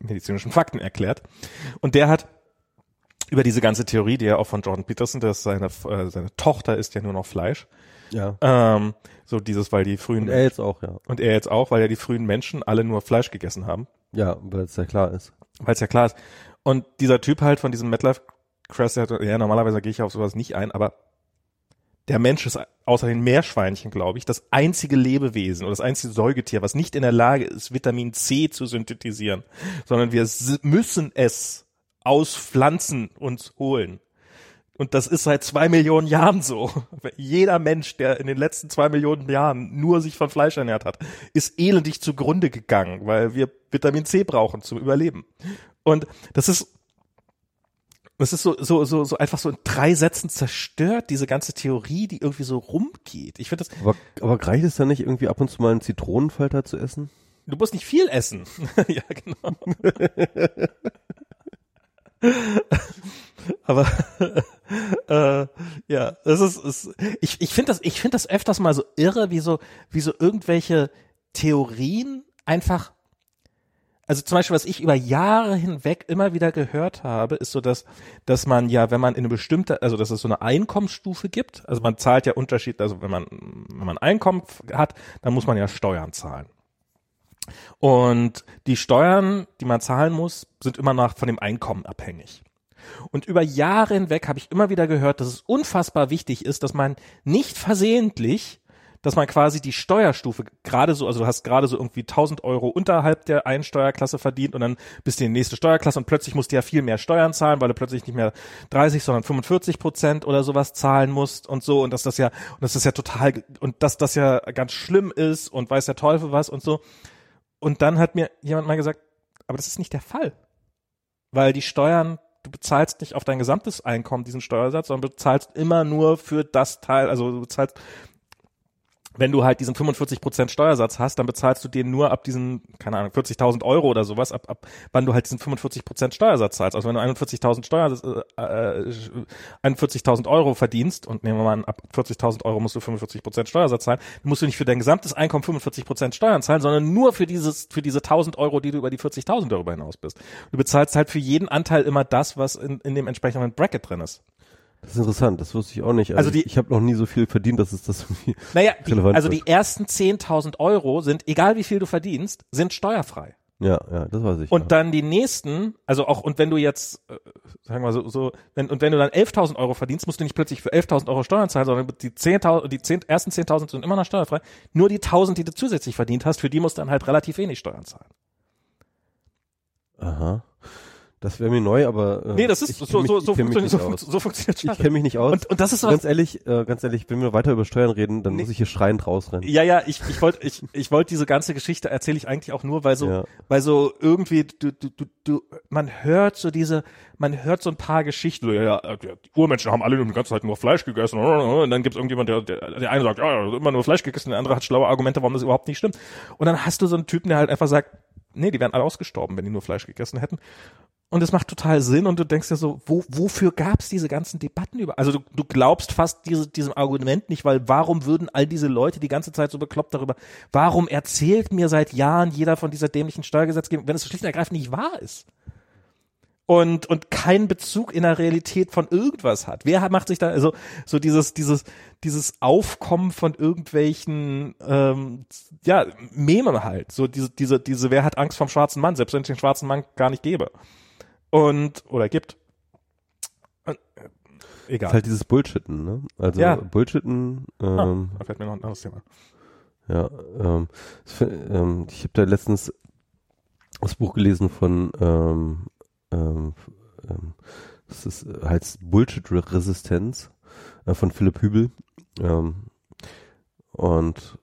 medizinischen Fakten erklärt. Und der hat über diese ganze Theorie, die ja auch von Jordan Peterson, dass seine äh, seine Tochter ist ja nur noch Fleisch, Ja. ähm, so dieses, weil die frühen Und er jetzt auch, ja. und er jetzt auch, weil ja die frühen Menschen alle nur Fleisch gegessen haben, Ja, weil es ja klar ist. weil es ja klar ist. Und dieser Typ halt von diesem MetLife Crash, der hat, ja, normalerweise gehe ich auf sowas nicht ein, aber der Mensch ist außer den Meerschweinchen, glaube ich, das einzige Lebewesen oder das einzige Säugetier, was nicht in der Lage ist, Vitamin C zu synthetisieren, sondern wir müssen es aus Pflanzen uns holen. Und das ist seit zwei Millionen Jahren so. Jeder Mensch, der in den letzten zwei Millionen Jahren nur sich von Fleisch ernährt hat, ist elendig zugrunde gegangen, weil wir Vitamin C brauchen zum Überleben. Und das ist, das ist so, so, so, so einfach so in drei Sätzen zerstört, diese ganze Theorie, die irgendwie so rumgeht. Ich finde das, Aber, aber reicht es dann nicht irgendwie ab und zu mal einen Zitronenfalter zu essen? du musst nicht viel essen. (laughs) ja, genau. (laughs) (laughs) Aber (laughs) äh, ja, es ist, es, ich, ich finde das, ich finde das öfters mal so irre, wie so, wie so irgendwelche Theorien einfach. Also zum Beispiel, was ich über Jahre hinweg immer wieder gehört habe, ist so, dass, dass man ja, wenn man in eine bestimmte, also dass es so eine Einkommensstufe gibt, also man zahlt ja Unterschied, also wenn man, wenn man Einkommen hat, dann muss man ja Steuern zahlen. Und die Steuern, die man zahlen muss, sind immer noch von dem Einkommen abhängig. Und über Jahre hinweg habe ich immer wieder gehört, dass es unfassbar wichtig ist, dass man nicht versehentlich, dass man quasi die Steuerstufe gerade so, also du hast gerade so irgendwie 1000 Euro unterhalb der einen Steuerklasse verdient und dann bist du in die nächste Steuerklasse und plötzlich musst du ja viel mehr Steuern zahlen, weil du plötzlich nicht mehr 30, sondern 45 Prozent oder sowas zahlen musst und so und dass das ja, und das ist ja total, und dass das ja ganz schlimm ist und weiß der Teufel was und so. Und dann hat mir jemand mal gesagt, aber das ist nicht der Fall. Weil die Steuern, du bezahlst nicht auf dein gesamtes Einkommen diesen Steuersatz, sondern bezahlst immer nur für das Teil, also du bezahlst, wenn du halt diesen 45% Steuersatz hast, dann bezahlst du den nur ab diesen, keine Ahnung, 40.000 Euro oder sowas, ab, ab wann du halt diesen 45% Steuersatz zahlst. Also wenn du 41.000 Steuer, äh, äh, 41.000 Euro verdienst und nehmen wir mal an, ab 40.000 Euro musst du 45% Steuersatz zahlen, dann musst du nicht für dein gesamtes Einkommen 45% Steuern zahlen, sondern nur für dieses, für diese 1.000 Euro, die du über die 40.000 darüber hinaus bist. Du bezahlst halt für jeden Anteil immer das, was in, in dem entsprechenden Bracket drin ist. Das ist interessant, das wusste ich auch nicht. Also die- ich, habe noch nie so viel verdient, dass es das irgendwie Naja, die, also wird. die ersten 10.000 Euro sind, egal wie viel du verdienst, sind steuerfrei. Ja, ja, das weiß ich. Und ja. dann die nächsten, also auch, und wenn du jetzt, äh, sagen wir so, so wenn, und wenn du dann 11.000 Euro verdienst, musst du nicht plötzlich für 11.000 Euro Steuern zahlen, sondern die 10.000, die 10, ersten 10.000 sind immer noch steuerfrei. Nur die 1.000, die du zusätzlich verdient hast, für die musst du dann halt relativ wenig Steuern zahlen. Aha. Das wäre mir neu, aber äh, Nee, das ist, ich so, mich- so, ich so, funktioniert, so, aus. so funktioniert Ich Steuern. kenne mich nicht aus. Und, und das ist ganz ehrlich, äh, ganz ehrlich, wenn wir weiter über Steuern reden, dann Nee. muss ich hier schreiend rausrennen. Ja, ja, ich, ich wollte ich, ich wollte diese ganze Geschichte erzähle ich eigentlich auch nur, weil so, Ja. weil so irgendwie, du, du, du, du, man hört so diese, man hört so ein paar Geschichten, so, ja, ja, die Urmenschen haben alle die ganze Zeit nur Fleisch gegessen, und dann gibt's irgendjemand, der, der, der eine sagt, ja, immer nur Fleisch gegessen, der andere hat schlaue Argumente, warum das überhaupt nicht stimmt. Und dann hast du so einen Typen, der halt einfach sagt, nee, die wären alle ausgestorben, wenn die nur Fleisch gegessen hätten. Und es macht total Sinn und du denkst dir so, wo, wofür gab's diese ganzen Debatten über? Also du, du glaubst fast diese, diesem Argument nicht, weil warum würden all diese Leute die ganze Zeit so bekloppt darüber, warum erzählt mir seit Jahren jeder von dieser dämlichen Steuergesetzgebung, wenn es schlicht und ergreifend nicht wahr ist? Und, und keinen Bezug in der Realität von irgendwas hat. Wer macht sich da, also so dieses, dieses, dieses Aufkommen von irgendwelchen, ähm, ja, Meme halt. So diese, diese, diese, wer hat Angst vom schwarzen Mann, selbst wenn es den schwarzen Mann gar nicht gäbe und oder gibt. Und, äh, egal. ist halt dieses Bullshitten, ne? Also Ja. Bullshitten, ah, ähm, da fällt mir noch ein anderes Thema. ja, ähm, fi- ähm, ich habe da letztens das Buch gelesen von ähm, ähm, ähm, das ist äh, heißt Bullshit-Resistenz äh, von Philipp Hübel. Ähm, und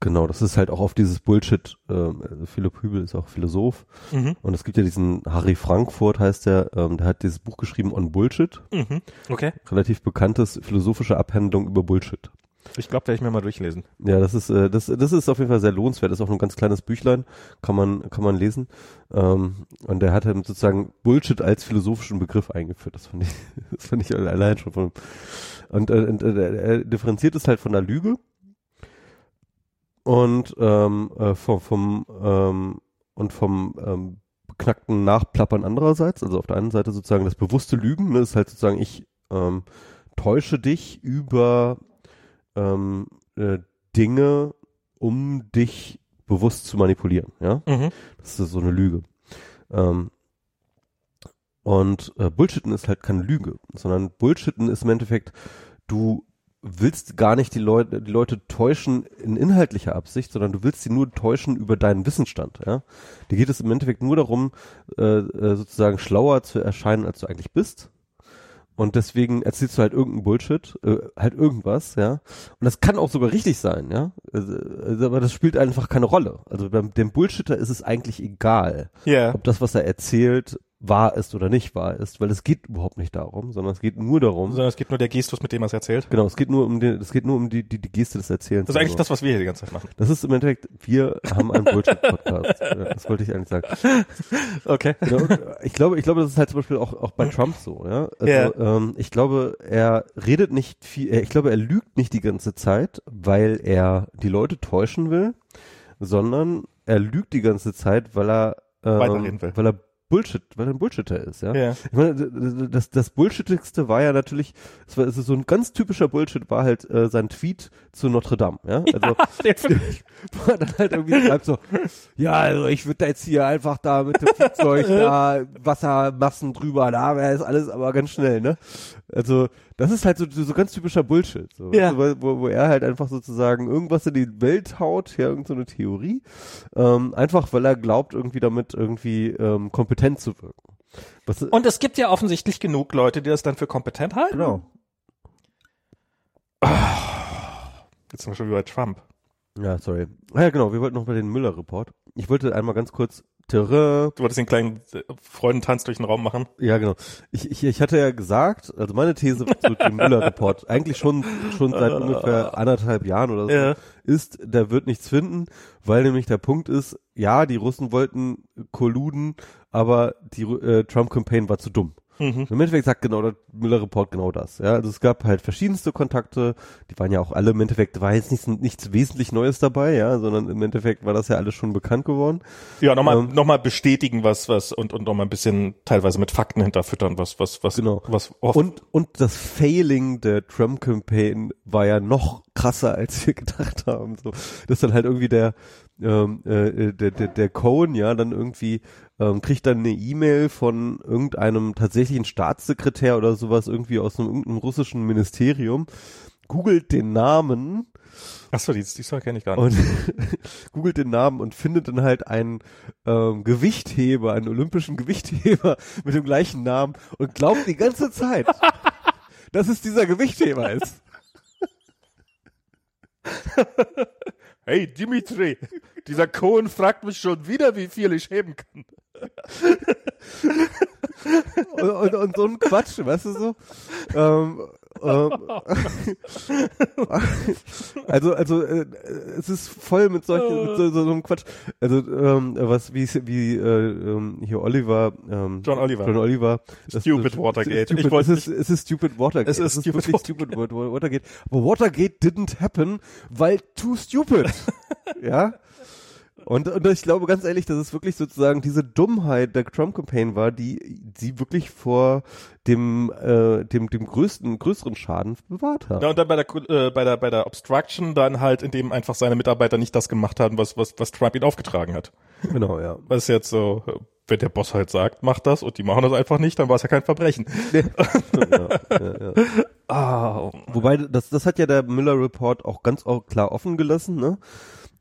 genau, das ist halt auch auf dieses Bullshit, also Philipp Hübel ist auch Philosoph Mhm. und es gibt ja diesen Harry Frankfurt heißt der, ähm, der hat dieses Buch geschrieben on Bullshit, Mhm. Okay. relativ bekanntes philosophische Abhandlung über Bullshit. Ich glaube, werde ich mir mal durchlesen. Ja, das ist äh, das das ist auf jeden Fall sehr lohnenswert. Das ist auch nur ein ganz kleines Büchlein, kann man kann man lesen. Ähm, und der hat eben sozusagen Bullshit als philosophischen Begriff eingeführt. Das fand ich (laughs) das fand ich allein schon von und, äh, und äh, er differenziert es halt von der Lüge und ähm, äh, vom vom ähm, und vom ähm, beknackten Nachplappern andererseits. Also auf der einen Seite sozusagen das bewusste Lügen, ne, ist halt sozusagen ich ähm, täusche dich über ähm, äh, Dinge, um dich bewusst zu manipulieren, ja. Mhm. Das ist so eine Lüge. Ähm, und äh, Bullshitten ist halt keine Lüge, sondern Bullshitten ist im Endeffekt, du willst gar nicht die Leute, die Leute täuschen in inhaltlicher Absicht, sondern du willst sie nur täuschen über deinen Wissensstand, ja. Dir geht es im Endeffekt nur darum, äh, äh, sozusagen schlauer zu erscheinen, als du eigentlich bist. Und deswegen erzählst du halt irgendeinen Bullshit, äh, halt irgendwas, ja. Und das kann auch sogar richtig sein, ja. Also, also, aber das spielt einfach keine Rolle. Also beim dem Bullshitter ist es eigentlich egal, Ja. ob das, was er erzählt, wahr ist oder nicht wahr ist, weil es geht überhaupt nicht darum, sondern es geht nur darum. Sondern es gibt nur der Gestus, mit dem er es erzählt. Genau, es geht nur um den, es geht nur um die, die, die Geste des Erzählens. Das ist eigentlich Also, das, was wir hier die ganze Zeit machen. das ist im Endeffekt, wir haben einen Bullshit-Podcast. (laughs) Das wollte ich eigentlich sagen. Okay. Äh, ich glaube, ich glaube, das ist halt zum Beispiel auch, auch bei Trump so, ja. Also, Ja. ähm, ich glaube, er redet nicht viel, äh, ich glaube, er lügt nicht die ganze Zeit, weil er die Leute täuschen will, sondern er lügt die ganze Zeit, weil er, Weiterreden ähm, will. weil er Bullshit, weil er ein Bullshitter ist, ja. Ja. Ich meine, das, das Bullshittigste war ja natürlich, es war es ist so ein ganz typischer Bullshit war halt äh, sein Tweet zu Notre Dame, ja. Also (laughs) (laughs) wo er dann halt irgendwie schreibt so, ja, also ich würde da jetzt hier einfach da mit dem Flugzeug (laughs) da Wassermassen drüber, da wäre ist alles aber ganz schnell, ne? Also das ist halt so, so ganz typischer Bullshit, so, Ja. du, wo, wo er halt einfach sozusagen irgendwas in die Welt haut, ja, irgendeine so eine Theorie, ähm, einfach weil er glaubt, irgendwie damit irgendwie ähm, kompetent zu wirken. Was, Und es gibt ja offensichtlich genug Leute, die das dann für kompetent halten. genau. Jetzt sind wir schon wieder bei Trump. Ja, sorry. Ah, ja, genau, wir wollten noch bei den Müller-Report. Ich wollte einmal ganz kurz Terrain. Du wolltest den kleinen äh, Freudentanz durch den Raum machen. Ja, genau. Ich, ich, ich hatte ja gesagt, also meine These zu dem Müller-Report, (laughs) eigentlich schon, schon seit ungefähr anderthalb Jahren oder so, Ja. ist, der wird nichts finden, weil nämlich der Punkt ist, ja, die Russen wollten kolluden, aber die äh, Trump-Campaign war zu dumm. Mhm. Im Endeffekt sagt genau der Müller-Report genau das. Ja, also es gab halt verschiedenste Kontakte, die waren ja auch alle im Endeffekt, war jetzt nichts, nichts wesentlich Neues dabei, ja, sondern im Endeffekt war das ja alles schon bekannt geworden. Ja, nochmal Ähm. noch mal bestätigen, was, was, und, und nochmal ein bisschen teilweise mit Fakten hinterfüttern, was, was, was, Genau. was oft, Und, und das Failing der Trump-Campaign war ja noch krasser, als wir gedacht haben. So, dass dann halt irgendwie der, ähm, äh, der, der, der Cohen ja dann irgendwie ähm, kriegt dann eine E-Mail von irgendeinem tatsächlichen Staatssekretär oder sowas irgendwie aus einem irgendeinem russischen Ministerium, googelt den Namen achso, die, die Story kenne ich gar nicht. und (laughs) googelt den Namen und findet dann halt einen ähm, Gewichtheber, einen olympischen Gewichtheber (laughs) mit dem gleichen Namen und glaubt die ganze Zeit, (laughs) dass es dieser Gewichtheber ist. Hey, Dimitri, dieser Cohen fragt mich schon wieder, wie viel ich heben kann. (laughs) Und, und, und so ein Quatsch, weißt du so? Ähm, (laughs) also, also äh, es ist voll mit solchen, mit so, so, einem Quatsch. Also, ähm, was wie wie äh, ähm, hier Oliver, ähm, John Oliver. John Oliver. Stupid Watergate. Stupid, Ich wollte es, ist, es ist Stupid Watergate. Es ist stupid wirklich Stupid Wa- Wa- Watergate. Aber Watergate didn't happen, weil too stupid. (laughs) ja. Und, und ich glaube ganz ehrlich, dass es wirklich sozusagen diese Dummheit der Trump-Campaign war, die sie wirklich vor dem, äh, dem, dem größten, größeren Schaden bewahrt hat. Ja, und dann bei der, äh, bei der, bei der Obstruction dann halt, indem einfach seine Mitarbeiter nicht das gemacht haben, was, was, was Trump ihnen aufgetragen hat. Genau, ja. Was jetzt so, wenn der Boss halt sagt, macht das und die machen das einfach nicht, dann war es ja kein Verbrechen. (laughs) ja, ja, ja. Ah, Wobei, das, das hat ja der Miller Report auch ganz klar offen gelassen, ne?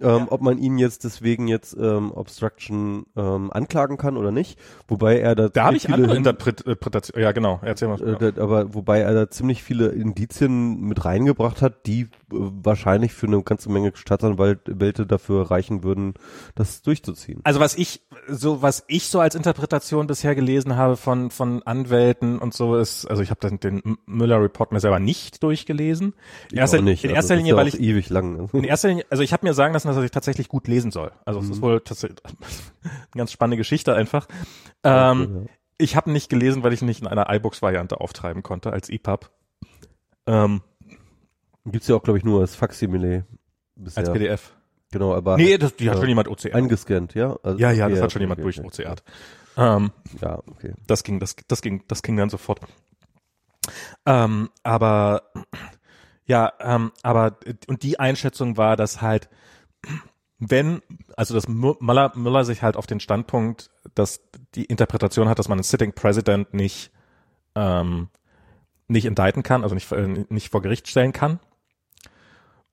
Ähm, Ob man ihn jetzt deswegen jetzt ähm, Obstruction ähm, anklagen kann oder nicht. Wobei er da da habe ich andere Interpretationen. Ja, genau. Erzähl mal. Äh, da, aber wobei er da ziemlich viele Indizien mit reingebracht hat, die äh, wahrscheinlich für eine ganze Menge Staatsanwälte dafür reichen würden, das durchzuziehen. Also was ich so was ich so als Interpretation bisher gelesen habe von von Anwälten und so ist, also ich habe den, den Müller Report mir selber nicht durchgelesen. In erster, Auch nicht. in Also erster das Linie, ist ja weil ich ewig lang. in erster Linie, also ich habe mir sagen lassen, dass ich tatsächlich gut lesen soll. Also es ist wohl tatsächlich (laughs) eine ganz spannende Geschichte einfach. Ähm, ich habe nicht gelesen, weil ich nicht in einer iBooks-Variante auftreiben konnte als EPUB. Ähm, Gibt's ja auch, glaube ich, nur als Faximile bisher. als PDF. Genau, aber Nee, das, die hat ja. schon jemand OCR. eingescannt, ja? Also, ja, ja, das okay, hat schon jemand okay, durch okay. OCR. Ähm, Ja, okay. das ging, das, das ging, das ging dann sofort. Ähm, aber ja, ähm, aber und die Einschätzung war, dass halt, wenn, also dass Müller, Müller sich halt auf den Standpunkt, dass die Interpretation hat, dass man einen Sitting President nicht ähm, nicht indicten kann, also nicht, äh, nicht vor Gericht stellen kann.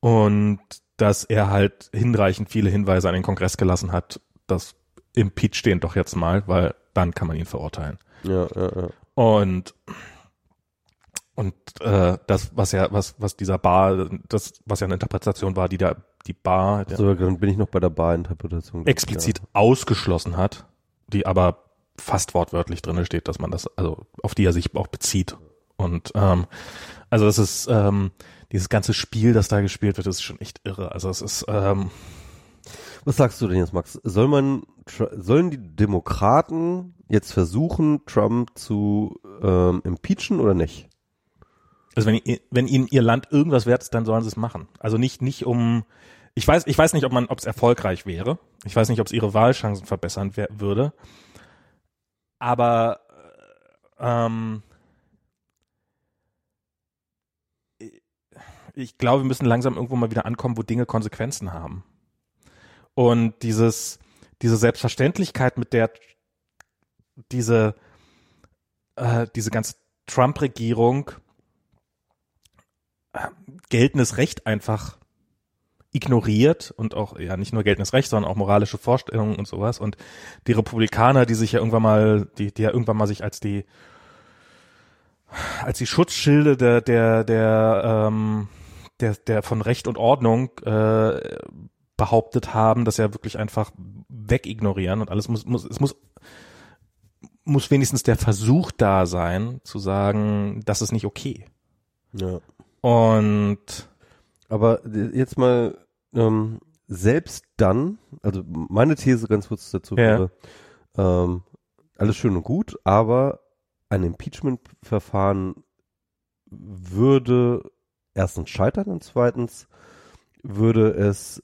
Und dass er halt hinreichend viele Hinweise an den Kongress gelassen hat, dass impeach den doch jetzt mal, weil dann kann man ihn verurteilen. Ja, ja, ja. Und und äh, das, was ja, was, was dieser Bar, das, was ja eine Interpretation war, die der, die Bar der So, dann bin ich noch bei der Bar-Interpretation. explizit ausgeschlossen hat, die aber fast wortwörtlich drinne steht, dass man das, also auf die er sich auch bezieht. Und ähm, also das ist ähm, dieses ganze Spiel, das da gespielt wird, ist schon echt irre. Also es ist ähm, Was sagst du denn jetzt, Max? Soll man, sollen die Demokraten jetzt versuchen, Trump zu ähm, impeachen oder nicht? Also wenn, wenn ihnen ihr Land irgendwas wert ist, dann sollen sie es machen. Also nicht nicht um ich weiß ich weiß nicht, ob man ob es erfolgreich wäre. Ich weiß nicht, ob es ihre Wahlchancen verbessern würde. Aber äh, ähm, ich glaube, wir müssen langsam irgendwo mal wieder ankommen, wo Dinge Konsequenzen haben. Und dieses diese Selbstverständlichkeit, mit der diese äh, diese ganze Trump-Regierung äh, geltendes Recht einfach ignoriert und auch ja nicht nur geltendes Recht, sondern auch moralische Vorstellungen und sowas und die Republikaner, die sich ja irgendwann mal, die, die ja irgendwann mal sich als die als die Schutzschilde der der der ähm, der der von Recht und Ordnung äh, behauptet haben, das ja wirklich einfach wegignorieren und alles muss, muss, es muss, muss wenigstens der Versuch da sein, zu sagen, das ist nicht okay. Ja. Und Aber jetzt mal, ähm, selbst dann, also meine These ganz kurz dazu Ja. wäre, ähm, alles schön und gut, aber ein Impeachment-Verfahren würde erstens scheitern und zweitens würde es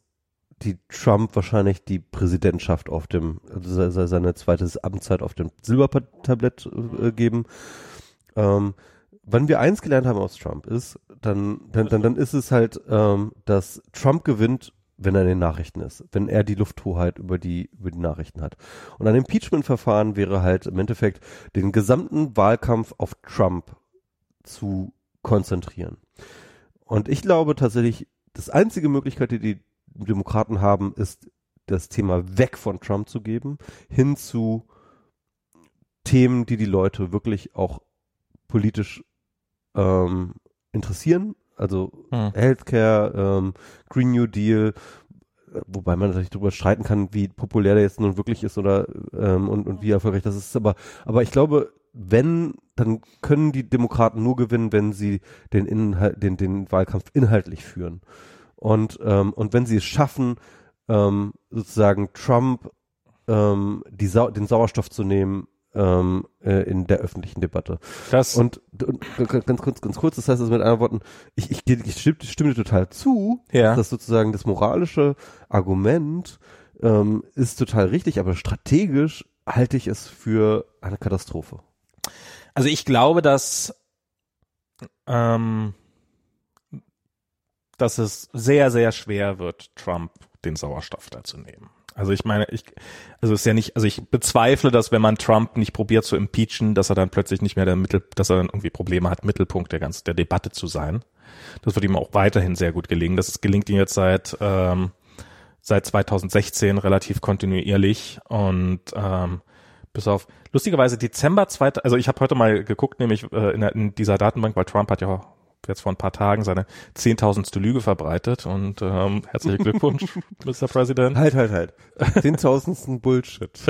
die Trump wahrscheinlich die Präsidentschaft auf dem, also se- se- seine zweite Amtszeit auf dem Silbertablett äh, geben. Ähm, wenn wir eins gelernt haben aus Trump ist, dann, dann, dann, dann ist es halt, ähm, dass Trump gewinnt, wenn er in den Nachrichten ist, wenn er die Lufthoheit über die, über die Nachrichten hat. Und ein Impeachment-Verfahren wäre halt im Endeffekt den gesamten Wahlkampf auf Trump zu konzentrieren. Und ich glaube tatsächlich, das einzige Möglichkeit, die die Demokraten haben, ist das Thema weg von Trump zu geben, hin zu Themen, die die Leute wirklich auch politisch ähm, interessieren. Also Hm. Healthcare, ähm, Green New Deal, äh, wobei man natürlich darüber streiten kann, wie populär der jetzt nun wirklich ist oder ähm, und, und wie erfolgreich das ist. Aber, aber ich glaube, wenn, dann können die Demokraten nur gewinnen, wenn sie den Inhalt, den, den Wahlkampf inhaltlich führen. Und, ähm, und wenn sie es schaffen, ähm, sozusagen Trump ähm, die Sau den Sauerstoff zu nehmen ähm, äh, in der öffentlichen Debatte. das, Und, und ganz kurz, ganz kurz, das heißt also mit anderen Worten, ich, ich, ich stimme, stimme dir total zu, Ja. dass sozusagen das moralische Argument ähm, ist total richtig, aber strategisch halte ich es für eine Katastrophe. Also ich glaube, dass ähm, dass es sehr, sehr schwer wird, Trump den Sauerstoff da zu nehmen. Also ich meine, ich, also ist ja nicht, also ich bezweifle, dass wenn man Trump nicht probiert zu impeachen, dass er dann plötzlich nicht mehr der Mittel, dass er dann irgendwie Probleme hat, Mittelpunkt der ganzen, der Debatte zu sein. Das wird ihm auch weiterhin sehr gut gelingen. Das gelingt ihm jetzt seit, ähm, seit 2016 relativ kontinuierlich und ähm, bis auf lustigerweise Dezember zweite, also ich habe heute mal geguckt, nämlich äh, in, der, in dieser Datenbank, weil Trump hat ja jetzt vor ein paar Tagen seine zehntausendste Lüge verbreitet und ähm, herzlichen Glückwunsch, (laughs) Mr. President. Halt, halt, halt. Zehntausendsten Bullshit. (laughs)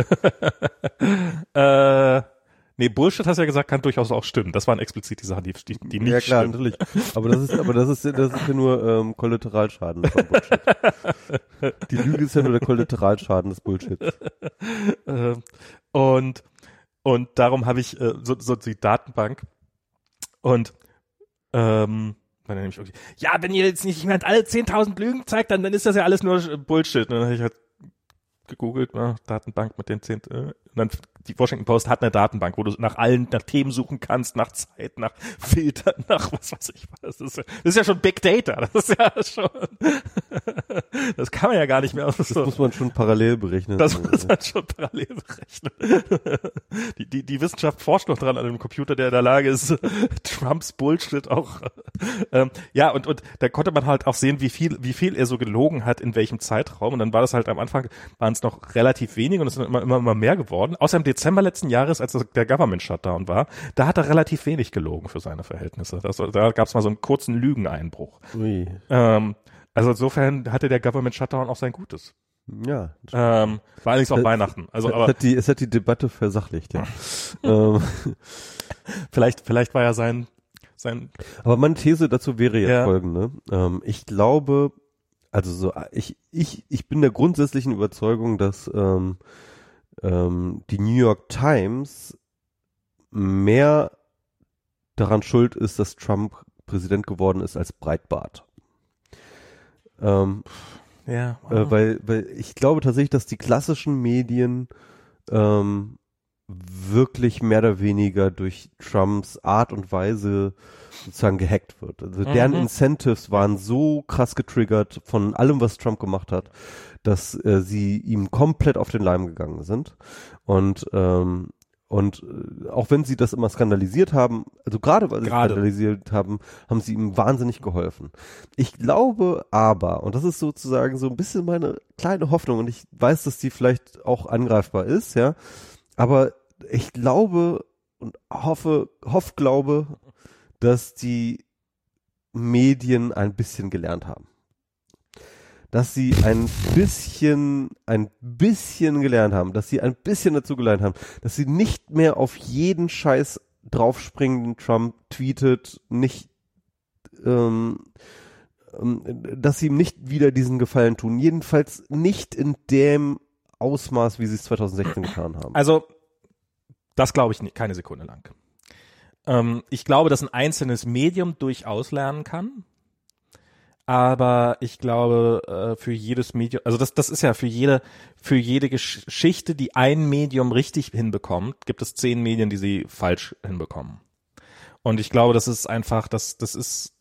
Äh, nee, Bullshit hast du ja gesagt, kann durchaus auch stimmen. Das waren explizit die Sachen, die, die, die nicht ja klar, stimmen. natürlich. Aber das ist, aber das ist, das ist ja nur ähm, Kollateralschaden von Bullshit. Die Lüge ist ja nur der Kollateralschaden des Bullshits. Ähm, und und darum habe ich äh, so, so die Datenbank und ähm, irgendwie, ja, wenn ihr jetzt nicht jemand alle 10.000 Lügen zeigt, dann, dann ist das ja alles nur Bullshit. Und dann habe ich halt gegoogelt, ne, Datenbank mit den 10, äh, und dann die Washington Post hat eine Datenbank, wo du nach allen, nach Themen suchen kannst, nach Zeit, nach Filtern, (laughs) nach was weiß ich was. Das ist, ja- das ist ja schon Big Data. Das ist ja schon, (laughs) das kann man ja gar nicht mehr Das so. muss man schon parallel berechnen. Das muss man schon parallel berechnen. (laughs) Die, die, die Wissenschaft forscht noch dran an einem Computer, der in der Lage ist, Trumps Bullshit auch. Ähm, ja, und, und da konnte man halt auch sehen, wie viel, wie viel er so gelogen hat, in welchem Zeitraum. Und dann war das halt am Anfang, waren es noch relativ wenige und es sind immer, immer, immer mehr geworden. Außer im Dezember letzten Jahres, als der Government Shutdown war, da hat er relativ wenig gelogen für seine Verhältnisse. Das, da gab es mal so einen kurzen Lügeneinbruch. Ui. Ähm, also insofern hatte der Government Shutdown auch sein Gutes. Ja. Ähm, war allerdings auch Weihnachten. Also, es, aber hat die, es hat die Debatte versachlicht, ja. (laughs) ähm, vielleicht, vielleicht war ja sein, sein, aber meine These dazu wäre jetzt Ja. folgende. Ähm, ich glaube, also so, ich, ich, ich bin der grundsätzlichen Überzeugung, dass ähm, ähm, die New York Times mehr daran schuld ist, dass Trump Präsident geworden ist als Breitbart. Ähm, ja, Äh, weil, weil ich glaube tatsächlich, dass die klassischen Medien ähm, wirklich mehr oder weniger durch Trumps Art und Weise sozusagen gehackt wird. Also deren Mhm. Incentives waren so krass getriggert von allem, was Trump gemacht hat, dass äh, sie ihm komplett auf den Leim gegangen sind. Und ähm, und äh, auch wenn sie das immer skandalisiert haben, also gerade weil sie Gerade. skandalisiert haben, haben sie ihm wahnsinnig geholfen. Ich glaube aber, und das ist sozusagen so ein bisschen meine kleine Hoffnung, und ich weiß, dass die vielleicht auch angreifbar ist, ja, aber ich glaube und hoffe, hoff, glaube, dass die Medien ein bisschen gelernt haben. dass sie ein bisschen, ein bisschen gelernt haben, dass sie ein bisschen dazu gelernt haben, dass sie nicht mehr auf jeden Scheiß draufspringen, Trump tweetet, nicht, ähm, ähm, dass sie ihm nicht wieder diesen Gefallen tun. Jedenfalls nicht in dem Ausmaß, wie sie es 2016 getan haben. Also, das glaube ich nicht, keine Sekunde lang. Ähm, ich glaube, dass ein einzelnes Medium durchaus lernen kann. Aber ich glaube, äh, für jedes Medium, also das, das ist ja für jede, für jede Geschichte, die ein Medium richtig hinbekommt, gibt es zehn Medien, die sie falsch hinbekommen. Und ich glaube, das ist einfach, das, das ist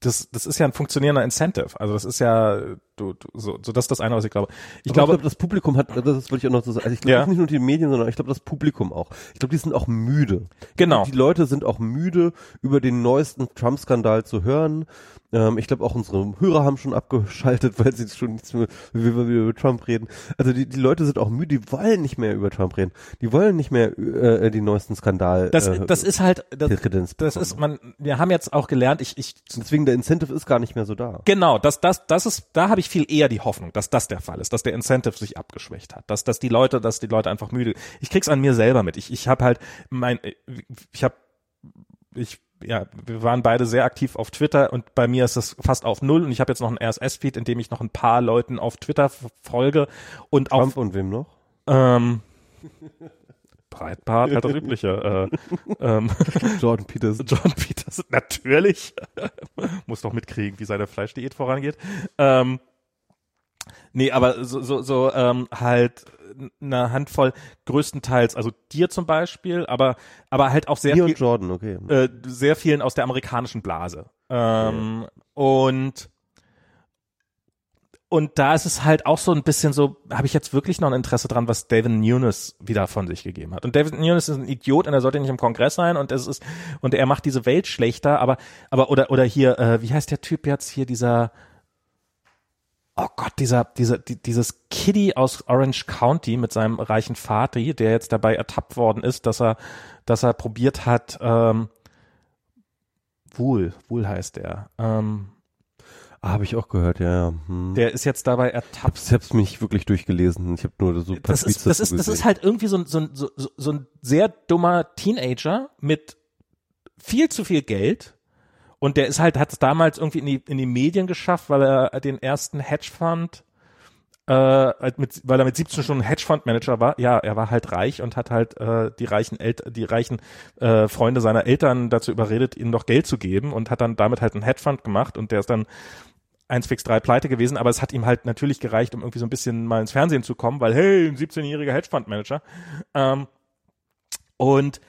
das, das ist ja ein funktionierender Incentive. Also das ist ja, du, du, so, so das ist das eine, was ich glaube. Ich glaube, ich glaube, das Publikum hat, das wollte ich auch noch so sagen. Also ich glaube Ja. nicht nur die Medien, sondern ich glaube das Publikum auch. Ich glaube, die sind auch müde. Genau. Die Leute sind auch müde, über den neuesten Trump-Skandal zu hören. Ähm, ich glaube, auch unsere Hörer haben schon abgeschaltet, (laughs) weil sie schon nichts mehr, wie wir wieder über Trump reden. Also die, die Leute sind auch müde, die wollen nicht mehr über Trump reden. Die wollen nicht mehr äh, die neuesten Skandal. Das, äh, das ist halt, das, das ist, man, wir haben jetzt auch gelernt, ich, ich, Deswegen der Incentive ist gar nicht mehr so da. genau, das, das, das ist, da habe ich viel eher die Hoffnung, dass das der Fall ist, dass der Incentive sich abgeschwächt hat, dass, dass die Leute, dass die Leute einfach müde, ich krieg's an mir selber mit. Ich, ich habe halt mein, ich habe, ich ja, wir waren beide sehr aktiv auf Twitter und bei mir ist das fast auf null und ich habe jetzt noch einen RSS-Feed, in dem ich noch ein paar Leuten auf Twitter folge und Trump und wem noch? ähm, (laughs) Breitbart, halt das übliche. Äh, (laughs) ähm, (laughs) Jordan Peterson. John Peterson, natürlich. Muss doch mitkriegen, wie seine Fleischdiät vorangeht. Ähm, nee, aber so, so, so ähm, halt eine Handvoll, größtenteils, also dir zum Beispiel, aber, aber halt auch sehr Mir viel, Jordan, okay. äh, sehr vielen aus der amerikanischen Blase. Ähm, Und und da ist es halt auch so ein bisschen so, habe ich jetzt wirklich noch ein Interesse dran, was David Nunes wieder von sich gegeben hat. Und David Nunes ist ein Idiot und er sollte nicht im Kongress sein und es ist und er macht diese Welt schlechter, aber aber oder oder hier, äh, wie heißt der Typ jetzt hier dieser Oh Gott, dieser, dieser, die, dieses Kiddie aus Orange County mit seinem reichen Vater, der jetzt dabei ertappt worden ist, dass er, dass er probiert hat, ähm, Wohl, Wohl heißt der. Ähm, Ah, habe ich auch gehört, ja, ja. Hm. der ist jetzt dabei ertappt. ich hab's mich wirklich durchgelesen. Ich habe nur so Das ist, das ist, das ist halt irgendwie so ein, so ein, so- so ein sehr dummer Teenager mit viel zu viel Geld. Und der ist halt, hat es damals irgendwie in die, in die Medien geschafft, weil er den ersten Hedgefonds äh, halt mit, weil er mit 17 schon Hedgefondsmanager war. Ja, er war halt reich und hat halt äh, die reichen Eltern, die reichen äh, Freunde seiner Eltern dazu überredet, ihnen doch Geld zu geben und hat dann damit halt einen Hedgefonds gemacht und der ist dann 1fix3 pleite gewesen, aber es hat ihm halt natürlich gereicht, um irgendwie so ein bisschen mal ins Fernsehen zu kommen, weil hey, ein 17-jähriger Hedgefondsmanager. Ähm, und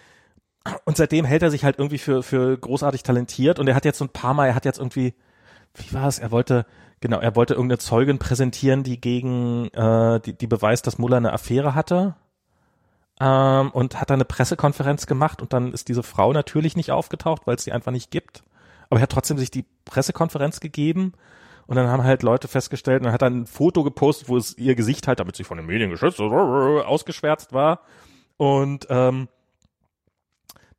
und seitdem hält er sich halt irgendwie für für großartig talentiert und er hat jetzt so ein paar Mal, er hat jetzt irgendwie, wie war es? Er wollte genau, er wollte irgendeine Zeugin präsentieren, die gegen äh, die die beweist, dass Muller eine Affäre hatte. Ähm, und hat dann eine Pressekonferenz gemacht und dann ist diese Frau natürlich nicht aufgetaucht, weil es die einfach nicht gibt. Aber er hat trotzdem sich die Pressekonferenz gegeben und dann haben halt Leute festgestellt und er hat dann ein Foto gepostet, wo es ihr Gesicht halt, damit sie von den Medien geschützt, ausgeschwärzt war. Und ähm,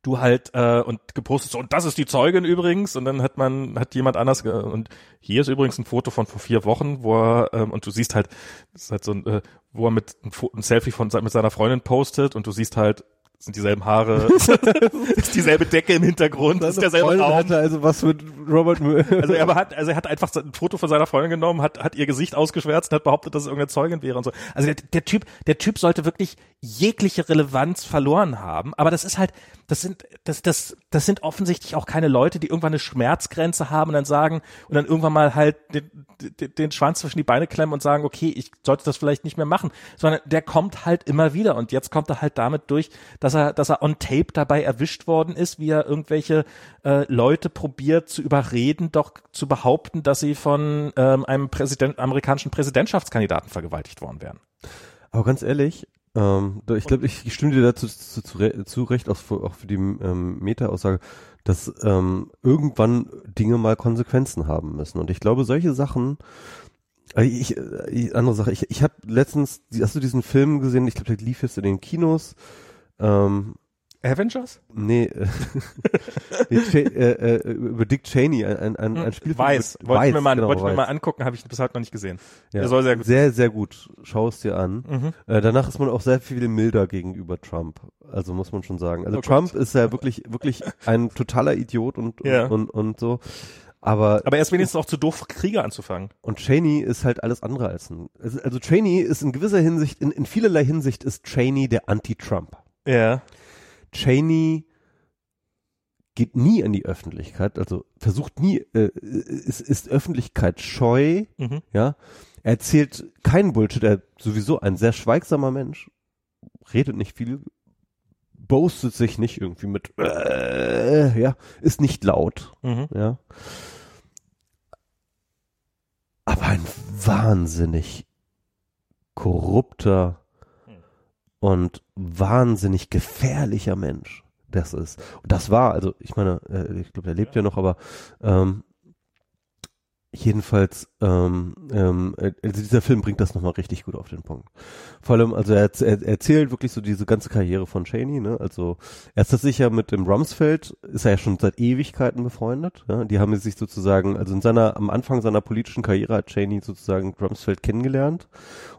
du halt äh, und gepostet so, und das ist die Zeugin übrigens und dann hat man hat jemand anders ge und hier ist übrigens ein Foto von vor vier Wochen wo er ähm, und du siehst halt das ist halt so ein äh, wo er mit ein, ein Selfie von mit seiner Freundin postet und du siehst halt es sind dieselben Haare (laughs) (laughs) ist dieselbe Decke im Hintergrund ist derselbe Freundin Raum hatte also was mit Robert Müller. also er (laughs) hat, also er hat einfach ein Foto von seiner Freundin genommen, hat, hat ihr Gesicht ausgeschwärzt und hat behauptet, dass es irgendeine Zeugin wäre und so. Also der, der Typ, der Typ sollte wirklich jegliche Relevanz verloren haben. Aber das ist halt, das sind, das, das, das sind offensichtlich auch keine Leute, die irgendwann eine Schmerzgrenze haben und dann sagen und dann irgendwann mal halt den, den, den Schwanz zwischen die Beine klemmen und sagen, okay, ich sollte das vielleicht nicht mehr machen, sondern der kommt halt immer wieder und jetzt kommt er halt damit durch, dass er, dass er on Tape dabei erwischt worden ist, wie er irgendwelche äh, Leute probiert zu überreden, doch zu behaupten, dass sie von ähm, einem Präsident, amerikanischen Präsidentschaftskandidaten vergewaltigt worden wären. Aber ganz ehrlich, ähm, ich glaube, ich, stimme dir dazu zu, zu, zu recht, auch für, auch für die ähm, Meta-Aussage, dass ähm, irgendwann Dinge mal Konsequenzen haben müssen. Und ich glaube, solche Sachen, äh, ich, äh, ich andere Sache, ich, ich habe letztens, hast du diesen Film gesehen, ich glaube, der lief jetzt in den Kinos, ähm, Avengers? Nee, äh, (laughs) nee äh, äh, über Dick Cheney, ein, ein, ein Spiel Weiß. Wollte ich Weiß, mir mal, genau, wollte ich mir mal angucken, habe ich bis heute noch nicht gesehen. Ja. Der soll sehr gut Sehr, sehr gut. Schau es dir an. Mhm. Äh, danach ist man auch sehr viel milder gegenüber Trump. Also muss man schon sagen. Also Oh Trump ist ja wirklich, wirklich ein totaler Idiot und, Ja. und, und, und so. Aber, Aber er ist wenigstens auch zu doof, Kriege anzufangen. und Cheney ist halt alles andere als ein, also, also Cheney ist in gewisser Hinsicht, in, in vielerlei Hinsicht ist Cheney der Anti-Trump. Ja. Cheney geht nie an die Öffentlichkeit, also versucht nie, äh, ist, ist öffentlichkeitsscheu, Mhm. ja. Er erzählt keinen Bullshit, er ist sowieso ein sehr schweigsamer Mensch, redet nicht viel, boastet sich nicht irgendwie mit, äh, ja, ist nicht laut, Mhm. ja. Aber ein wahnsinnig korrupter und wahnsinnig gefährlicher Mensch. Das ist. Und das war, also ich meine, äh, ich glaube, der lebt ja noch, aber ähm, jedenfalls, ähm, ähm, äh, also dieser Film bringt das nochmal richtig gut auf den Punkt. Vor allem, also er, er erzählt wirklich so diese ganze Karriere von Cheney, ne? Also er ist tatsächlich ja mit dem Rumsfeld, ist er ja schon seit Ewigkeiten befreundet. Ja? Die haben sich sozusagen, also in seiner, am Anfang seiner politischen Karriere hat Cheney sozusagen Rumsfeld kennengelernt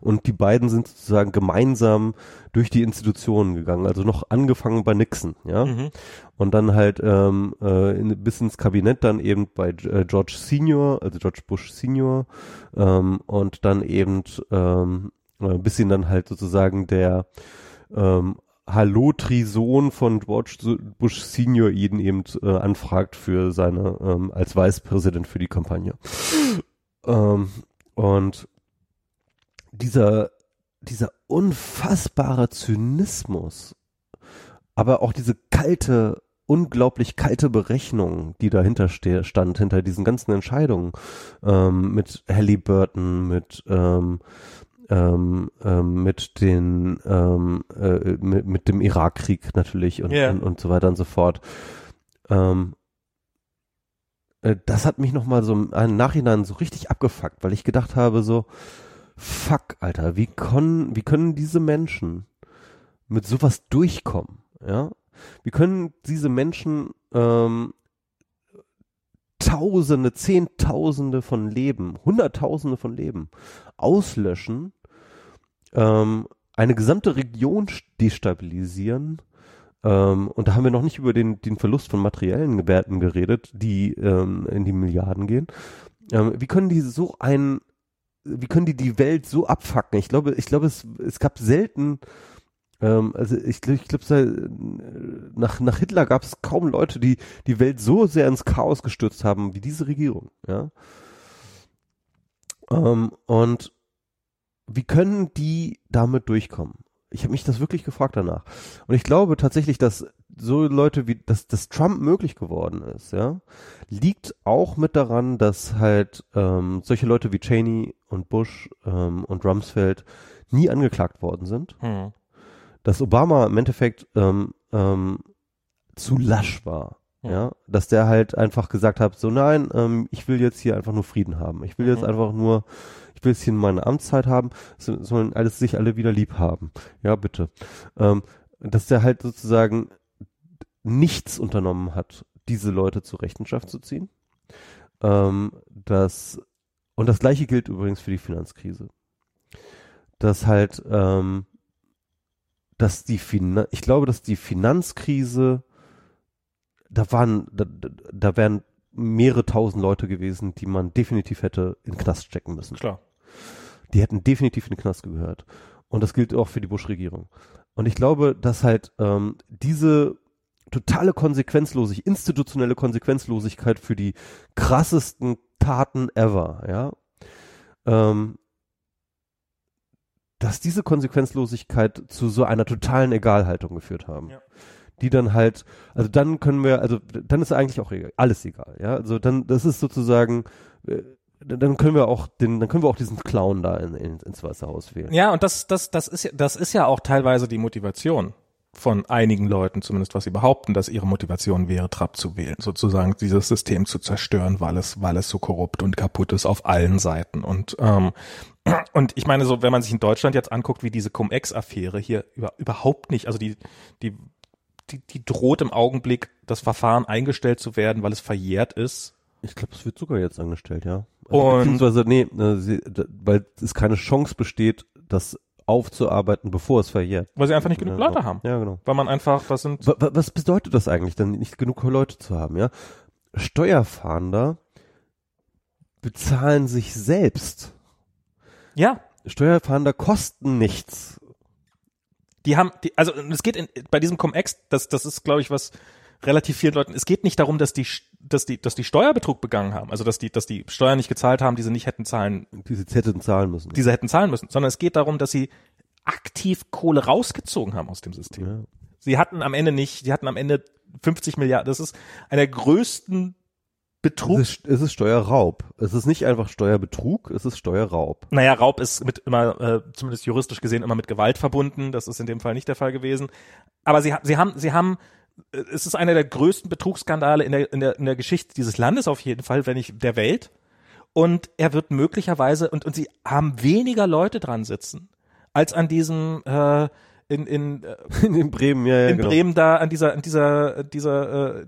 und die beiden sind sozusagen gemeinsam durch die Institutionen gegangen, also noch angefangen bei Nixon, ja. Mhm. Und dann halt ähm, äh, in, bis ins Kabinett dann eben bei äh, George Senior, also George Bush Senior, ähm, und dann eben ähm, äh, bis ihn dann halt sozusagen der ähm, Hallo-Trison von George Bush Senior ihn eben äh, anfragt für seine ähm, als Vicepräsident für die Kampagne. (laughs) ähm, und dieser dieser unfassbare Zynismus, aber auch diese kalte, unglaublich kalte Berechnung, die dahinter stand, hinter diesen ganzen Entscheidungen, ähm, mit Halliburton, mit, ähm, ähm, ähm, mit den, ähm, äh, mit, mit dem Irakkrieg natürlich und, Ja. und, und so weiter und so fort. Ähm, äh, das hat mich nochmal so im Nachhinein so richtig abgefuckt, weil ich gedacht habe so, fuck, Alter, wie können, wie können diese Menschen mit sowas durchkommen, ja? Wie können diese Menschen ähm, Tausende, Zehntausende von Leben, Hunderttausende von Leben auslöschen, ähm, eine gesamte Region destabilisieren, ähm, und da haben wir noch nicht über den, den Verlust von materiellen Werten geredet, die ähm, in die Milliarden gehen. Ähm, wie können die so ein, wie können die die Welt so abfacken? Ich glaube, ich glaube, es, es gab selten, ähm, also ich, glaub- ich glaube, nach, nach Hitler gab es kaum Leute, die die Welt so sehr ins Chaos gestürzt haben wie diese Regierung. Ja. Ähm, und wie können die damit durchkommen? Ich habe mich das wirklich gefragt danach. Und ich glaube tatsächlich, dass so Leute wie, dass, dass Trump möglich geworden ist, ja, liegt auch mit daran, dass halt ähm, solche Leute wie Cheney und Bush ähm, und Rumsfeld nie angeklagt worden sind. Hm. Dass Obama im Endeffekt ähm, ähm, zu lasch war. Ja. Ja, dass der halt einfach gesagt hat, so nein, ähm, ich will jetzt hier einfach nur Frieden haben. Ich will jetzt Mhm. einfach nur, ich will jetzt hier meine Amtszeit haben, so, sollen alles sich alle wieder lieb haben. Ja, bitte. Ähm, dass der halt sozusagen nichts unternommen hat, diese Leute zur Rechenschaft zu ziehen. Ähm, das, und das gleiche gilt übrigens für die Finanzkrise. Dass halt, ähm, dass die Finan ich glaube, dass die Finanzkrise, da waren, da, da- da wären mehrere tausend Leute gewesen, die man definitiv hätte in den Knast stecken müssen. Klar. Die hätten definitiv in den Knast gehört. Und das gilt auch für die Bush-Regierung. Und ich glaube, dass halt ähm, diese totale Konsequenzlosigkeit, institutionelle Konsequenzlosigkeit für die krassesten Taten ever, ja, ähm, dass diese Konsequenzlosigkeit zu so einer totalen Egalhaltung geführt haben. Ja. Die dann halt, also dann können wir, also dann ist eigentlich auch egal, alles egal, ja. Also dann, das ist sozusagen, äh, dann können wir auch den, dann können wir auch diesen Clown da in, in, ins Wasserhaus wählen. Ja, und das, das, das ist ja, das ist ja auch teilweise die Motivation von einigen Leuten, zumindest was sie behaupten, dass ihre Motivation wäre, Trump zu wählen, sozusagen dieses System zu zerstören, weil es, weil es so korrupt und kaputt ist auf allen Seiten. Und ähm, (clears throat) und ich meine, so wenn man sich in Deutschland jetzt anguckt, wie diese Cum-Ex-Affäre hier über, überhaupt nicht, also die die die, die droht im Augenblick, das Verfahren eingestellt zu werden, weil es verjährt ist. Ich glaube, es wird sogar jetzt angestellt, ja. Also, Und- beziehungsweise, nee, äh, weil es keine Chance besteht, das aufzuarbeiten, bevor es verjährt. Weil sie einfach nicht genug ja, Leute haben. Ja, genau. Weil man einfach, das sind, wa- Was bedeutet das eigentlich, dann nicht genug Leute zu haben, ja? Steuerfahnder bezahlen sich selbst. ja, Steuerfahnder kosten nichts. die haben, die, also es geht in, bei diesem Cum-Ex, das, das ist, glaube ich, was relativ vielen Leuten, es geht nicht darum, dass die, dass die, dass die Steuerbetrug begangen haben, also dass die, dass die Steuern nicht gezahlt haben, die sie nicht hätten zahlen, Die sie hätten zahlen müssen. die sie hätten zahlen müssen, sondern es geht darum, dass sie aktiv Kohle rausgezogen haben aus dem System. ja. Sie hatten am Ende nicht, sie hatten am Ende 50 Milliarden, das ist einer der größten Es Betrugs, ist, es ist Steuerraub. Es ist nicht einfach Steuerbetrug, es ist Steuerraub. naja, Raub ist mit immer, äh, zumindest juristisch gesehen, immer mit Gewalt verbunden. Das ist in dem Fall nicht der Fall gewesen. Aber sie, ha- sie haben, sie haben, es ist einer der größten Betrugsskandale in der, in der, in der Geschichte dieses Landes auf jeden Fall, wenn nicht der Welt. Und er wird möglicherweise, und, und sie haben weniger Leute dran sitzen, als an diesem, äh, in, in, äh, (laughs) In Bremen, ja, ja, in genau. Bremen da, an dieser, an dieser, dieser, äh,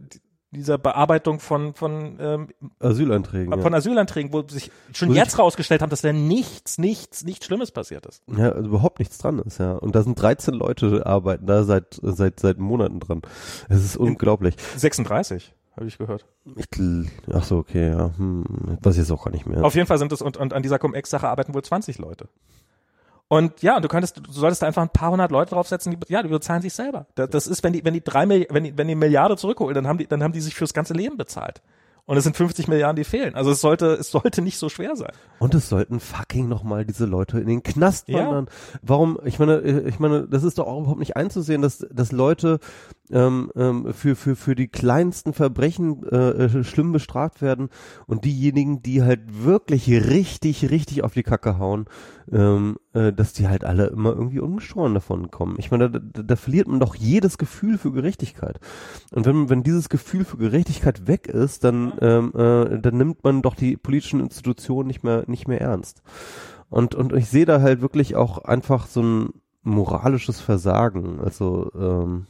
dieser Bearbeitung von, von, ähm, Asylanträgen. von Ja. Asylanträgen, wo sich schon Wo jetzt rausgestellt haben, dass da nichts, nichts, nichts Schlimmes passiert ist. ja, also überhaupt nichts dran ist, ja. Und da sind 13 Leute arbeiten da seit, seit, seit Monaten dran. Es ist unglaublich. 36, habe ich gehört. Ich, ach so, okay, ja. Hm, weiß ich jetzt auch gar nicht mehr. Auf jeden Fall sind es, und, und an dieser Cum-Ex-Sache arbeiten wohl 20 Leute. Und ja, du könntest, du solltest da einfach ein paar hundert Leute draufsetzen, die, ja, die bezahlen sich selber. Das, das ist, wenn die, wenn die drei Milli wenn die, wenn die Milliarde zurückholen, dann haben die, dann haben die sich fürs ganze Leben bezahlt. Und es sind 50 Milliarden, die fehlen. Also es sollte, es sollte nicht so schwer sein. Und es sollten fucking nochmal diese Leute in den Knast Ja. wandern. Warum, ich meine, ich meine, das ist doch auch überhaupt nicht einzusehen, dass, dass Leute ähm, ähm, für, für, für die kleinsten Verbrechen äh, äh, schlimm bestraft werden und diejenigen, die halt wirklich richtig, richtig auf die Kacke hauen, ähm, äh, dass die halt alle immer irgendwie ungeschoren davon kommen. Ich meine, da, da, da verliert man doch jedes Gefühl für Gerechtigkeit. Und wenn, wenn dieses Gefühl für Gerechtigkeit weg ist, dann, ähm, äh, dann nimmt man doch die politischen Institutionen nicht mehr, nicht mehr ernst. Und, und ich sehe da halt wirklich auch einfach so ein moralisches Versagen. Also, ähm,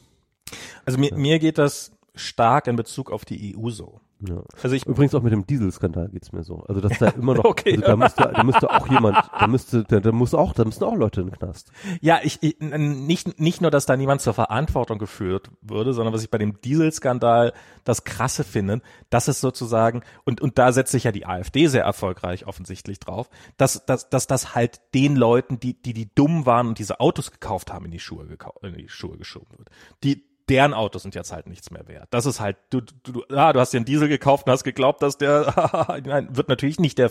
Also mir, mir geht das stark in Bezug auf die EU so. ja. Also ich, Übrigens auch mit dem Dieselskandal geht's mir so. Also dass da (laughs) immer noch, Okay. also da müsste, da müsste auch jemand, da müsste, da, da muss auch, da müssen auch Leute in den Knast. ja, ich, ich nicht, nicht nur, dass da niemand zur Verantwortung geführt würde, sondern was ich bei dem Dieselskandal das Krasse finde, dass es sozusagen, und, und da setzt sich ja die AfD sehr erfolgreich offensichtlich drauf, dass, dass, dass das halt den Leuten, die, die, die dumm waren und diese Autos gekauft haben, in die Schuhe, gekau in die Schuhe geschoben wird. Die, deren Autos sind jetzt halt nichts mehr wert. Das ist halt, du, du, du, ah, du hast dir einen Diesel gekauft und hast geglaubt, dass der, (laughs) nein, wird natürlich nicht der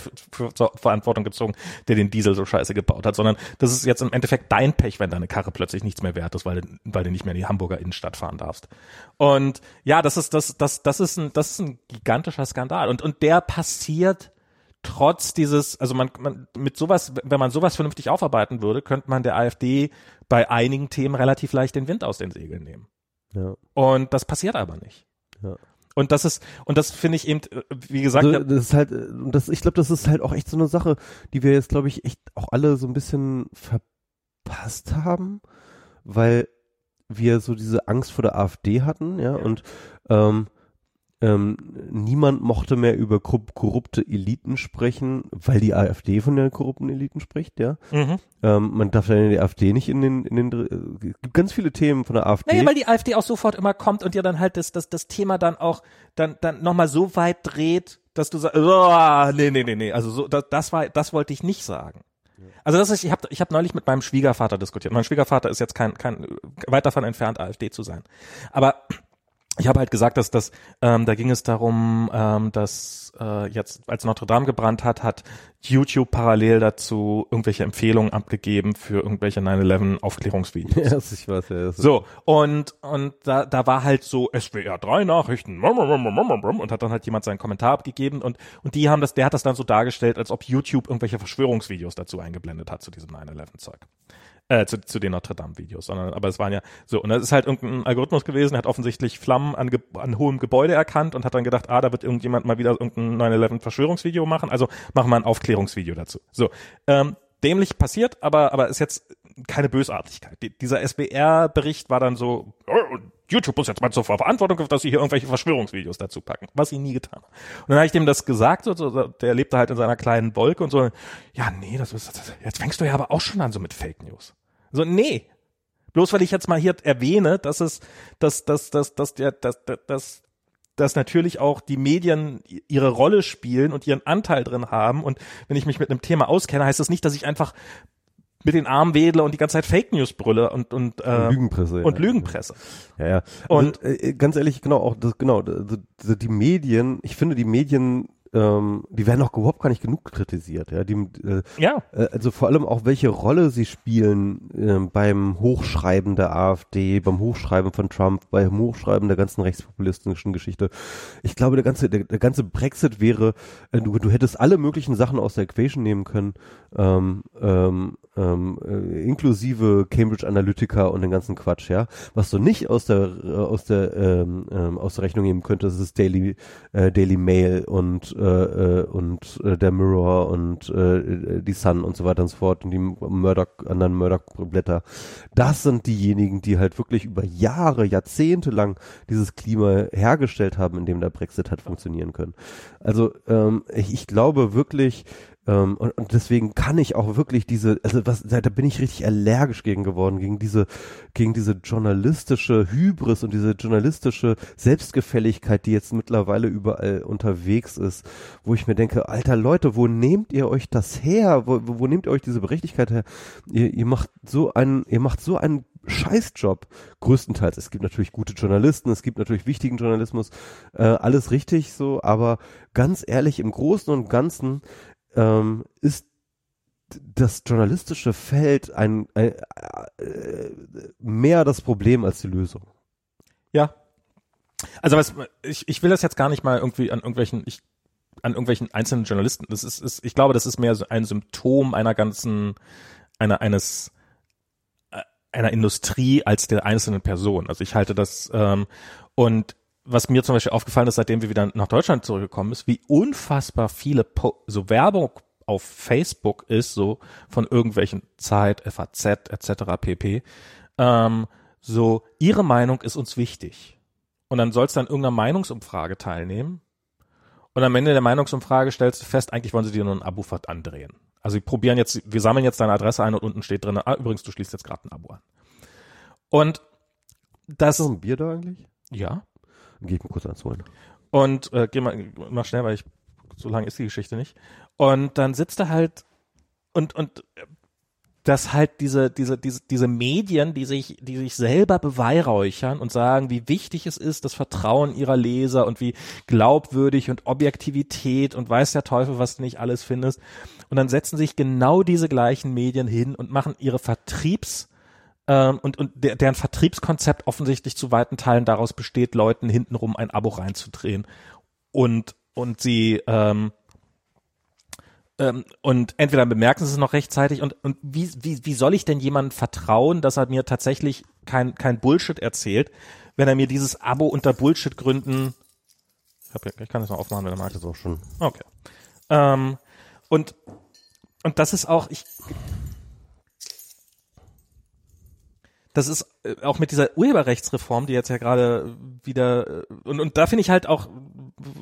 zur Verantwortung gezogen, der den Diesel so scheiße gebaut hat, sondern das ist jetzt im Endeffekt dein Pech, wenn deine Karre plötzlich nichts mehr wert ist, weil, weil du nicht mehr in die Hamburger Innenstadt fahren darfst. Und ja, das ist, das, das, das ist ein, das ist ein gigantischer Skandal und, und der passiert trotz dieses, also man, man mit sowas, wenn man sowas vernünftig aufarbeiten würde, könnte man der AfD bei einigen Themen relativ leicht den Wind aus den Segeln nehmen. Ja. Und das passiert aber nicht. Ja. Und das ist, und das finde ich eben, äh, wie gesagt, Also, das ist halt, äh, und das, ich glaube, das ist halt auch echt so eine Sache, die wir jetzt, glaube ich, echt auch alle so ein bisschen verpasst haben, weil wir so diese Angst vor der AfD hatten, ja, und ähm, ähm, niemand mochte mehr über korrup- korrupte Eliten sprechen, weil die AfD von den korrupten Eliten spricht, ja. mhm. Ähm, man darf ja die AfD nicht in den, in den, äh, gibt ganz viele Themen von der AfD. Naja, weil die AfD auch sofort immer kommt und dir dann halt das, das, das Thema dann auch dann, dann nochmal so weit dreht, dass du sagst, oh, nee, nee, nee, nee, also so, das, das war, das wollte ich nicht sagen. Also das ist, ich habe ich hab neulich mit meinem Schwiegervater diskutiert. Mein Schwiegervater ist jetzt kein, kein weit davon entfernt, AfD zu sein. Aber ich habe halt gesagt, dass das, ähm, da ging es darum, ähm, dass äh, jetzt, als Notre Dame gebrannt hat, hat YouTube parallel dazu irgendwelche Empfehlungen abgegeben für irgendwelche 9-11 Aufklärungsvideos. Ja, ich weiß ja. So, und, und da, da war halt so SWR 3 Nachrichten und hat dann halt jemand seinen Kommentar abgegeben und, und die haben das, der hat das dann so dargestellt, als ob YouTube irgendwelche Verschwörungsvideos dazu eingeblendet hat zu diesem 9-11-Zeug. Äh, zu, zu den Notre Dame-Videos, sondern, aber es waren ja so, und das ist halt irgendein Algorithmus gewesen, hat offensichtlich Flammen an, an hohem Gebäude erkannt und hat dann gedacht, ah, da wird irgendjemand mal wieder irgendein 9-11-Verschwörungsvideo machen, also machen wir ein Aufklärungsvideo dazu. So, ähm, dämlich passiert, aber, aber ist jetzt keine Bösartigkeit. Die, dieser SBR-Bericht war dann so, "Oh, YouTube muss jetzt mal zur Verantwortung, dass sie hier irgendwelche Verschwörungsvideos dazu packen, was sie nie getan haben. Und dann habe ich dem das gesagt, so, so, der lebte halt in seiner kleinen Wolke und so, ja, nee, das ist, das, jetzt fängst du ja aber auch schon an so mit Fake News. So, nee. Bloß weil ich jetzt mal hier erwähne, dass es, dass, dass, dass, dass der, dass, dass, dass dass natürlich auch die Medien ihre Rolle spielen und ihren Anteil drin haben. Und wenn ich mich mit einem Thema auskenne, heißt das nicht, dass ich einfach mit den Armen wedle und die ganze Zeit Fake News brülle und und, äh, Lügenpresse und ja. Lügenpresse. Ja, ja. Und also, äh, ganz ehrlich, genau auch das, genau die Medien. Ich finde die Medien ähm, die werden auch überhaupt gar nicht genug kritisiert. Ja, die, äh, ja. Äh, also vor allem auch welche Rolle sie spielen äh, beim Hochschreiben der AfD, beim Hochschreiben von Trump, beim Hochschreiben der ganzen rechtspopulistischen Geschichte. Ich glaube, der ganze der, der ganze Brexit wäre, äh, du, du hättest alle möglichen Sachen aus der Equation nehmen können, ähm, ähm, ähm, äh, inklusive Cambridge Analytica und den ganzen Quatsch, ja. Was du nicht aus der äh, aus der ähm, ähm, aus der Rechnung nehmen könntest, ist Daily äh, Daily Mail und äh, äh, und äh, der Mirror und äh, die Sun und so weiter und so fort und die Murdoch anderen Murdoch Blätter. Das sind diejenigen, die halt wirklich über Jahre, Jahrzehnte lang dieses Klima hergestellt haben, in dem der Brexit hat funktionieren können. Also ähm, ich, ich glaube wirklich ähm, und, und deswegen kann ich auch wirklich diese, also was, da bin ich richtig allergisch gegen geworden, gegen diese, gegen diese journalistische Hybris und diese journalistische Selbstgefälligkeit, die jetzt mittlerweile überall unterwegs ist, wo ich mir denke, alter Leute, wo nehmt ihr euch das her? Wo, wo nehmt ihr euch diese Berechtigkeit her? Ihr, ihr macht so einen, ihr macht so einen Scheißjob, größtenteils. Es gibt natürlich gute Journalisten, es gibt natürlich wichtigen Journalismus, äh, alles richtig so, aber ganz ehrlich, im Großen und Ganzen ähm, ist das journalistische Feld ein, ein äh, mehr das Problem als die Lösung. Ja. Also was ich, ich will das jetzt gar nicht mal irgendwie an irgendwelchen ich an irgendwelchen einzelnen Journalisten. Das ist, ist ich glaube, das ist mehr so ein Symptom einer ganzen einer eines äh, einer Industrie als der einzelnen Person. Also ich halte das ähm, und was mir zum Beispiel aufgefallen ist, seitdem wir wieder nach Deutschland zurückgekommen ist, wie unfassbar viele po so Werbung auf Facebook ist, so von irgendwelchen Zeit, FAZ etc. pp. Ähm, so, ihre Meinung ist uns wichtig. Und dann sollst du an irgendeiner Meinungsumfrage teilnehmen. Und am Ende der Meinungsumfrage stellst du fest, eigentlich wollen sie dir nur ein Abo andrehen. Also wir probieren jetzt, wir sammeln jetzt deine Adresse ein und unten steht drin, ah, übrigens, du schließt jetzt gerade ein Abo an. Und das. Ist ein Bier da eigentlich? Ja. Dann geh ich mal kurz eins holen. Und äh, geh mal, mach schnell, weil ich so lange ist die Geschichte nicht. Und dann sitzt er halt und und dass halt diese diese diese diese Medien, die sich die sich selber beweihräuchern und sagen, wie wichtig es ist, das Vertrauen ihrer Leser und wie glaubwürdig und Objektivität und weiß der Teufel, was du nicht alles findest. Und dann setzen sich genau diese gleichen Medien hin und machen ihre Vertriebs ähm, und, und der, deren Vertriebskonzept offensichtlich zu weiten Teilen daraus besteht, Leuten hintenrum ein Abo reinzudrehen und und sie ähm, ähm, und entweder bemerken sie es noch rechtzeitig und und wie wie wie soll ich denn jemandem vertrauen, dass er mir tatsächlich kein kein Bullshit erzählt, wenn er mir dieses Abo unter Bullshit Gründen ich, hab ich kann das noch aufmachen, wenn er mag. Das auch schon. Okay. Ähm, und und das ist auch ich das ist äh, auch mit dieser Urheberrechtsreform, die jetzt ja gerade wieder äh, und, und da finde ich halt auch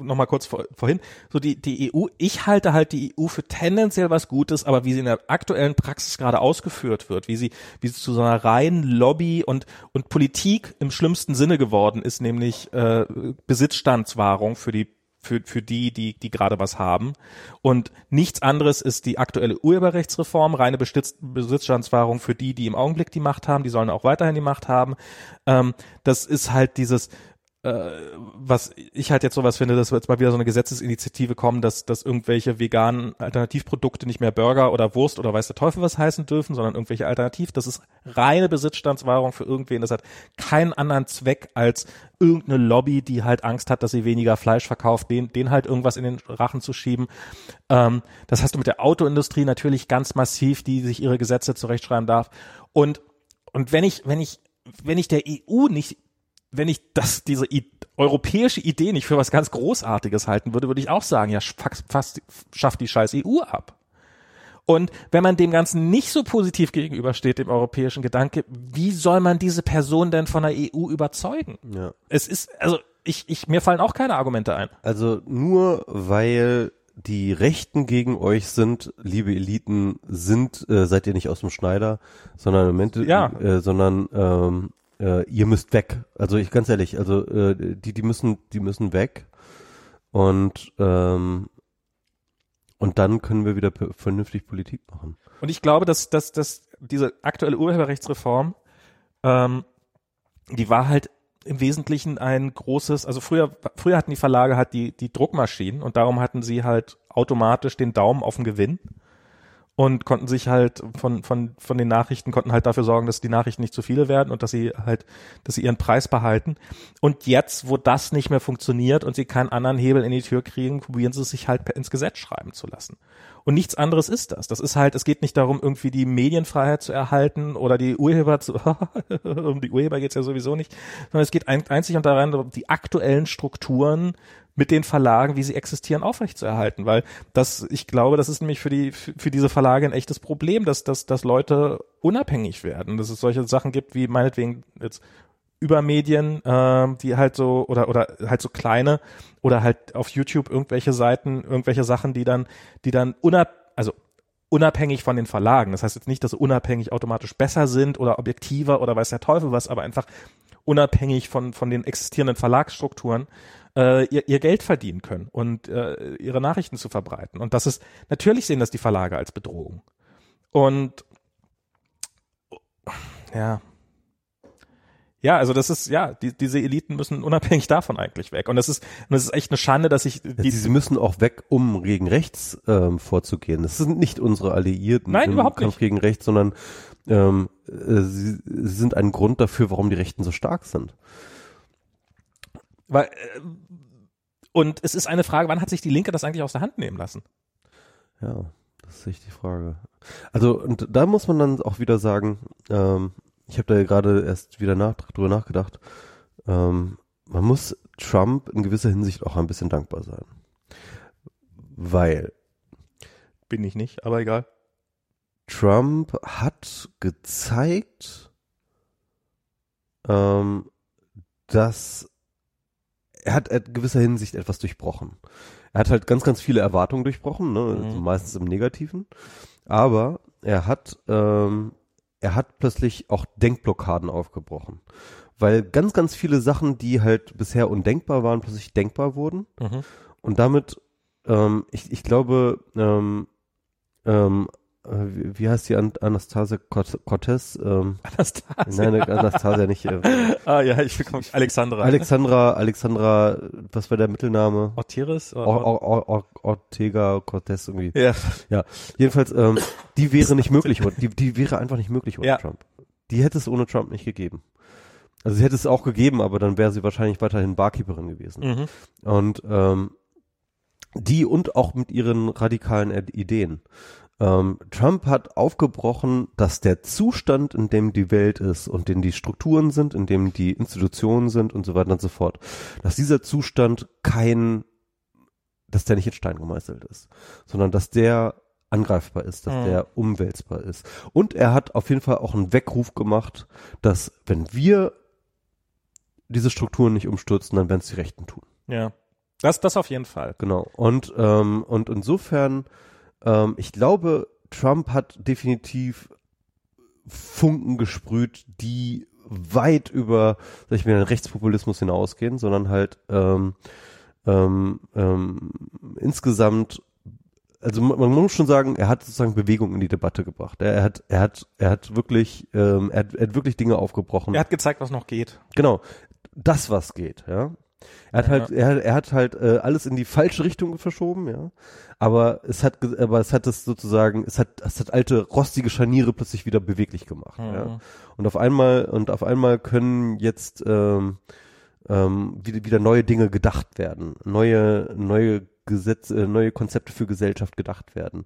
noch mal kurz vor, vorhin so die die EU. Ich halte halt die EU für tendenziell was Gutes, aber wie sie in der aktuellen Praxis gerade ausgeführt wird, wie sie wie sie zu so einer reinen Lobby und und Politik im schlimmsten Sinne geworden ist, nämlich äh, Besitzstandswahrung für die für, für die, die, die gerade was haben. Und nichts anderes ist die aktuelle Urheberrechtsreform, reine Besitzstandswahrung für die, die im Augenblick die Macht haben, die sollen auch weiterhin die Macht haben. Ähm, das ist halt dieses, was ich halt jetzt sowas finde, dass jetzt mal wieder so eine Gesetzesinitiative kommen, dass, dass irgendwelche veganen Alternativprodukte nicht mehr Burger oder Wurst oder weiß der Teufel was heißen dürfen, sondern irgendwelche Alternativ. Das ist reine Besitzstandswahrung für irgendwen. Das hat keinen anderen Zweck als irgendeine Lobby, die halt Angst hat, dass sie weniger Fleisch verkauft, den, den halt irgendwas in den Rachen zu schieben. Ähm, das hast du mit der Autoindustrie natürlich ganz massiv, die sich ihre Gesetze zurechtschreiben darf. Und, und wenn ich, wenn ich, wenn ich der EU nicht wenn ich das, diese I europäische Idee nicht für was ganz Großartiges halten würde, würde ich auch sagen, ja, fast, fast schafft die scheiß EU ab. Und wenn man dem Ganzen nicht so positiv gegenübersteht, dem europäischen Gedanke, wie soll man diese Person denn von der EU überzeugen? Ja. Es ist, also ich, ich, mir fallen auch keine Argumente ein. Also nur weil die Rechten gegen euch sind, liebe Eliten, sind, äh, seid ihr nicht aus dem Schneider, sondern im Moment, Ja. äh, sondern ähm, äh, ihr müsst weg. Also ich ganz ehrlich, also äh, die, die müssen, die müssen weg und ähm, und dann können wir wieder vernünftig Politik machen. Und ich glaube, dass, dass, dass diese aktuelle Urheberrechtsreform, ähm, die war halt im Wesentlichen ein großes, also früher, früher hatten die Verlage halt die, die Druckmaschinen und darum hatten sie halt automatisch den Daumen auf den Gewinn und konnten sich halt von, von, von den Nachrichten, konnten halt dafür sorgen, dass die Nachrichten nicht zu viele werden und dass sie halt, dass sie ihren Preis behalten. Und jetzt, wo das nicht mehr funktioniert und sie keinen anderen Hebel in die Tür kriegen, probieren sie es sich halt ins Gesetz schreiben zu lassen. Und nichts anderes ist das. Das ist halt, es geht nicht darum, irgendwie die Medienfreiheit zu erhalten oder die Urheber zu, (laughs) um die Urheber geht's ja sowieso nicht, sondern es geht ein, einzig und daran, die aktuellen Strukturen mit den Verlagen, wie sie existieren, aufrechtzuerhalten, weil das, ich glaube, das ist nämlich für die, für, diese Verlage ein echtes Problem, dass, dass, dass Leute unabhängig werden, dass es solche Sachen gibt, wie meinetwegen jetzt Übermedien, ähm, die halt so oder oder halt so kleine oder halt auf YouTube irgendwelche Seiten, irgendwelche Sachen, die dann, die dann unab, also unabhängig von den Verlagen. Das heißt jetzt nicht, dass sie unabhängig automatisch besser sind oder objektiver oder weiß der Teufel was, aber einfach unabhängig von von den existierenden Verlagsstrukturen äh, ihr, ihr Geld verdienen können und äh, ihre Nachrichten zu verbreiten. Und das ist natürlich sehen das die Verlage als Bedrohung. Und ja, ja, also das ist, ja, die, diese Eliten müssen unabhängig davon eigentlich weg. Und das ist, und das ist echt eine Schande, dass ich die, sie müssen auch weg, um gegen rechts ähm, vorzugehen. Das sind nicht unsere Alliierten Nein, im überhaupt Kampf nicht. gegen rechts, sondern ähm, äh, sie, sie sind ein Grund dafür, warum die Rechten so stark sind. Weil, äh, und es ist eine Frage, wann hat sich die Linke das eigentlich aus der Hand nehmen lassen? Ja, das ist echt die Frage. Also und da muss man dann auch wieder sagen, ähm, ich habe da gerade erst wieder nach, drüber nachgedacht, ähm, man muss Trump in gewisser Hinsicht auch ein bisschen dankbar sein. Weil Bin ich nicht, aber egal. Trump hat gezeigt, ähm, dass er hat in gewisser Hinsicht etwas durchbrochen. Er hat halt ganz, ganz viele Erwartungen durchbrochen, ne? Mhm. also meistens im Negativen. Aber er hat, ähm, er hat plötzlich auch Denkblockaden aufgebrochen. Weil ganz, ganz viele Sachen, die halt bisher undenkbar waren, plötzlich denkbar wurden. Mhm. Und damit, ähm, ich, ich glaube, ähm, ähm, äh, wie, wie heißt die An Anastasia Cort- Cortez? Ähm, Anastasia. nein, Anastasia nicht. Äh, (laughs) Ah ja, ich bekomme Alexandra. Alexandra, Alexandra, was war der Mittelname? Ortiris? Or, Or, Or, Or, Ortega Cortez irgendwie. ja. Jedenfalls, ähm, die wäre nicht möglich, die, die wäre einfach nicht möglich ohne Ja. Trump. Die hätte es ohne Trump nicht gegeben. Also sie hätte es auch gegeben, aber dann wäre sie wahrscheinlich weiterhin Barkeeperin gewesen. Mhm. Und ähm, die und auch mit ihren radikalen Ideen. Ähm, Trump hat aufgebrochen, dass der Zustand, in dem die Welt ist und in die Strukturen sind, in dem die Institutionen sind und so weiter und so fort, dass dieser Zustand kein, dass der nicht in Stein gemeißelt ist, sondern dass der angreifbar ist, dass Mhm. der umwälzbar ist. Und er hat auf jeden Fall auch einen Weckruf gemacht, dass wenn wir diese Strukturen nicht umstürzen, dann werden es die Rechten tun. Ja. Das, das auf jeden Fall. Genau. Und, ähm, und insofern, ähm, ich glaube, Trump hat definitiv Funken gesprüht, die weit über, sag ich mal, den Rechtspopulismus hinausgehen, sondern halt ähm, ähm, ähm, insgesamt, also man, man muss schon sagen, er hat sozusagen Bewegung in die Debatte gebracht. Er, er hat, er hat, er hat wirklich, ähm, er, hat, er hat wirklich Dinge aufgebrochen. Er hat gezeigt, was noch geht. Genau, das was geht, ja. Er hat Ja. halt, er, hat- er hat halt äh, alles in die falsche Richtung verschoben, ja. Aber es hat, aber es hat es sozusagen, es hat, es hat alte rostige Scharniere plötzlich wieder beweglich gemacht, ja. Mhm. Und auf einmal und auf einmal können jetzt ähm, ähm, wieder, wieder neue Dinge gedacht werden, neue neue Gesetze, äh, neue Konzepte für Gesellschaft gedacht werden,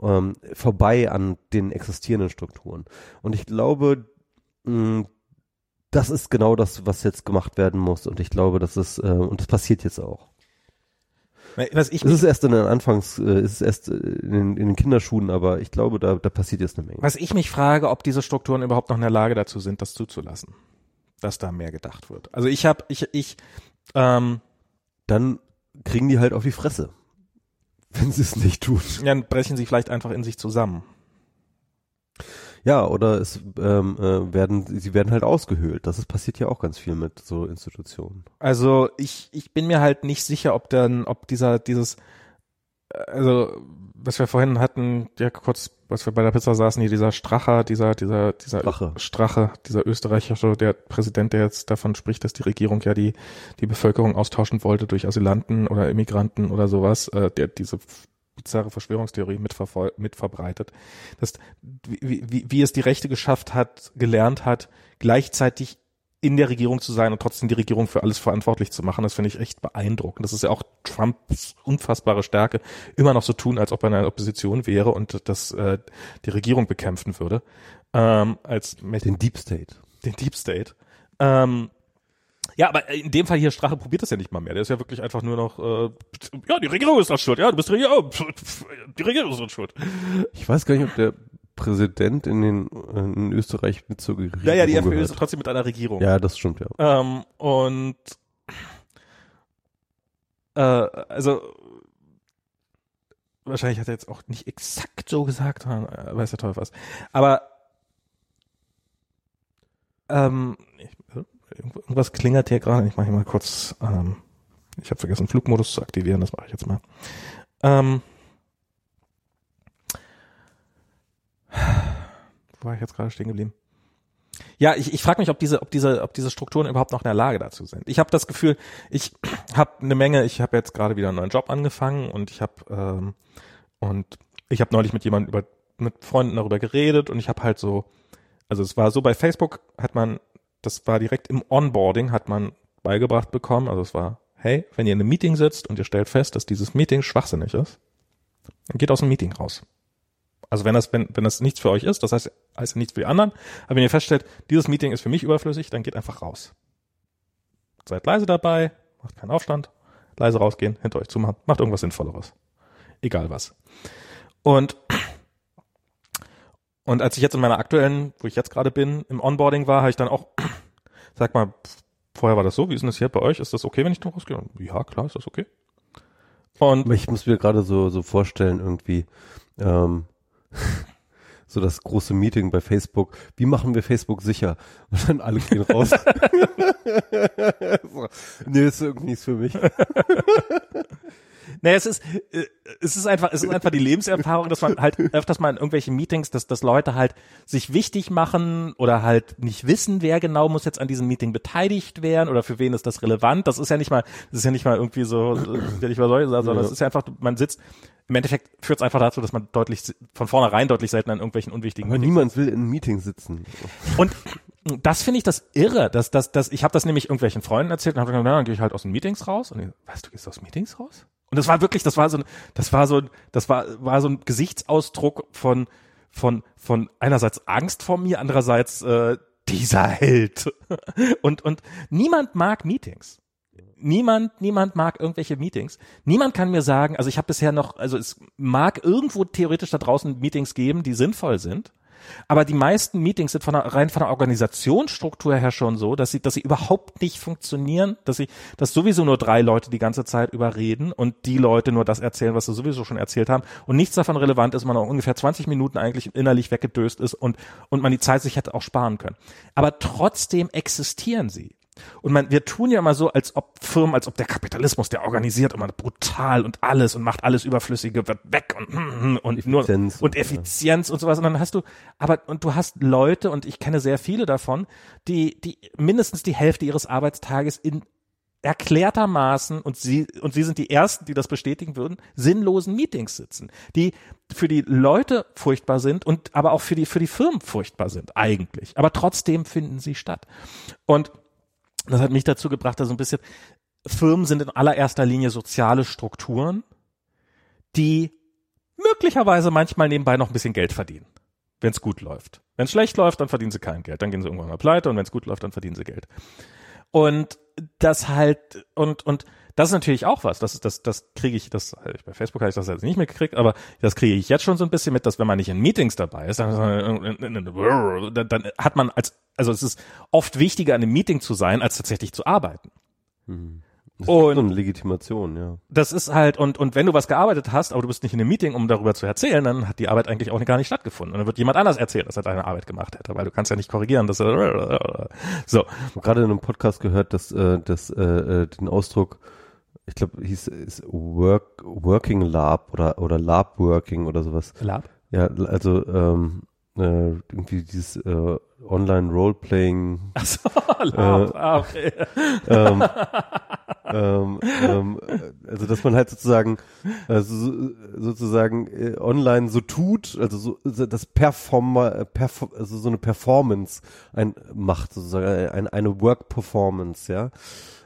ähm, vorbei an den existierenden Strukturen. Und ich glaube, mh, das ist genau das, was jetzt gemacht werden muss. Und ich glaube, das ist, äh, und das passiert jetzt auch. Was ich Es ist erst in den Anfangs, äh, es ist erst äh, in, den- in den Kinderschuhen, aber ich glaube, da, da passiert jetzt eine Menge. Was ich mich frage, ob diese Strukturen überhaupt noch in der Lage dazu sind, das zuzulassen, dass da mehr gedacht wird. Also ich habe, ich, ich, ähm, Dann kriegen die halt auf die Fresse, wenn sie es nicht tun. dann brechen sie vielleicht einfach in sich zusammen. Ja, oder es ähm, äh, werden, sie werden halt ausgehöhlt. Das ist, passiert ja auch ganz viel mit so Institutionen. Also ich, ich bin mir halt nicht sicher, ob dann, ob dieser, dieses, äh, also was wir vorhin hatten, ja kurz, was wir bei der Pizza saßen, hier dieser Stracher, dieser, dieser, dieser Strache. Strache, dieser österreichische, der Präsident, der jetzt davon spricht, dass die Regierung ja die, die Bevölkerung austauschen wollte durch Asylanten oder Immigranten oder sowas, äh, der diese bizarre Verschwörungstheorie mitverbreitet, dass wie, wie, wie es die Rechte geschafft hat, gelernt hat, gleichzeitig in der Regierung zu sein und trotzdem die Regierung für alles verantwortlich zu machen, das finde ich echt beeindruckend. Das ist ja auch Trumps unfassbare Stärke, immer noch so tun, als ob er in einer Opposition wäre und das äh, die Regierung bekämpfen würde, ähm, als Den Deep State. den Deep State. Ähm, ja, aber in dem Fall hier Strache probiert das ja nicht mal mehr. Der ist ja wirklich einfach nur noch, äh, ja, die Regierung ist das schuld. Ja, du bist die Regierung. Die Regierung ist das schuld. Ich weiß gar nicht, ob der Präsident in den in Österreich mit zur Regierung Ja, ja, die FPÖ ist trotzdem mit einer Regierung. Ja, das stimmt ja. Ähm, und äh, also wahrscheinlich hat er jetzt auch nicht exakt so gesagt, äh, weiß der Teufel was. Aber ähm, ich, äh, irgendwas klingert hier gerade. Ich mache hier mal kurz. Ähm, ich habe vergessen, Flugmodus zu aktivieren. Das mache ich jetzt mal. Ähm, wo war ich jetzt gerade stehen geblieben? Ja, ich, ich frage mich, ob diese, ob diese, ob diese Strukturen überhaupt noch in der Lage dazu sind. Ich habe das Gefühl, ich (clears throat) habe eine Menge. Ich habe jetzt gerade wieder einen neuen Job angefangen und ich habe ähm, und ich habe neulich mit jemandem über mit Freunden darüber geredet und ich habe halt so, also es war so bei Facebook hat man, das war direkt im Onboarding hat man beigebracht bekommen. Also es war, hey, wenn ihr in einem Meeting sitzt und ihr stellt fest, dass dieses Meeting schwachsinnig ist, dann geht aus dem Meeting raus. Also wenn das, wenn, wenn das nichts für euch ist, das heißt, heißt nichts für die anderen, aber wenn ihr feststellt, dieses Meeting ist für mich überflüssig, dann geht einfach raus. Seid leise dabei, macht keinen Aufstand, leise rausgehen, hinter euch zumachen, macht irgendwas Sinnvolleres. Egal was. Und, und als ich jetzt in meiner aktuellen, wo ich jetzt gerade bin, im Onboarding war, habe ich dann auch, sag mal, vorher war das so, wie ist denn das hier bei euch? Ist das okay, wenn ich da rausgehe? Ja, klar, ist das okay. Und ich muss mir gerade so, so vorstellen, irgendwie, ähm, (laughs) so das große Meeting bei Facebook. Wie machen wir Facebook sicher? (laughs) Und dann alle gehen raus. (laughs) so, nee, ist irgendwie nichts für mich. Nee, es ist, äh, es ist einfach, es ist einfach die Lebenserfahrung, dass man halt (laughs) öfters mal in irgendwelchen Meetings, dass, dass Leute halt sich wichtig machen oder halt nicht wissen, wer genau muss jetzt an diesem Meeting beteiligt werden oder für wen ist das relevant. Das ist ja nicht mal, das ist ja nicht mal irgendwie so, das ist ja nicht mal so, sondern es ist ja einfach, man sitzt, im Endeffekt führt es einfach dazu, dass man deutlich, von vornherein deutlich selten an irgendwelchen unwichtigen Aber Meetings niemand will in einem Meeting sitzen. und das finde ich das irre, dass, dass, dass ich habe das nämlich irgendwelchen Freunden erzählt und habe gesagt, na, dann gehe ich halt aus den Meetings raus. Und ich, was, du gehst aus Meetings raus? Und das war wirklich, das war so, ein- das war so, das war, war so ein Gesichtsausdruck von, von, von einerseits Angst vor mir, andererseits äh, dieser Held. (laughs) Und und niemand mag Meetings. Niemand, niemand mag irgendwelche Meetings. Niemand kann mir sagen, also ich habe bisher noch, also es mag irgendwo theoretisch da draußen Meetings geben, die sinnvoll sind. Aber die meisten Meetings sind von der, rein von der Organisationsstruktur her schon so, dass sie, dass sie überhaupt nicht funktionieren, dass sie, dass sowieso nur drei Leute die ganze Zeit überreden und die Leute nur das erzählen, was sie sowieso schon erzählt haben und nichts davon relevant ist, man auch ungefähr 20 Minuten eigentlich innerlich weggedöst ist und, und man die Zeit sich hätte auch sparen können. Aber trotzdem existieren sie. Und man, wir tun ja immer so, als ob Firmen, als ob der Kapitalismus, der organisiert immer brutal und alles und macht alles Überflüssige wird weg und, (laughs) und nur Effizienz. und Effizienz und sowas. Und dann hast du, aber, und du hast Leute, und ich kenne sehr viele davon, die, die mindestens die Hälfte ihres Arbeitstages in erklärtermaßen, und sie, und sie sind die Ersten, die das bestätigen würden, sinnlosen Meetings sitzen, die für die Leute furchtbar sind und aber auch für die, für die Firmen furchtbar sind, eigentlich. Aber trotzdem finden sie statt. Und das hat mich dazu gebracht, dass so ein bisschen Firmen sind in allererster Linie soziale Strukturen, die möglicherweise manchmal nebenbei noch ein bisschen Geld verdienen, wenn es gut läuft. Wenn es schlecht läuft, dann verdienen sie kein Geld. Dann gehen sie irgendwann mal pleite und wenn es gut läuft, dann verdienen sie Geld. Und das halt, und, und das ist natürlich auch was. Das, das, das kriege ich, das, bei Facebook habe ich das jetzt nicht mitgekriegt, aber das kriege ich jetzt schon so ein bisschen mit, dass wenn man nicht in Meetings dabei ist, dann, dann, hat man als, also es ist oft wichtiger, an einem Meeting zu sein, als tatsächlich zu arbeiten. Mhm. Das Und- so eine Legitimation, ja. Das ist halt, und, und wenn du was gearbeitet hast, aber du bist nicht in einem Meeting, um darüber zu erzählen, dann hat die Arbeit eigentlich auch gar nicht stattgefunden. Und dann wird jemand anders erzählt, dass er deine Arbeit gemacht hätte, weil du kannst ja nicht korrigieren, dass er, so. Ich habe gerade in einem Podcast gehört, dass, äh, dass äh, äh, den Ausdruck, ich glaube, hieß ist Work, Working Lab oder oder Lab Working oder sowas. Lab? Ja, also ähm, äh, irgendwie dieses äh, Online Roleplaying Achso, Lab, Äh, ah, okay. ähm, ähm, ähm, äh, also dass man halt sozusagen also so- sozusagen äh, online so tut, also so das Performer, perfor also so eine Performance ein macht sozusagen äh, ein, eine Work Performance, ja.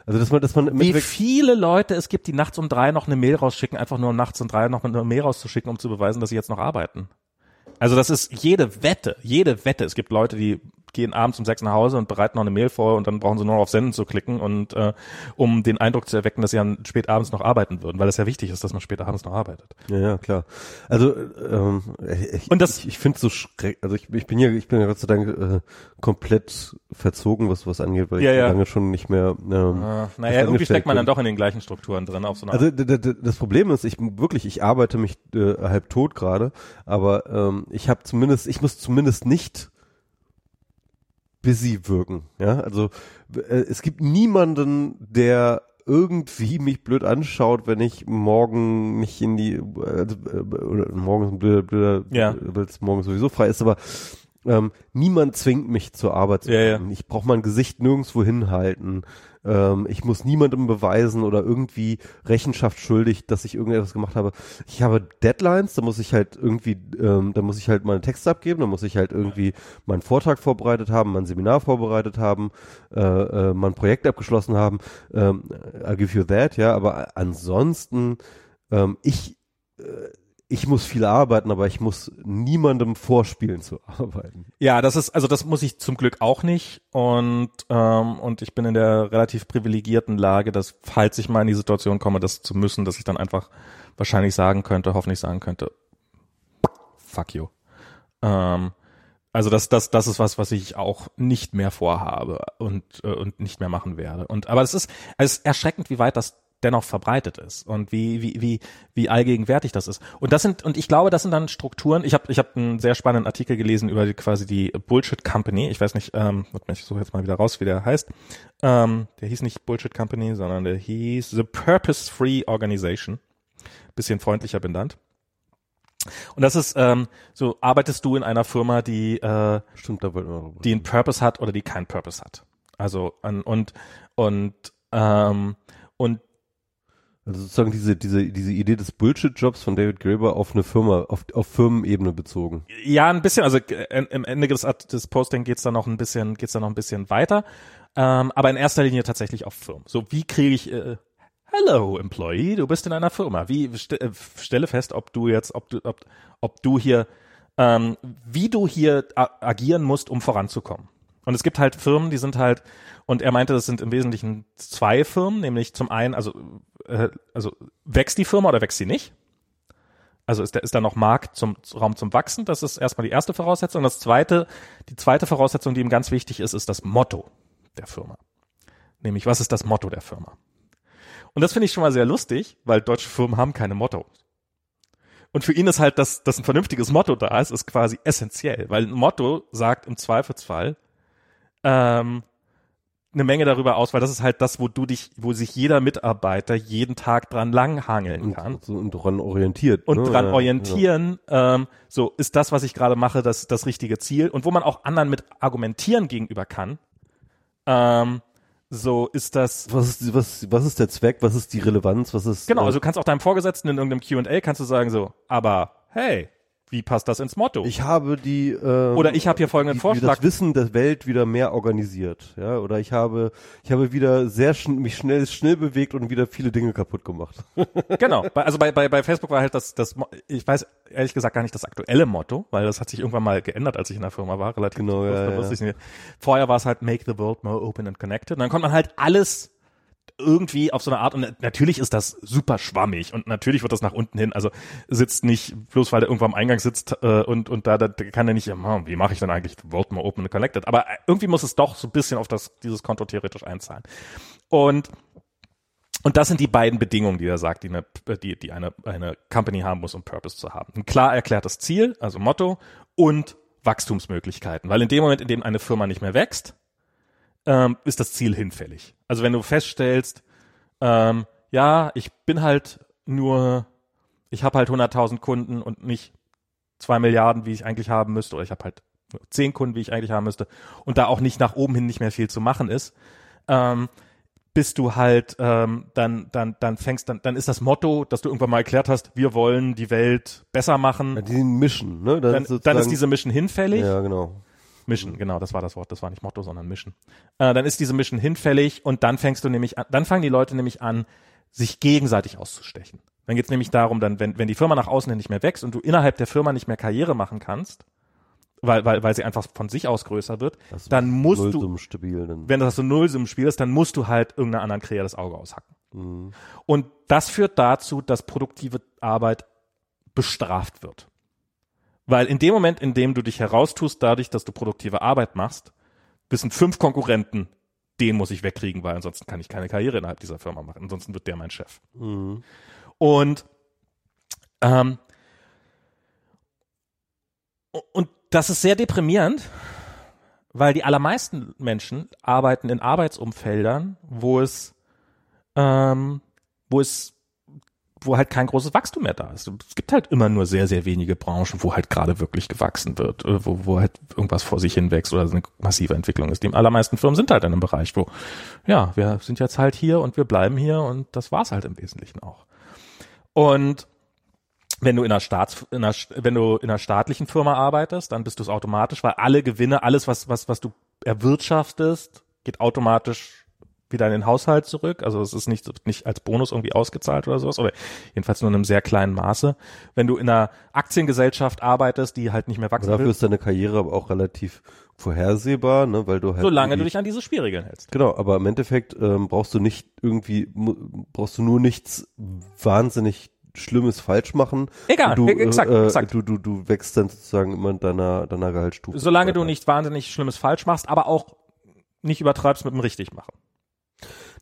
Also dass man dass man Wie viele Leute es gibt, die nachts um drei noch eine Mail rausschicken, einfach nur um nachts um drei noch eine Mail rauszuschicken, um zu beweisen, dass sie jetzt noch arbeiten. Also das ist jede Wette, jede Wette. Es gibt Leute, die gehen abends um sechs nach Hause und bereiten noch eine Mail vor und dann brauchen sie nur noch auf Senden zu klicken und äh, um den Eindruck zu erwecken, dass sie dann spät abends noch arbeiten würden, weil es ja wichtig ist, dass man später abends noch arbeitet. Ja, ja, klar. Also ähm, ich, Und das- ich, ich finde so schreck, also ich, ich bin ja ich bin ja Gott sei Dank äh, komplett verzogen, was was angeht, weil Ja, ich ja. lange schon nicht mehr ähm, Äh, naja, irgendwie steckt man dann bin. doch in den gleichen Strukturen drin auf so einer Also das Problem ist, ich wirklich, ich arbeite mich äh, halb tot gerade, aber ähm, ich habe zumindest, ich muss zumindest nicht busy wirken. Ja, also äh, es gibt niemanden, der irgendwie mich blöd anschaut, wenn ich morgen nicht in die, also, äh, oder morgen ist ein blöder, blöder Ja. weil es morgen sowieso frei ist, aber ähm, niemand zwingt mich zur Arbeit zu Ja, ja. Ich brauche mein Gesicht nirgendwo hinhalten. Ähm, ich muss niemandem beweisen oder irgendwie Rechenschaft schuldig, dass ich irgendetwas gemacht habe. Ich habe Deadlines, da muss ich halt irgendwie, ähm, da muss ich halt meine Texte abgeben, da muss ich halt irgendwie meinen Vortrag vorbereitet haben, mein Seminar vorbereitet haben, äh, äh, mein Projekt abgeschlossen haben. Ähm, I give you that, ja, aber ansonsten, ähm, ich, äh, ich muss viel arbeiten, aber ich muss niemandem vorspielen zu (laughs) arbeiten. Ja, das ist, also das muss ich zum Glück auch nicht. Und, ähm, und ich bin in der relativ privilegierten Lage, dass, falls ich mal in die Situation komme, das zu müssen, dass ich dann einfach wahrscheinlich sagen könnte, hoffentlich sagen könnte, fuck you. Ähm, also das, das, das ist was, was ich auch nicht mehr vorhabe und, äh, und nicht mehr machen werde. Und, aber es ist, es ist erschreckend, wie weit das dennoch verbreitet ist und wie, wie, wie, wie allgegenwärtig das ist. Und das sind, und ich glaube, das sind dann Strukturen. Ich habe ich hab einen sehr spannenden Artikel gelesen über die, quasi die Bullshit Company. Ich weiß nicht, ähm, ich suche jetzt mal wieder raus, wie der heißt. Ähm, der hieß nicht Bullshit Company, sondern der hieß The Purpose Free Organization. Bisschen freundlicher benannt. Und das ist ähm, so, arbeitest du in einer Firma, die äh, Stimmt, die einen Purpose hat oder die keinen Purpose hat. Also und und ähm, und Also sozusagen diese, diese, diese Idee des Bullshit-Jobs von David Graeber auf eine Firma, auf, auf Firmenebene bezogen. ja ein bisschen, also äh, im Ende des, des Posting geht's dann noch ein bisschen, geht's dann noch ein bisschen weiter, ähm, aber in erster Linie tatsächlich auf Firmen. So wie kriege ich äh, Hello Employee, du bist in einer Firma. Wie st äh, stelle fest, ob du jetzt, ob du, ob, ob du hier, ähm, wie du hier agieren musst, um voranzukommen. Und es gibt halt Firmen, die sind halt, und er meinte, das sind im Wesentlichen zwei Firmen, nämlich zum einen, also, äh, also wächst die Firma oder wächst sie nicht? Also ist da, ist da noch Markt zum Raum zum Wachsen? Das ist erstmal die erste Voraussetzung. Und das zweite, die zweite Voraussetzung, die ihm ganz wichtig ist, ist das Motto der Firma. Nämlich, was ist das Motto der Firma? Und das finde ich schon mal sehr lustig, weil deutsche Firmen haben keine Mottos. Und für ihn ist halt, dass, dass ein vernünftiges Motto da ist, ist quasi essentiell, weil ein Motto sagt im Zweifelsfall ähm, eine Menge darüber aus, weil das ist halt das, wo du dich, wo sich jeder Mitarbeiter jeden Tag dran langhangeln kann Und, daran orientiert. und ne? dran Ja, orientieren, ähm, so ist das, was ich gerade mache, das das richtige Ziel und wo man auch anderen mit argumentieren gegenüber kann. Ähm, so ist das Ja. Was ist, was, was ist der Zweck? Was ist die Relevanz? Was ist, genau. äh, Also du kannst auch deinem Vorgesetzten in irgendeinem Q&A kannst du sagen so, aber hey, wie passt das ins Motto? ich habe die, ähm, Oder ich habe hier folgenden die, Vorschlag. das Wissen der Welt wieder mehr organisiert, ja, oder ich habe, ich habe wieder sehr schn mich schnell, schnell bewegt und wieder viele Dinge kaputt gemacht. (laughs) Genau. Also bei, bei, bei Facebook war halt das, das, ich weiß ehrlich gesagt gar nicht das aktuelle Motto, weil das hat sich irgendwann mal geändert, als ich in der Firma war, relativ Genau, ja, ja. Vorher war es halt Make the World more open and connected. Und dann konnte man halt alles irgendwie auf so eine Art, und natürlich ist das super schwammig und natürlich wird das nach unten hin, also sitzt nicht, bloß weil der irgendwo am Eingang sitzt äh, und, und da, da kann er nicht, hm, wie mache ich denn eigentlich Vote more open and collected, aber irgendwie muss es doch so ein bisschen auf das, dieses Konto theoretisch einzahlen. Und und das sind die beiden Bedingungen, die er sagt, die eine, die, die eine, eine Company haben muss, um Purpose zu haben. Ein klar erklärtes Ziel, also Motto, und Wachstumsmöglichkeiten. Weil in dem Moment, in dem eine Firma nicht mehr wächst, ähm, ist das Ziel hinfällig. Also wenn du feststellst, ähm, ja, ich bin halt nur, ich habe halt 100.000 Kunden und nicht zwei Milliarden, wie ich eigentlich haben müsste, oder ich habe halt zehn Kunden, wie ich eigentlich haben müsste, und da auch nicht nach oben hin nicht mehr viel zu machen ist, ähm, bist du halt ähm, dann dann dann fängst dann dann ist das Motto, dass du irgendwann mal erklärt hast, wir wollen die Welt besser machen. Ja, die Mission, ne? Dann, ist dann ist diese Mission hinfällig. Ja, genau. Mission, genau, das war das Wort, das war nicht Motto, sondern Mission. Äh, dann ist diese Mission hinfällig und dann fängst du nämlich an, dann fangen die Leute nämlich an, sich gegenseitig auszustechen. Dann geht's nämlich darum, dann, wenn, wenn die Firma nach außen hin nicht mehr wächst und du innerhalb der Firma nicht mehr Karriere machen kannst, weil, weil, weil sie einfach von sich aus größer wird, das dann musst du, wenn das so Nullsummenspiel ist, dann musst du halt irgendeiner anderen Krähe das Auge aushacken. Mhm. Und das führt dazu, dass produktive Arbeit bestraft wird. Weil in dem Moment, in dem du dich heraustust, dadurch, dass du produktive Arbeit machst, wissen fünf Konkurrenten, den muss ich wegkriegen, weil ansonsten kann ich keine Karriere innerhalb dieser Firma machen. Ansonsten wird der mein Chef. Mhm. Und ähm, und das ist sehr deprimierend, weil die allermeisten Menschen arbeiten in Arbeitsumfeldern, wo es, ähm, wo es, wo halt kein großes Wachstum mehr da ist. Es gibt halt immer nur sehr, sehr wenige Branchen, wo halt gerade wirklich gewachsen wird, äh, wo, wo halt irgendwas vor sich hin wächst oder eine massive Entwicklung ist. Die allermeisten Firmen sind halt in einem Bereich, wo, ja, wir sind jetzt halt hier und wir bleiben hier und das war's halt im Wesentlichen auch. Und wenn du in einer Staats, in einer, wenn du in einer staatlichen Firma arbeitest, dann bist du es automatisch, weil alle Gewinne, alles was was was du erwirtschaftest, geht automatisch wieder in den Haushalt zurück. Also es ist nicht nicht als Bonus irgendwie ausgezahlt oder sowas oder jedenfalls nur in einem sehr kleinen Maße. Wenn du in einer Aktiengesellschaft arbeitest, die halt nicht mehr wachsen Dafür will, ist deine Karriere aber auch relativ vorhersehbar, ne, weil du halt solange du dich an diese Spielregeln hältst. Genau, aber im Endeffekt ähm, brauchst du nicht irgendwie brauchst du nur nichts wahnsinnig Schlimmes falsch machen. Egal, du, exakt, äh, exakt. Du, du, du wächst dann sozusagen immer in deiner, deiner Gehaltsstufe. Solange du nicht wahnsinnig Schlimmes falsch machst, aber auch nicht übertreibst mit dem Richtigmachen.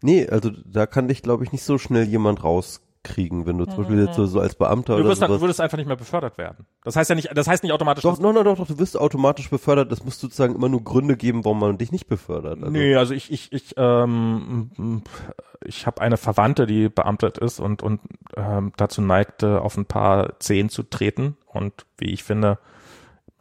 Nee, also da kann dich, glaube ich, nicht so schnell jemand raus kriegen, wenn du zum Beispiel jetzt so, so als Beamter du oder wirst, sowas. Du würdest einfach nicht mehr befördert werden. Das heißt ja nicht, das heißt nicht automatisch. Doch, no, no, doch, doch, du wirst automatisch befördert. Das muss sozusagen immer nur Gründe geben, warum man dich nicht befördert. Also. Nee, also ich, ich, ich, ähm, ich habe eine Verwandte, die beamtet ist und und ähm, dazu neigte, auf ein paar Zehen zu treten und wie ich finde,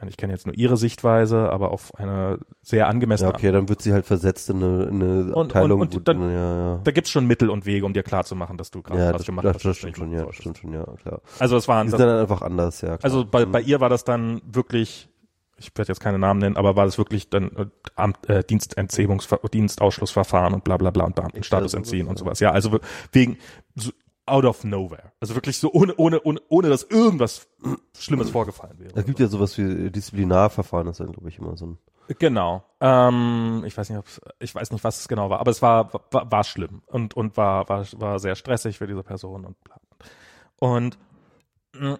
ich kenne jetzt nur ihre Sichtweise, aber auf eine sehr angemessene. Ja, okay, dann wird sie halt versetzt in eine, in eine Abteilung. Und, und, und dann, ja, ja. da gibt's schon Mittel und Wege, um dir klarzumachen, dass du gerade ja, was das, gemacht das, hast. Das stimmt schon, ja, das stimmt schon, ja, klar. Also es waren Die sind dann einfach anders, ja. Klar. Also bei, bei ihr war das dann wirklich, ich werde jetzt keine Namen nennen, aber war das wirklich dann äh, Amt, äh, Dienstentzählungs Dienstausschlussverfahren und bla bla bla und Beamtenstatus entziehen und sowas. Ja, also wegen so, out of nowhere. Also wirklich so ohne, ohne, ohne, ohne dass irgendwas Schlimmes vorgefallen wäre. Es gibt ja sowas wie Disziplinarverfahren, das ist dann, glaube ich, immer so ein. Genau. Ähm, ich weiß nicht, ich weiß nicht, was es genau war, aber es war, war, war schlimm und, und war, war, war sehr stressig für diese Person und bla. Und, mm,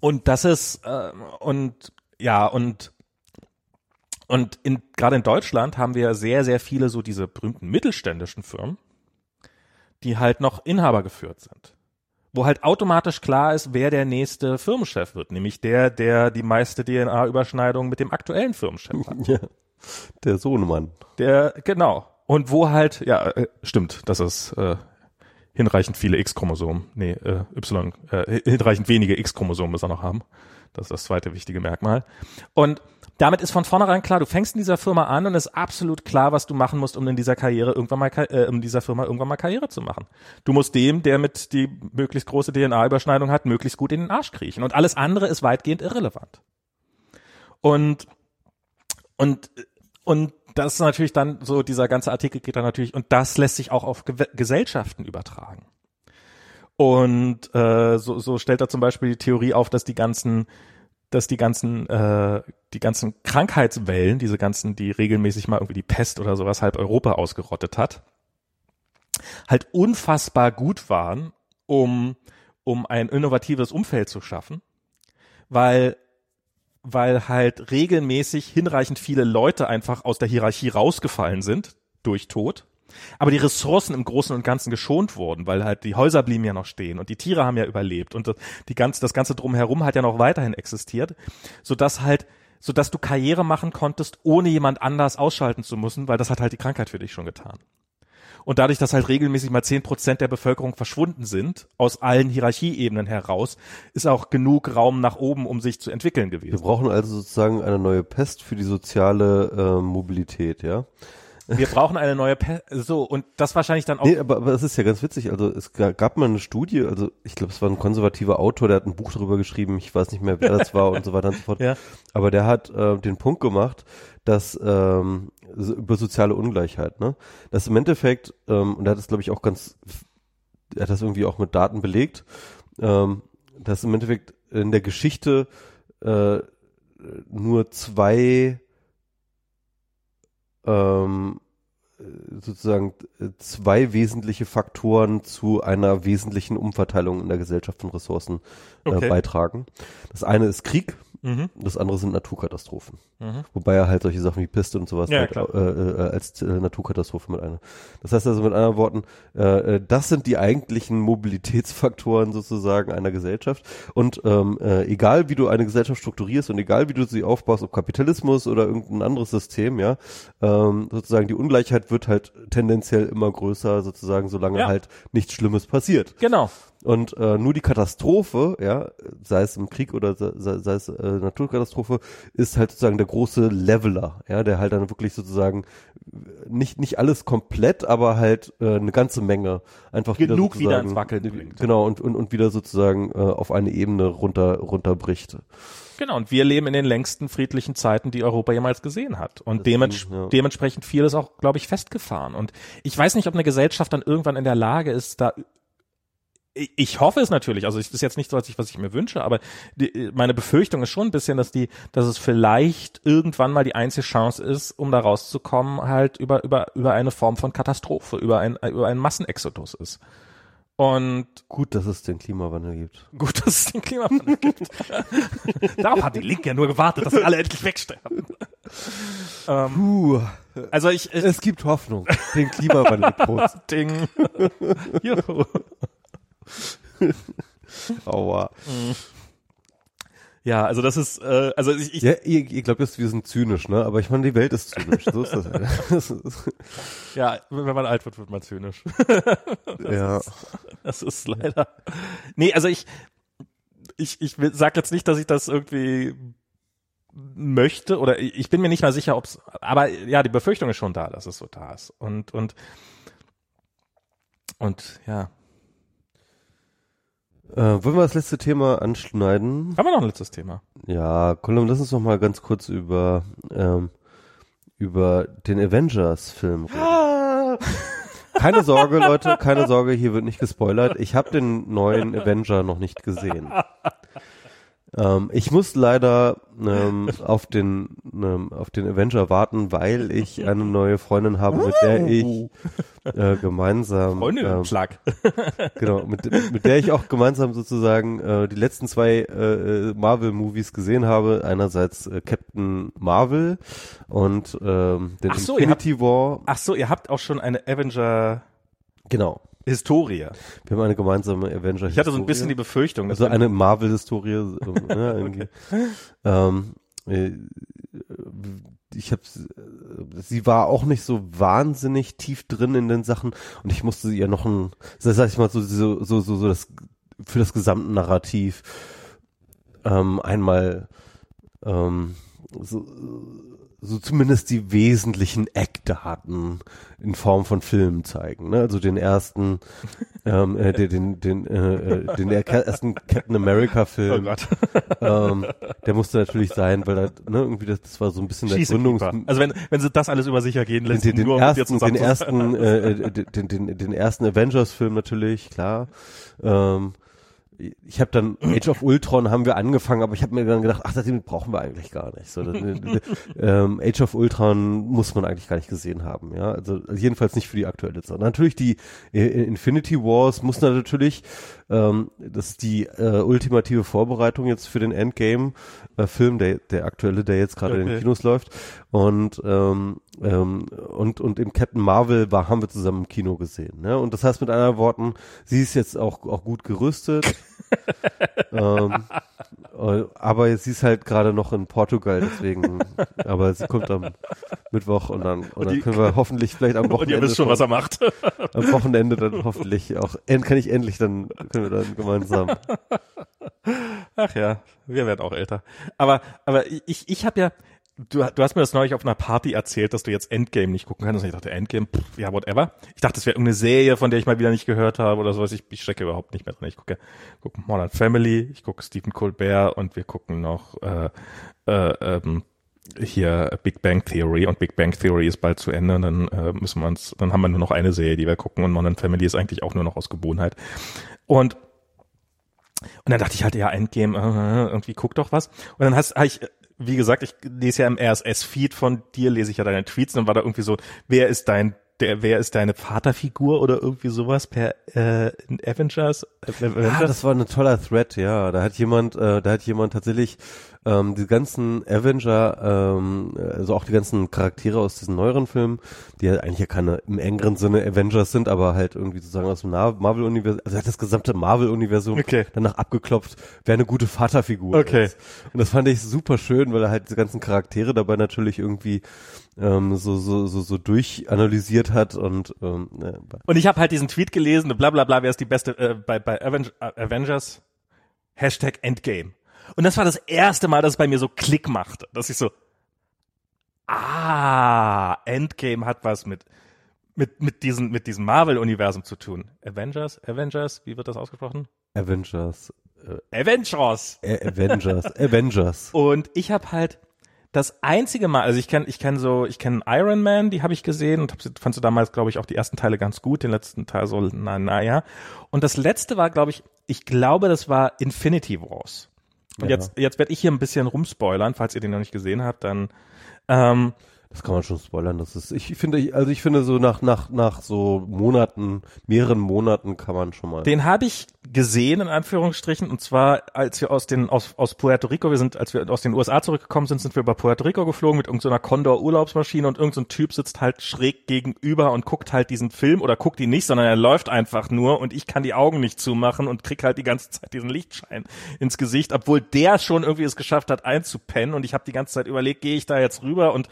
und das ist, äh, und, ja, und, und in, gerade in Deutschland haben wir sehr, sehr viele so diese berühmten mittelständischen Firmen, die halt noch Inhaber geführt sind. Wo halt automatisch klar ist, wer der nächste Firmenchef wird, nämlich der, der die meiste DNA-Überschneidung mit dem aktuellen Firmenchef hat. (laughs) Ja, der Sohnemann. Der, genau. Und wo halt, ja, äh, stimmt, das ist äh, hinreichend viele X-Chromosomen, nee, äh, Y, äh, hinreichend wenige X-Chromosomen muss er noch haben. Das ist das zweite wichtige Merkmal. Und damit ist von vornherein klar, du fängst in dieser Firma an und es ist absolut klar, was du machen musst, um in dieser Karriere irgendwann mal, äh, um dieser Firma irgendwann mal Karriere zu machen. Du musst dem, der mit die möglichst große DNA-Überschneidung hat, möglichst gut in den Arsch kriechen. Und alles andere ist weitgehend irrelevant. Und, und, und das ist natürlich dann so, dieser ganze Artikel geht dann natürlich, und das lässt sich auch auf Ge Gesellschaften übertragen. Und äh, so, so stellt er zum Beispiel die Theorie auf, dass die ganzen dass die ganzen, äh, die ganzen Krankheitswellen, diese ganzen, die regelmäßig mal irgendwie die Pest oder sowas halb Europa ausgerottet hat, halt unfassbar gut waren, um, um ein innovatives Umfeld zu schaffen, weil weil halt regelmäßig hinreichend viele Leute einfach aus der Hierarchie rausgefallen sind durch Tod aber die Ressourcen im Großen und Ganzen geschont wurden, weil halt die Häuser blieben ja noch stehen und die Tiere haben ja überlebt und die ganze, das ganze drumherum hat ja noch weiterhin existiert, sodass halt, sodass du Karriere machen konntest, ohne jemand anders ausschalten zu müssen, weil das hat halt die Krankheit für dich schon getan. Und dadurch, dass halt regelmäßig mal zehn Prozent der Bevölkerung verschwunden sind, aus allen Hierarchieebenen heraus, ist auch genug Raum nach oben, um sich zu entwickeln gewesen. Wir brauchen also sozusagen eine neue Pest für die soziale äh, Mobilität, ja? Wir brauchen eine neue Pe so und das wahrscheinlich dann auch. Nee, aber, aber es ist ja ganz witzig. Also es gab mal eine Studie, also ich glaube, es war ein konservativer Autor, der hat ein Buch darüber geschrieben, ich weiß nicht mehr, wer das war und so weiter und so fort. (laughs) Ja. Aber der hat äh, den Punkt gemacht, dass ähm, über soziale Ungleichheit, ne? Dass im Endeffekt, ähm, und er hat das, glaube ich, auch ganz, er hat das irgendwie auch mit Daten belegt, ähm, dass im Endeffekt in der Geschichte äh, nur zwei ähm, sozusagen zwei wesentliche Faktoren zu einer wesentlichen Umverteilung in der Gesellschaft von Ressourcen äh, Okay. beitragen. Das eine ist Krieg, Mhm. das andere sind Naturkatastrophen. Mhm. Wobei er halt solche Sachen wie Pest und sowas Ja, halt, klar. äh, äh, als äh, Naturkatastrophe mit einer. Das heißt also mit anderen Worten, äh, äh, das sind die eigentlichen Mobilitätsfaktoren sozusagen einer Gesellschaft. Und ähm, äh, egal wie du eine Gesellschaft strukturierst und egal wie du sie aufbaust, ob Kapitalismus oder irgendein anderes System, ja, ähm, sozusagen die Ungleichheit wird halt tendenziell immer größer, sozusagen, solange Ja. halt nichts Schlimmes passiert. Genau. Und äh, nur die Katastrophe, ja, sei es im Krieg oder sei, sei es äh, Naturkatastrophe, ist halt sozusagen der große Leveler, ja, der halt dann wirklich sozusagen nicht nicht alles komplett, aber halt äh, eine ganze Menge einfach Genug wieder sozusagen- ins Wackeln bringt. Genau und, und und wieder sozusagen äh, auf eine Ebene runter runterbricht. Genau, und wir leben in den längsten friedlichen Zeiten, die Europa jemals gesehen hat. Und dements ja. dementsprechend vieles auch, glaube ich, festgefahren. Und ich weiß nicht, ob eine Gesellschaft dann irgendwann in der Lage ist, da ich hoffe es natürlich, also es ist jetzt nicht so, was ich, was ich mir wünsche, aber die, meine Befürchtung ist schon ein bisschen, dass die, dass es vielleicht irgendwann mal die einzige Chance ist, um da rauszukommen, halt über, über, über eine Form von Katastrophe, über ein, über einen Massenexodus ist. Und Gut, dass es den Klimawandel gibt. Gut, dass es den Klimawandel gibt. (laughs) Darauf hat die Linke ja nur gewartet, dass alle endlich wegsterben. ähm, Puh, also ich, ich es gibt Hoffnung. Den Klimawandel. (laughs) Ding. Juhu. (laughs) Aua. Ja, also das ist, äh, also ich, ich Ja, ihr, ihr glaubt jetzt, wir sind zynisch, ne? Aber ich meine, die Welt ist zynisch. So ist das. halt. das (laughs) ist, ja, wenn man alt wird, wird man zynisch. (laughs) ja. Das ist leider. Nee, also ich, ich, ich sag jetzt nicht, dass ich das irgendwie möchte oder ich ich bin mir nicht mal sicher, ob's, aber ja, die Befürchtung ist schon da, dass es so da ist. Und, und, und, ja. Äh, wollen wir das letzte Thema anschneiden? Haben wir noch ein letztes Thema? Ja, Colin, lass uns noch mal ganz kurz über, ähm, über den Avengers-Film reden. Keine Sorge, (laughs) Leute, keine Sorge, hier wird nicht gespoilert. Ich habe den neuen Avenger noch nicht gesehen. Ähm, ich muss leider ähm, auf den ähm, auf den Avenger warten, weil ich eine neue Freundin habe, mit der ich äh, gemeinsam Freunde, ähm, Schlag. (laughs) genau mit, mit der ich auch gemeinsam sozusagen äh, die letzten zwei äh, Marvel-Movies gesehen habe. Einerseits äh, Captain Marvel und ähm, den Ach so, Infinity War. Ach so, ihr habt auch schon eine Avenger Genau. Historie. Wir haben eine gemeinsame Avenger. Ich hatte so ein bisschen die Befürchtung, dass also eine Marvel-Historie. ja, (laughs) irgendwie. ähm, äh, ich habe, sie war auch nicht so wahnsinnig tief drin in den Sachen und ich musste ihr noch ein, sag ich mal so so so so, so das für das gesamte Narrativ ähm, einmal ähm, so, so zumindest die wesentlichen Eckdaten in Form von Filmen zeigen. Ne? Also den ersten, (laughs) ähm, äh, den, den, den, äh, äh, den ersten Captain America oh ähm, der musste natürlich sein, weil das, ne, irgendwie das, das war so ein bisschen der Gründungs... Also wenn, wenn sie das alles über sich ergehen lässt, den, den, nur ersten, den ersten, äh, äh, den, den, den ersten Avengers-Film natürlich, klar. Ähm, ich habe dann Age of Ultron haben wir angefangen, aber ich habe mir dann gedacht, ach, das brauchen wir eigentlich gar nicht. So, das, ähm, Age of Ultron muss man eigentlich gar nicht gesehen haben, ja. Also jedenfalls nicht für die aktuelle Zeit. Natürlich die äh, Infinity Wars muss natürlich, ähm, das ist die äh, ultimative Vorbereitung jetzt für den Endgame-Film, äh, der, der aktuelle, der jetzt gerade okay. in den Kinos läuft. Und ähm, ähm, und und im Captain Marvel war haben wir zusammen im Kino gesehen. Ne? Und das heißt mit anderen Worten, sie ist jetzt auch auch gut gerüstet. (laughs) ähm, äh, aber sie ist halt gerade noch in Portugal, deswegen. (laughs) aber sie kommt am Mittwoch und dann und, und dann können wir hoffentlich vielleicht am Wochenende. (laughs) Und ihr wisst schon, was er macht. am Wochenende dann hoffentlich auch. Kann ich endlich dann können wir dann gemeinsam. Ach ja, wir werden auch älter. Aber aber ich ich habe ja du, du hast mir das neulich auf einer Party erzählt, dass du jetzt Endgame nicht gucken kannst. Und ich dachte, Endgame, pff, ja, whatever. Ich dachte, das wäre irgendeine Serie, von der ich mal wieder nicht gehört habe oder sowas. Ich, ich stecke überhaupt nicht mehr drin. Ich gucke, gucke Modern Family, ich gucke Stephen Colbert und wir gucken noch äh, äh, ähm, hier Big Bang Theory und Big Bang Theory ist bald zu Ende und dann äh, müssen wir uns, dann haben wir nur noch eine Serie, die wir gucken und Modern Family ist eigentlich auch nur noch aus Gewohnheit. Und und dann dachte ich halt, ja, Endgame, äh, irgendwie guck doch was. Und dann hast, ich wie gesagt, ich lese ja im RSS-Feed von dir, lese ich ja deine Tweets dann war da irgendwie so, wer ist dein der, wer ist deine Vaterfigur oder irgendwie sowas per äh, Avengers? Avengers? Ah, das war ein toller Thread, ja. Da hat jemand, äh, da hat jemand tatsächlich ähm, die ganzen Avenger, ähm, also auch die ganzen Charaktere aus diesen neueren Filmen, die ja eigentlich ja keine im engeren Sinne Avengers sind, aber halt irgendwie sozusagen aus dem Marvel-Universum, also hat das gesamte Marvel-Universum okay. danach abgeklopft, wer eine gute Vaterfigur okay. ist. Und das fand ich super schön, weil er halt diese ganzen Charaktere dabei natürlich irgendwie ähm, so, so, so, so durchanalysiert hat und ähm, ne. Und ich habe halt diesen Tweet gelesen, bla bla bla, wer ist die beste äh, bei, bei Avengers? Hashtag Endgame. Und das war das erste Mal, dass es bei mir so Klick machte, dass ich so, ah, Endgame hat was mit mit mit diesem mit diesem Marvel-Universum zu tun. Avengers, Avengers, wie wird das ausgesprochen? Avengers. Äh, Avengers. Avengers. Avengers. (laughs) Und ich habe halt das einzige Mal, also ich kenne ich kenn so, ich kenne Iron Man, die habe ich gesehen und hab, fand du damals, glaube ich, auch die ersten Teile ganz gut, den letzten Teil so, na, naja. Und das letzte war, glaube ich, ich glaube, das war Infinity Wars. Und ja. jetzt, jetzt werde ich hier ein bisschen rumspoilern, falls ihr den noch nicht gesehen habt, dann ähm, das kann man schon spoilern. Das ist, ich finde, also ich finde so nach nach nach so Monaten, mehreren Monaten kann man schon mal. Den habe ich gesehen in Anführungsstrichen. Und zwar als wir aus den aus aus Puerto Rico, wir sind als wir aus den USA zurückgekommen sind, sind wir über Puerto Rico geflogen mit irgendeiner Condor Urlaubsmaschine und irgendein so Typ sitzt halt schräg gegenüber und guckt halt diesen Film oder guckt ihn nicht, sondern er läuft einfach nur und ich kann die Augen nicht zumachen und krieg halt die ganze Zeit diesen Lichtschein ins Gesicht, obwohl der schon irgendwie es geschafft hat einzupennen. Und ich habe die ganze Zeit überlegt, gehe ich da jetzt rüber und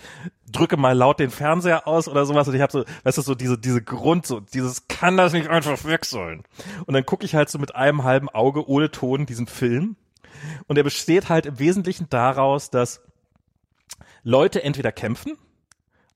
drücke mal laut den Fernseher aus oder sowas. Und ich habe so, weißt du, so diese diese Grund so dieses kann das nicht einfach sollen. Und dann gucke ich halt so mit einem halben Auge ohne Ton diesen Film. Und er besteht halt im Wesentlichen daraus, dass Leute entweder kämpfen,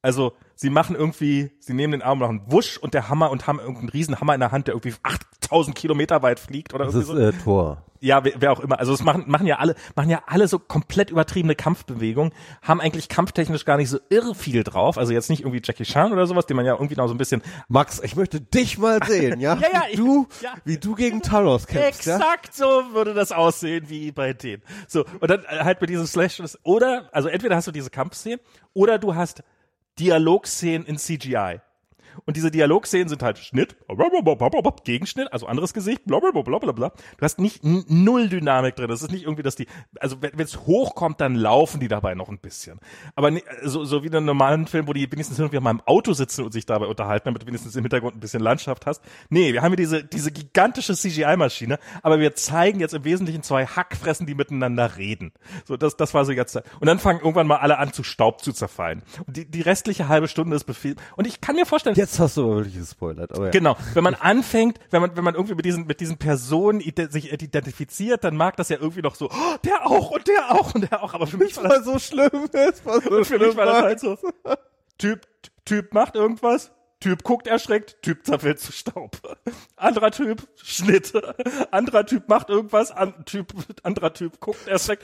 also sie machen irgendwie, sie nehmen den Arm, machen Wusch und der Hammer und haben irgendeinen riesen Hammer in der Hand, der irgendwie 8000 Kilometer weit fliegt oder das irgendwie ist, so. Äh, Tor ja, wer, wer auch immer. Also es machen, machen ja alle, machen ja alle so komplett übertriebene Kampfbewegungen, haben eigentlich kampftechnisch gar nicht so irre viel drauf. Also jetzt nicht irgendwie Jackie Chan oder sowas, den man ja irgendwie noch so ein bisschen. Max, ich möchte dich mal sehen, ja? (laughs) ja, ja, wie du, ja. wie du gegen Thanos kämpfst. Exakt ja? so würde das aussehen wie bei denen. So, und dann halt mit diesem Slash, oder, also entweder hast du diese Kampfszenen, oder du hast Dialogszenen in CGI. Und diese Dialogszenen sind halt Schnitt, Gegenschnitt, also anderes Gesicht, blablabla. Du hast nicht null Dynamik drin. Das ist nicht irgendwie, dass die, also wenn es hochkommt, dann laufen die dabei noch ein bisschen. Aber so, so wie in einem normalen Film, wo die wenigstens irgendwie mal im Auto sitzen und sich dabei unterhalten, damit du wenigstens im Hintergrund ein bisschen Landschaft hast. Nee, wir haben hier diese, diese gigantische CGI-Maschine, aber wir zeigen jetzt im Wesentlichen zwei Hackfressen, die miteinander reden. So, das, das war so jetzt. Und dann fangen irgendwann mal alle an zu Staub zu zerfallen. Und die, die restliche halbe Stunde ist Befehl. Und ich kann mir vorstellen, Jetzt hast du aber wirklich gespoilert. Aber ja. Genau. Wenn man anfängt, wenn man, wenn man irgendwie mit diesen, mit diesen Personen sich identifiziert, dann mag das ja irgendwie noch so, oh, der auch und der auch und der auch. Aber für mich war das so schlimm. Das war so für mich war das halt so. Typ, Typ macht irgendwas, Typ guckt erschreckt, Typ zerfällt zu Staub. Anderer Typ, Schnitt. Anderer Typ macht irgendwas, an, typ, anderer Typ guckt erschreckt.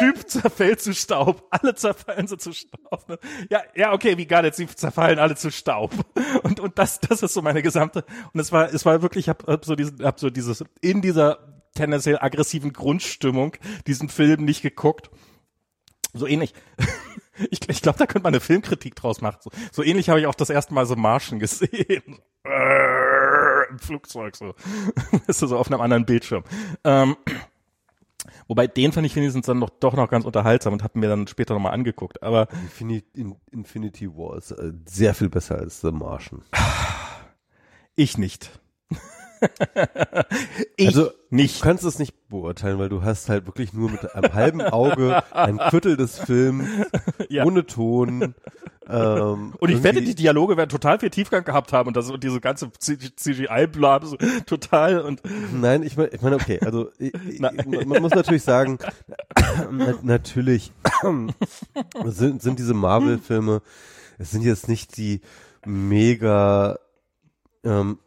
Typ zerfällt zu Staub. Alle zerfallen so zu Staub. Ne? Ja, ja, okay, wie gar nicht, sie zerfallen alle zu Staub. Und, und das, das ist so meine gesamte, und es war, es war wirklich, ich hab, hab so diesen, hab so dieses, in dieser tendenziell aggressiven Grundstimmung diesen Film nicht geguckt. So ähnlich. (laughs) Ich, ich glaube, da könnte man eine Filmkritik draus machen. So, so ähnlich habe ich auch das erste Mal so Martian gesehen. (laughs) Im Flugzeug so. (laughs) ist so auf einem anderen Bildschirm. Ähm, (clears throat) wobei den fand ich wenigstens dann noch, doch noch ganz unterhaltsam und habe mir dann später nochmal angeguckt. Aber Infinity, Infinity War ist äh, sehr viel besser als The Martian. (sighs) ich nicht. Ich also, nicht. Du kannst es nicht beurteilen, weil du hast halt wirklich nur mit einem halben Auge ein Viertel des Films, (laughs) ja. ohne Ton. Ähm, und ich wette, die Dialoge werden total viel Tiefgang gehabt haben und das und diese ganze CGI-Blab so total und. Nein, ich meine, ich meine, okay, also ich, (laughs) man muss natürlich sagen, natürlich (clears throat) sind, sind diese Marvel-Filme, es sind jetzt nicht die mega ähm,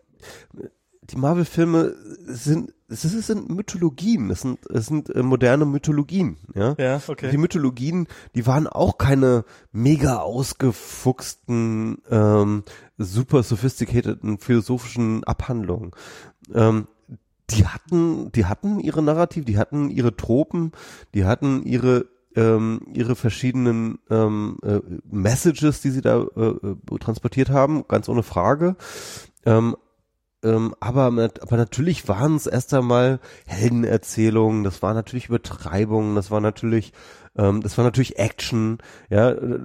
die Marvel-Filme sind, es sind Mythologien, es sind, es sind äh, moderne Mythologien, ja. Ja, okay. Die Mythologien, die waren auch keine mega ausgefuchsten, ähm, super sophisticateden philosophischen Abhandlungen. Ähm, die hatten, die hatten ihre Narrativ, die hatten ihre Tropen, die hatten ihre ähm, ihre verschiedenen ähm, äh, Messages, die sie da äh, äh transportiert haben, ganz ohne Frage. Ähm, ähm, aber, aber natürlich waren es erst einmal Heldenerzählungen, das war natürlich Übertreibung, das war natürlich, ähm, das war natürlich Action, ja, äh,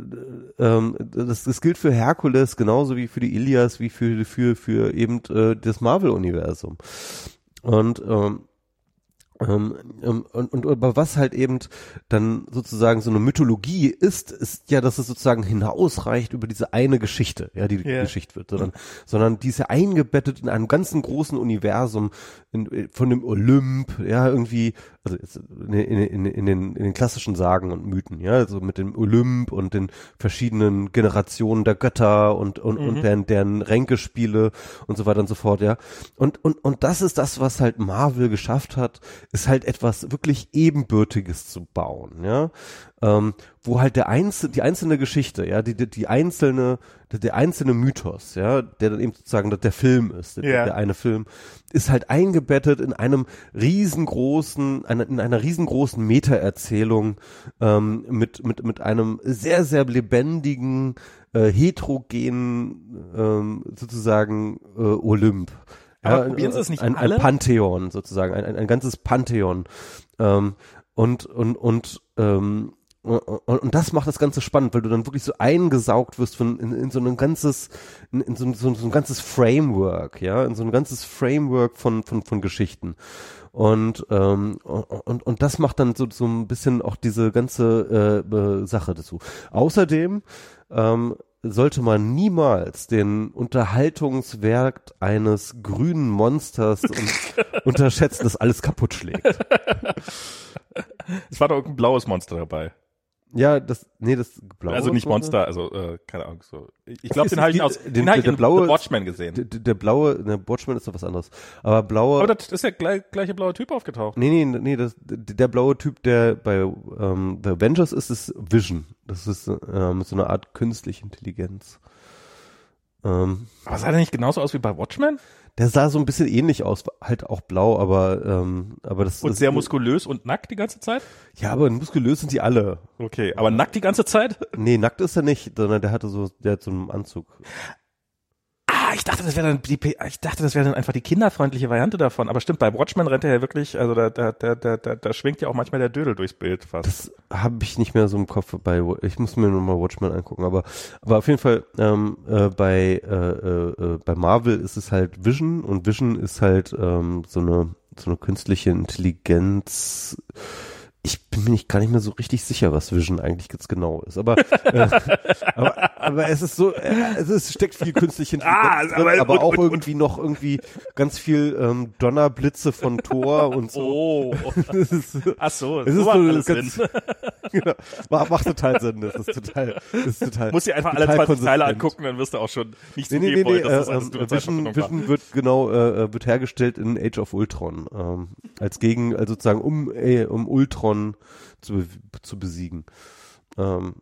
ähm, das, das gilt für Herkules genauso wie für die Ilias, wie für, für, für eben äh, das Marvel-Universum. Und ähm, ähm, ähm, und, und aber was halt eben dann sozusagen so eine Mythologie ist, ist ja, dass es sozusagen hinausreicht über diese eine Geschichte, ja, die yeah. Geschichte wird, sondern, sondern die ist ja eingebettet in einem ganzen großen Universum in, von dem Olymp, ja, irgendwie, also in, in, in, den, in den klassischen Sagen und Mythen, ja, also mit dem Olymp und den verschiedenen Generationen der Götter und, und, mhm. und deren, deren Ränkespiele und so weiter und so fort, ja. Und, und, und das ist das, was halt Marvel geschafft hat, ist halt etwas wirklich Ebenbürtiges zu bauen, ja ähm, wo halt der einzelne, die einzelne Geschichte, ja, die, die, die einzelne, der, der, einzelne Mythos, ja, der dann eben sozusagen der Film ist, der, yeah. der eine Film, ist halt eingebettet in einem riesengroßen, einer, in einer riesengroßen Meta-Erzählung ähm, mit, mit, mit einem sehr, sehr lebendigen, äh, heterogenen ähm, sozusagen äh, Olymp. Ja, Aber probieren Sie es nicht ein, alle? ein Pantheon sozusagen, ein, ein, ein ganzes Pantheon. Ähm, und, und, und ähm, und das macht das Ganze spannend, weil du dann wirklich so eingesaugt wirst von in, in so ein ganzes, in, in so, so, so, ein ganzes Framework, ja, in so ein ganzes Framework von von von Geschichten. Und ähm, und und das macht dann so so ein bisschen auch diese ganze äh, äh Sache dazu. Außerdem ähm, sollte man niemals den Unterhaltungswert eines grünen Monsters (laughs) unterschätzen, das alles kaputt schlägt. Es war doch irgendein blaues Monster dabei. Ja, das, nee, das blaue. Also nicht Monster, also äh, keine Ahnung. So. Ich glaube, den habe ich aus, den, den ich in blaue, Watchmen gesehen. Der, der blaue, ne, Watchmen ist doch was anderes. Aber blaue. Aber das ist der gleich, gleiche blaue Typ aufgetaucht. Nee, nee, nee, das, der blaue Typ, der bei ähm, The Avengers ist, ist Vision. Das ist ähm, so eine Art künstliche Intelligenz. Ähm, aber sah der nicht genauso aus wie bei Watchmen? Der sah so ein bisschen ähnlich aus, halt auch blau, aber ähm, aber das und das, sehr muskulös und nackt die ganze Zeit. Ja, aber muskulös sind die alle. Okay, aber nackt die ganze Zeit? Nee, nackt ist er nicht, sondern der hatte so, der hat so einen Anzug. Ah, ich dachte, das wäre dann die, ich dachte, das wäre dann einfach die kinderfreundliche Variante davon. Aber stimmt, bei Watchmen rennt er ja wirklich, also da, da, da, da, da, da schwingt ja auch manchmal der Dödel durchs Bild fast. Das habe ich nicht mehr so im Kopf bei, ich muss mir nur mal Watchmen angucken, aber, aber auf jeden Fall, ähm, äh, bei, äh, äh, äh bei Marvel ist es halt Vision und Vision ist halt, ähm, so eine, so eine künstliche Intelligenz, ich bin mir nicht gar nicht mehr so richtig sicher, was Vision eigentlich ganz genau ist. Aber, (laughs) äh, aber, aber es ist so, äh, es ist, steckt viel künstliche ah, Intelligenz ah, drin, aber, aber auch und, irgendwie und, noch irgendwie ganz viel ähm, Donnerblitze von Thor und so. Oh, (laughs) ist, ach so, es so ist so ganz, (laughs) genau, macht, total Sinn. Das ist total, das ist total. Muss dir einfach alle 20 Teile angucken, dann wirst du auch schon nicht so nee, nee, nee, dass das äh, Vision, Vision wird genau äh, äh, wird hergestellt in Age of Ultron ähm, als Gegen, also sozusagen um äh, um Ultron zu, zu besiegen. Ähm,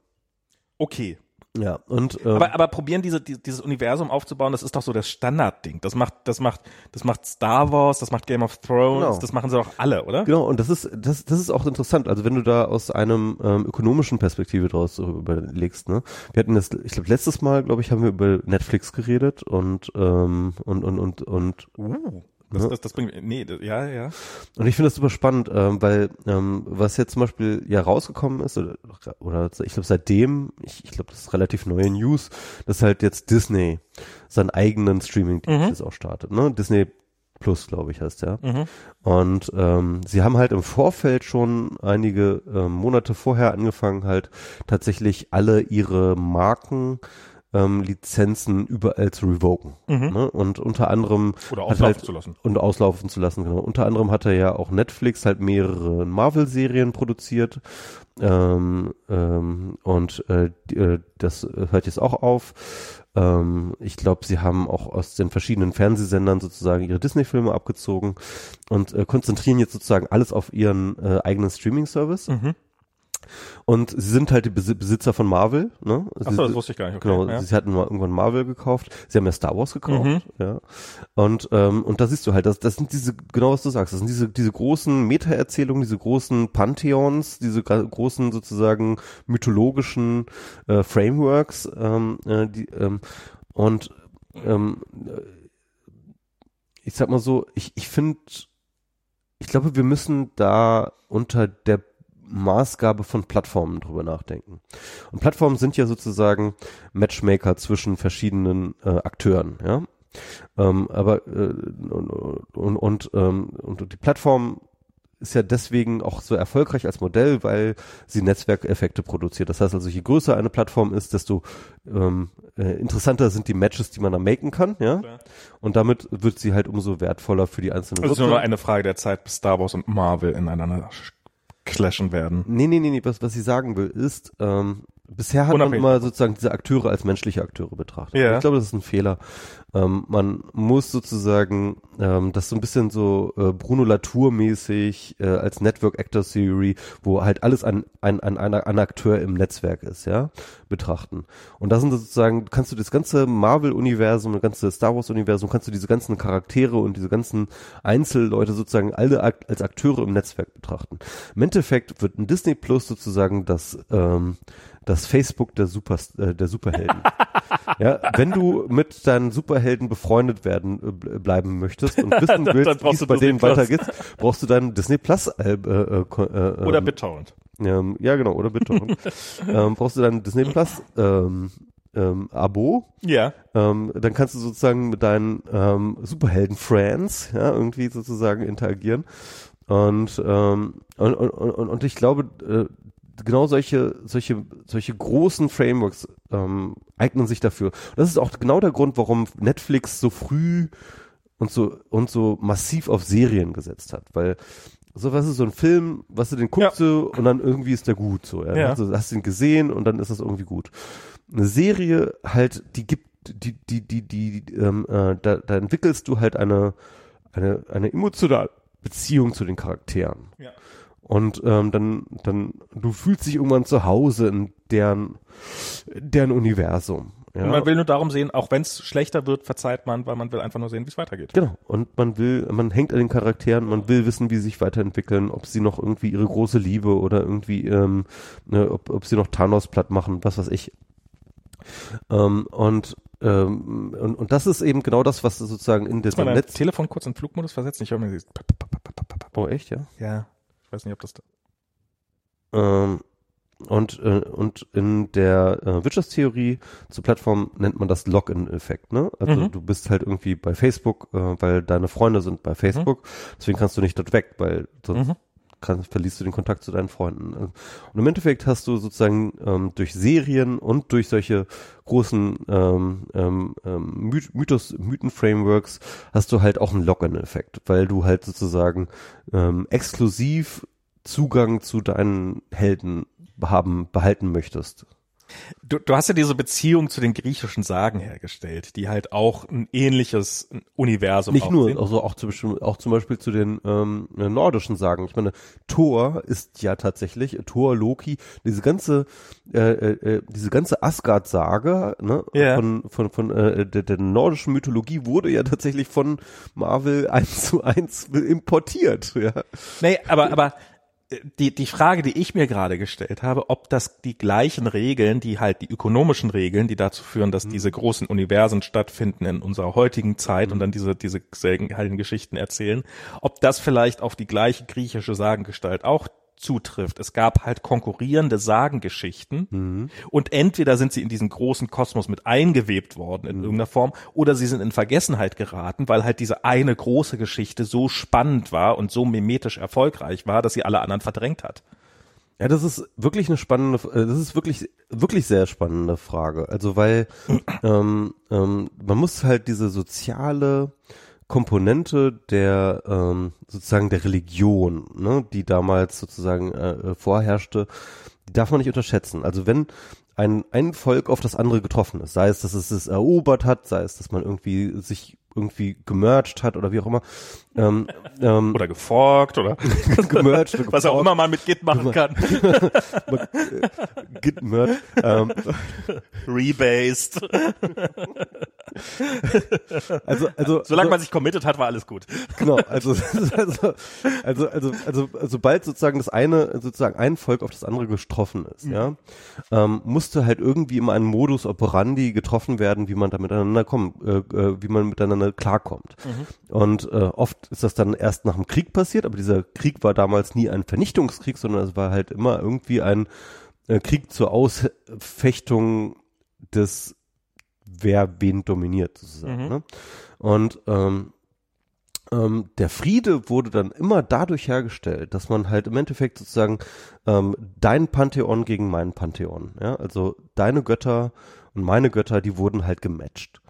okay. Ja, und ähm, Aber, aber probieren diese, die, dieses Universum aufzubauen, das ist doch so das Standardding. Das macht, das macht, das macht Star Wars, das macht Game of Thrones, Genau. das machen sie doch alle, oder? Genau, und das ist, das, das ist auch interessant. Also wenn du da aus einem ähm, ökonomischen Perspektive draus so überlegst, ne? Wir hatten das, ich glaube, letztes Mal, glaube ich, haben wir über Netflix geredet und ähm, und und und und Uh, das, Ja. das, das bringt, nee, das, ja, ja. und ich finde das super spannend, ähm, weil ähm, was jetzt zum Beispiel ja rausgekommen ist oder, oder ich glaube seitdem, ich, ich glaube das ist relativ neue News, dass halt jetzt Disney seinen eigenen Streaming-Dienst Mhm. jetzt auch startet, ne? Disney Plus, glaube ich, heißt der. Mhm. Und ähm, sie haben halt im Vorfeld schon einige ähm, Monate vorher angefangen, halt tatsächlich alle ihre Marken ähm, Lizenzen überall zu revoken. Mhm. Ne? Und unter anderem Oder auslaufen halt, zu lassen. und auslaufen zu lassen, genau. Unter anderem hat er ja auch Netflix halt mehrere Marvel-Serien produziert. Ähm, ähm, und äh, die, äh, das hört jetzt auch auf. Ähm, ich glaube, sie haben auch aus den verschiedenen Fernsehsendern sozusagen ihre Disney-Filme abgezogen und äh, konzentrieren jetzt sozusagen alles auf ihren äh, eigenen Streaming-Service. Mhm. Und sie sind halt die Besi- Besitzer von Marvel. Ne? Achso, Sie- das wusste ich gar nicht. Okay, Genau, ja. sie hatten mal irgendwann Marvel gekauft. Sie haben ja Star Wars gekauft, Mhm. ja. Und ähm, und da siehst du halt, das, das sind diese genau was du sagst, das sind diese diese großen Meta-Erzählungen, diese großen Pantheons, diese großen sozusagen mythologischen äh, Frameworks, ähm, äh, die ähm, und ähm, äh, ich sag mal so, ich ich finde, ich glaube, wir müssen da unter der Maßgabe von Plattformen drüber nachdenken. Und Plattformen sind ja sozusagen Matchmaker zwischen verschiedenen äh, Akteuren, ja. Ähm, aber äh, und, und, und, ähm, und die Plattform ist ja deswegen auch so erfolgreich als Modell, weil sie Netzwerkeffekte produziert. Das heißt also, je größer eine Plattform ist, desto ähm, äh, interessanter sind die Matches, die man da maken kann, ja. Und damit wird sie halt umso wertvoller für die einzelnen Also es ist nur noch eine Frage der Zeit, bis Star Wars und Marvel ineinander clashen werden. Nee, nee, nee, nee, was, was ich sagen will, ist, ähm, bisher hat Unabhängig. man immer sozusagen diese Akteure als menschliche Akteure betrachtet. Ja. Ich glaube, das ist ein Fehler. Ähm, man muss sozusagen ähm, das so ein bisschen so äh, Bruno Latour-mäßig äh, als Network Actor Theory, wo halt alles ein, ein, ein, ein, ein Akteur im Netzwerk ist, ja, betrachten. Und da sind sozusagen, kannst du das ganze Marvel-Universum, das ganze Star Wars-Universum, kannst du diese ganzen Charaktere und diese ganzen Einzelleute sozusagen alle ak als Akteure im Netzwerk betrachten. Im Endeffekt wird ein Disney Plus sozusagen das, ähm, das Facebook der Super, äh, der Superhelden. (laughs) ja, wenn du mit deinen Superhelden befreundet werden äh, ble- bleiben möchtest und wissen (laughs) Dann- willst, wie es du bei Disney denen Plus. weitergeht, brauchst du deinen Disney Plus äh, äh, äh, Oder ähm, BitTorrent. ähm, ja, genau, oder BitTorrent. (laughs) ähm, brauchst du dein Disney Plus ähm, ähm, Abo. Ja. Ähm, dann kannst du sozusagen mit deinen ähm, Superhelden-Friends ja, irgendwie sozusagen interagieren. Und, ähm, und, und, und, und ich glaube, äh, genau solche, solche, solche großen Frameworks ähm, eignen sich dafür. Und das ist auch genau der Grund, warum Netflix so früh und so und so massiv auf Serien gesetzt hat, weil so was ist so ein Film, was du den guckst du und dann irgendwie ist der gut so, ja. Ja. Also hast ihn gesehen und dann ist das irgendwie gut. Eine Serie halt, die gibt, die, die, die, die, ähm, äh, da, da entwickelst du halt eine, eine, eine emotionale Beziehung zu den Charakteren. Ja. Und ähm, dann, dann, du fühlst dich irgendwann zu Hause in deren, deren Universum. Ja. Und man will nur darum sehen, auch wenn es schlechter wird, verzeiht man, weil man will einfach nur sehen, wie es weitergeht. Genau. Und man will, man hängt an den Charakteren, man will wissen, wie sie sich weiterentwickeln, ob sie noch irgendwie ihre große Liebe oder irgendwie, ähm, ne, ob, ob sie noch Thanos platt machen, was weiß ich. Ähm, und, ähm, und, und das ist eben genau das, was sozusagen in diesem dein Netz. Telefon kurz in Flugmodus versetzen. Ich höre mir dieses. Oh, echt, ja? Ja. Ich weiß nicht, ob das. Da Ähm, und, äh, und in der äh, Wirtschaftstheorie zur Plattform nennt man das Login-Effekt. Ne? Also Mhm. du bist halt irgendwie bei Facebook, äh, weil deine Freunde sind bei Facebook. Deswegen kannst du nicht dort weg, weil sonst Mhm. Kann, verlierst du den Kontakt zu deinen Freunden. Und im Endeffekt hast du sozusagen ähm, durch Serien und durch solche großen ähm, ähm, ähm, Myth Mythos, Mythen-Frameworks hast du halt auch einen Login-Effekt, weil du halt sozusagen ähm, exklusiv Zugang zu deinen Helden haben, behalten möchtest. Du, du hast ja diese Beziehung zu den griechischen Sagen hergestellt, die halt auch ein ähnliches Universum Nicht nur, also auch zum Beispiel, auch zum Beispiel zu den ähm, nordischen Sagen. Ich meine, Thor ist ja tatsächlich, Thor, Loki, diese ganze, äh, äh, diese ganze Asgard-Sage ne, Ja. von, von, von äh, der, der nordischen Mythologie wurde ja tatsächlich von Marvel (laughs) eins zu eins importiert. Ja. Nee, aber, aber äh, die, die Frage, die ich mir gerade gestellt habe, ob das die gleichen Regeln, die halt die ökonomischen Regeln, die dazu führen, dass diese großen Universen stattfinden in unserer heutigen Zeit und dann diese, diese seltenheiligen Geschichten erzählen, ob das vielleicht auf die gleiche griechische Sagengestalt auch zutrifft. Es gab halt konkurrierende Sagengeschichten und entweder sind sie in diesen großen Kosmos mit eingewebt worden in irgendeiner Form oder sie sind in Vergessenheit geraten, weil halt diese eine große Geschichte so spannend war und so mimetisch erfolgreich war, dass sie alle anderen verdrängt hat. Ja, das ist wirklich eine spannende, äh, das ist wirklich, wirklich sehr spannende Frage. Also weil (clears throat) ähm, ähm, man muss halt diese soziale Komponente der ähm, sozusagen der Religion, ne, die damals sozusagen äh, vorherrschte, die darf man nicht unterschätzen. Also wenn ein, ein Volk auf das andere getroffen ist, sei es, dass es es erobert hat, sei es, dass man irgendwie sich irgendwie gemerged hat oder wie auch immer, ähm, ähm, Oder geforkt oder (laughs) gemerged, oder (laughs) was auch immer man mit Git machen kann. Git merged, ähm, Rebased. also, also, Solange man sich committed hat, war alles gut. Genau, also, also, also, also, also, sobald sozusagen das eine, sozusagen ein Volk auf das andere getroffen ist, ja, ähm, musste halt irgendwie immer ein Modus operandi getroffen werden, wie man da miteinander kommt, äh, äh, wie man miteinander klarkommt. Und äh, oft ist das dann erst nach dem Krieg passiert, aber dieser Krieg war damals nie ein Vernichtungskrieg, sondern es war halt immer irgendwie ein äh, Krieg zur Ausfechtung des wer wen dominiert sozusagen. Mhm. Ne? Und ähm, ähm, der Friede wurde dann immer dadurch hergestellt, dass man halt im Endeffekt sozusagen ähm, dein Pantheon gegen mein Pantheon, ja, also deine Götter und meine Götter, die wurden halt gematcht.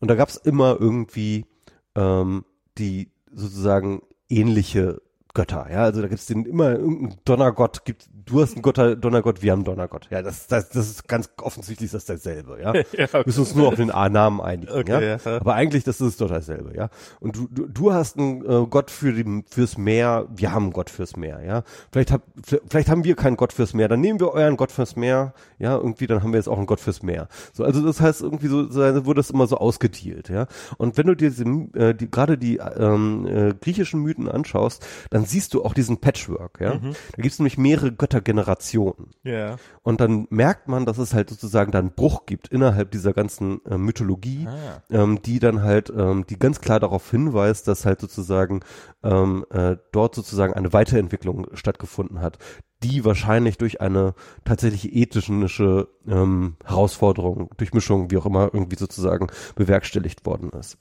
Und da gab's immer irgendwie ähm, die sozusagen ähnliche Götter, ja, also da gibt's den immer irgendeinen Donnergott, gibt, du hast einen Götter, Donnergott, wir haben einen Donnergott, ja, das, das, das ist ganz offensichtlich das dasselbe, ja. (laughs) Ja, Wir müssen uns nur auf den A-Namen einigen, Okay, ja? ja. aber eigentlich das ist doch dasselbe, ja. Und du, du, du hast einen äh, Gott für die, fürs Meer, wir haben einen Gott fürs Meer, ja. Vielleicht hab, vielleicht haben wir keinen Gott fürs Meer, dann nehmen wir euren Gott fürs Meer, ja, irgendwie, dann haben wir jetzt auch einen Gott fürs Meer. So, also das heißt irgendwie so, so wurde das immer so ausgedealt, ja. Und wenn du dir diese, äh, die, gerade die ähm, äh, griechischen Mythen anschaust, dann siehst du auch diesen Patchwork, ja. Mhm. Da gibt es nämlich mehrere Göttergenerationen. Ja. Und dann merkt man, dass es halt sozusagen dann Bruch gibt innerhalb dieser ganzen äh, Mythologie, Ah. ähm, die dann halt, ähm, die ganz klar darauf hinweist, dass halt sozusagen ähm, äh, dort sozusagen eine Weiterentwicklung stattgefunden hat, die wahrscheinlich durch eine tatsächlich ethische ähm, Herausforderung, durch Mischung, wie auch immer, irgendwie sozusagen bewerkstelligt worden ist.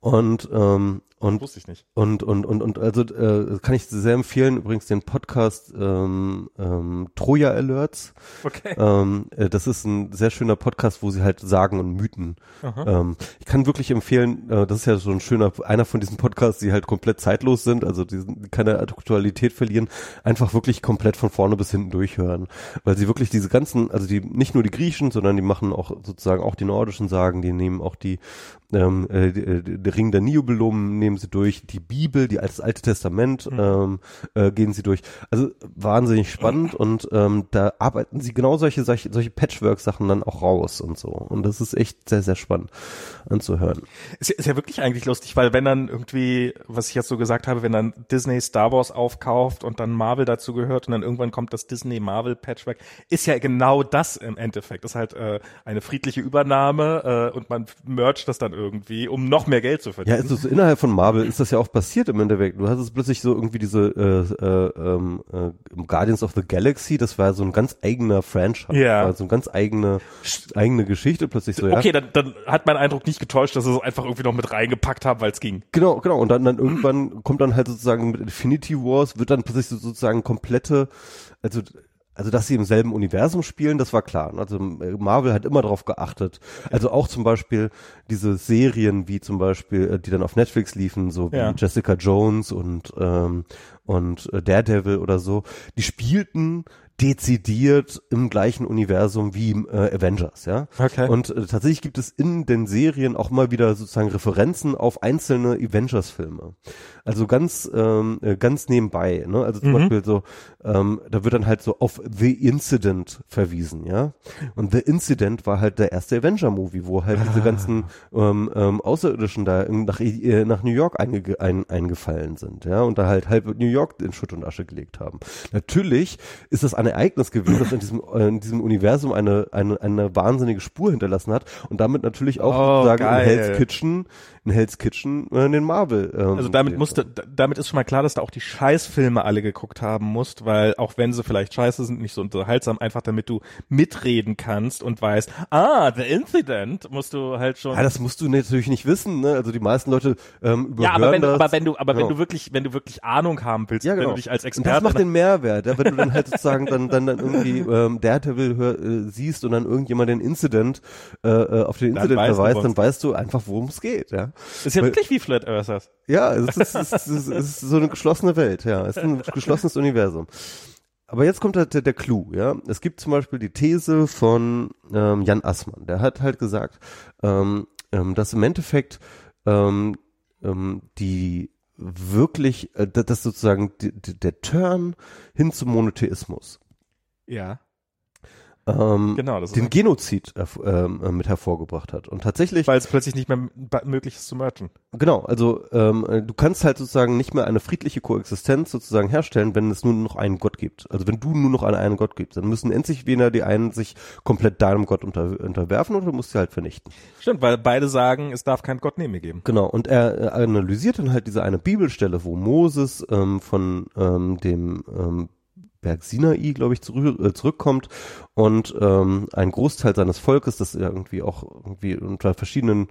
Und ähm, und Wusste ich nicht. und, und, und, und also äh, kann ich sehr empfehlen, übrigens den Podcast ähm, ähm, Troja Alerts. Okay. Ähm, äh, das ist ein sehr schöner Podcast, wo sie halt Sagen und Mythen. Ähm, ich kann wirklich empfehlen, äh, das ist ja so ein schöner, einer von diesen Podcasts, die halt komplett zeitlos sind, also die keine Aktualität verlieren, einfach wirklich komplett von vorne bis hinten durchhören. Weil sie wirklich diese ganzen, also die nicht nur die Griechen, sondern die machen auch sozusagen auch die nordischen Sagen, die nehmen auch die ähm, äh, die, äh, der Ring der Nibelungen nehmen sie durch, die Bibel, die das Alte Testament ähm, äh, gehen sie durch. Also wahnsinnig spannend (clears throat) und ähm, da arbeiten sie genau solche solche, solche Patchwork-Sachen dann auch raus und so. Und das ist echt sehr, sehr spannend anzuhören. Ist ja, ist ja wirklich eigentlich lustig, weil wenn dann irgendwie, was ich jetzt so gesagt habe, wenn dann Disney Star Wars aufkauft und dann Marvel dazu gehört und dann irgendwann kommt das Disney Marvel Patchwork, ist ja genau das im Endeffekt. Das ist halt äh, eine friedliche Übernahme äh, und man mercht das dann irgendwie, um noch mehr Geld zu Ja, verdienen. ist so innerhalb von Marvel ist das ja auch passiert im Endeffekt. Du hattest plötzlich so irgendwie diese äh, äh, ähm, äh, Guardians of the Galaxy, das war so ein ganz eigener Franchise, Ja. war so eine ganz eigene eigene Geschichte plötzlich so. Ja? Okay, dann, dann hat mein Eindruck nicht getäuscht, dass sie es einfach irgendwie noch mit reingepackt haben, weil es ging. Genau, genau. Und dann, dann irgendwann kommt dann halt sozusagen mit Infinity Wars, wird dann plötzlich so, sozusagen komplette, also, also dass sie im selben Universum spielen, das war klar. Also äh, Marvel hat immer darauf geachtet. Also auch zum Beispiel diese Serien, wie zum Beispiel, äh, die dann auf Netflix liefen, so wie Ja. Jessica Jones und, ähm, und äh, Daredevil oder so, die spielten dezidiert im gleichen Universum wie äh, Avengers, ja. Okay. Und äh, tatsächlich gibt es in den Serien auch mal wieder sozusagen Referenzen auf einzelne Avengers-Filme. Also ganz ähm, äh, ganz nebenbei, ne? Also zum Mhm. Beispiel so, ähm, da wird dann halt so auf The Incident verwiesen, ja. Und The Incident war halt der erste Avenger-Movie, wo halt diese ganzen ähm, ähm, Außerirdischen da in, nach, äh, nach New York einge ein, eingefallen sind, ja, und da halt halb New York in Schutt und Asche gelegt haben. Natürlich ist das ein Ereignis gewesen, das in diesem, äh, in diesem Universum eine, eine, eine wahnsinnige Spur hinterlassen hat und damit natürlich auch Oh, sozusagen in geil. Hell's Kitchen, in Hell's Kitchen äh, den Marvel. Ähm, Also damit musste, damit ist schon mal klar, dass du auch die Scheißfilme alle geguckt haben musst, weil auch wenn sie vielleicht scheiße sind, nicht so unterhaltsam, einfach damit du mitreden kannst und weißt, ah, The Incident, musst du halt schon. Ja, das musst du natürlich nicht wissen, ne? Also die meisten Leute ähm, überhören ja, aber wenn, du, das. aber wenn du, aber Genau. wenn du wirklich, wenn du wirklich Ahnung haben willst, ja, wenn genau. du dich als und das Experte macht den Mehrwert, ja, wenn du dann halt sozusagen dann dann dann irgendwie ähm, Daredevil hör, äh, siehst und dann irgendjemand den Incident äh, äh, auf den Incident du, verweist, dann weißt du einfach, worum es geht, ja. Ist ja weil- wirklich wie Flat Earthers. Ja, es ist, es, ist, es, ist, so eine geschlossene Welt, ja. Es ist ein (laughs) geschlossenes Universum. Aber jetzt kommt halt der, der Clou, ja. Es gibt zum Beispiel die These von ähm, Jan Assmann. Der hat halt gesagt, ähm, ähm, dass im Endeffekt ähm, ähm, die wirklich, äh, dass sozusagen die, die, der Turn hin zum Monotheismus Ja. Ähm, Genau, das ist den Genozid ähm, äh, mit hervorgebracht hat. Und tatsächlich weil es plötzlich nicht mehr möglich ist zu merchen. Genau, also ähm, äh, du kannst halt sozusagen nicht mehr eine friedliche Koexistenz sozusagen herstellen, wenn es nur noch einen Gott gibt. Also wenn du nur noch an einen Gott gibst, dann müssen entweder die einen sich komplett deinem Gott unter, unterwerfen oder du musst sie halt vernichten. Stimmt, weil beide sagen, es darf keinen Gott neben mir geben. Genau, und er analysiert dann halt diese eine Bibelstelle, wo Moses ähm, von ähm, dem ähm, Berg Sinai, glaube ich, zurück, äh, zurückkommt und ähm, ein Großteil seines Volkes, das ja irgendwie auch irgendwie unter verschiedenen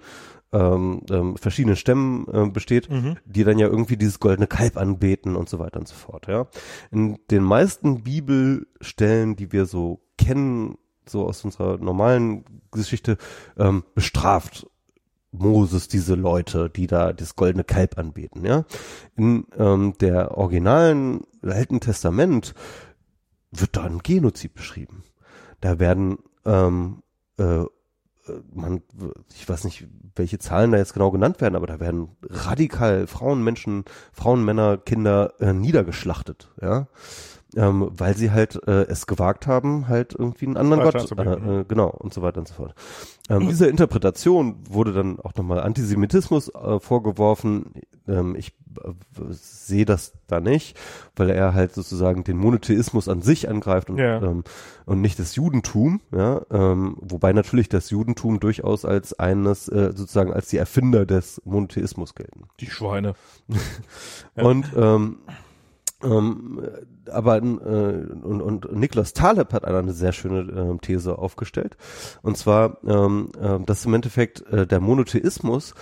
ähm, ähm, verschiedenen Stämmen äh, besteht, die dann ja irgendwie dieses goldene Kalb anbeten und so weiter und so fort. Ja, in den meisten Bibelstellen, die wir so kennen, so aus unserer normalen Geschichte, ähm, bestraft Moses diese Leute, die da das goldene Kalb anbeten, ja. In ähm, der originalen Alten Testament wird da ein Genozid beschrieben. Da werden ähm, äh, äh, man, ich weiß nicht, welche Zahlen da jetzt genau genannt werden, aber da werden radikal Frauen, Menschen, Frauen, Männer, Kinder äh, niedergeschlachtet, ja, ähm, weil sie halt äh, es gewagt haben, halt irgendwie einen anderen Gott, äh, äh, genau und so weiter und so fort. Ähm, dieser Interpretation wurde dann auch nochmal Antisemitismus äh, vorgeworfen. Ähm, ich äh, sehe das da nicht, weil er halt sozusagen den Monotheismus an sich angreift und, Ja. ähm, und nicht das Judentum, ja, ähm, wobei natürlich das Judentum durchaus als eines, äh, sozusagen als die Erfinder des Monotheismus gelten. Die Schweine. (laughs) Und ähm, ähm, aber äh, und, und Niklas Taleb hat eine sehr schöne ähm, These aufgestellt. Und zwar, ähm, ähm, dass im Endeffekt äh, der Monotheismus,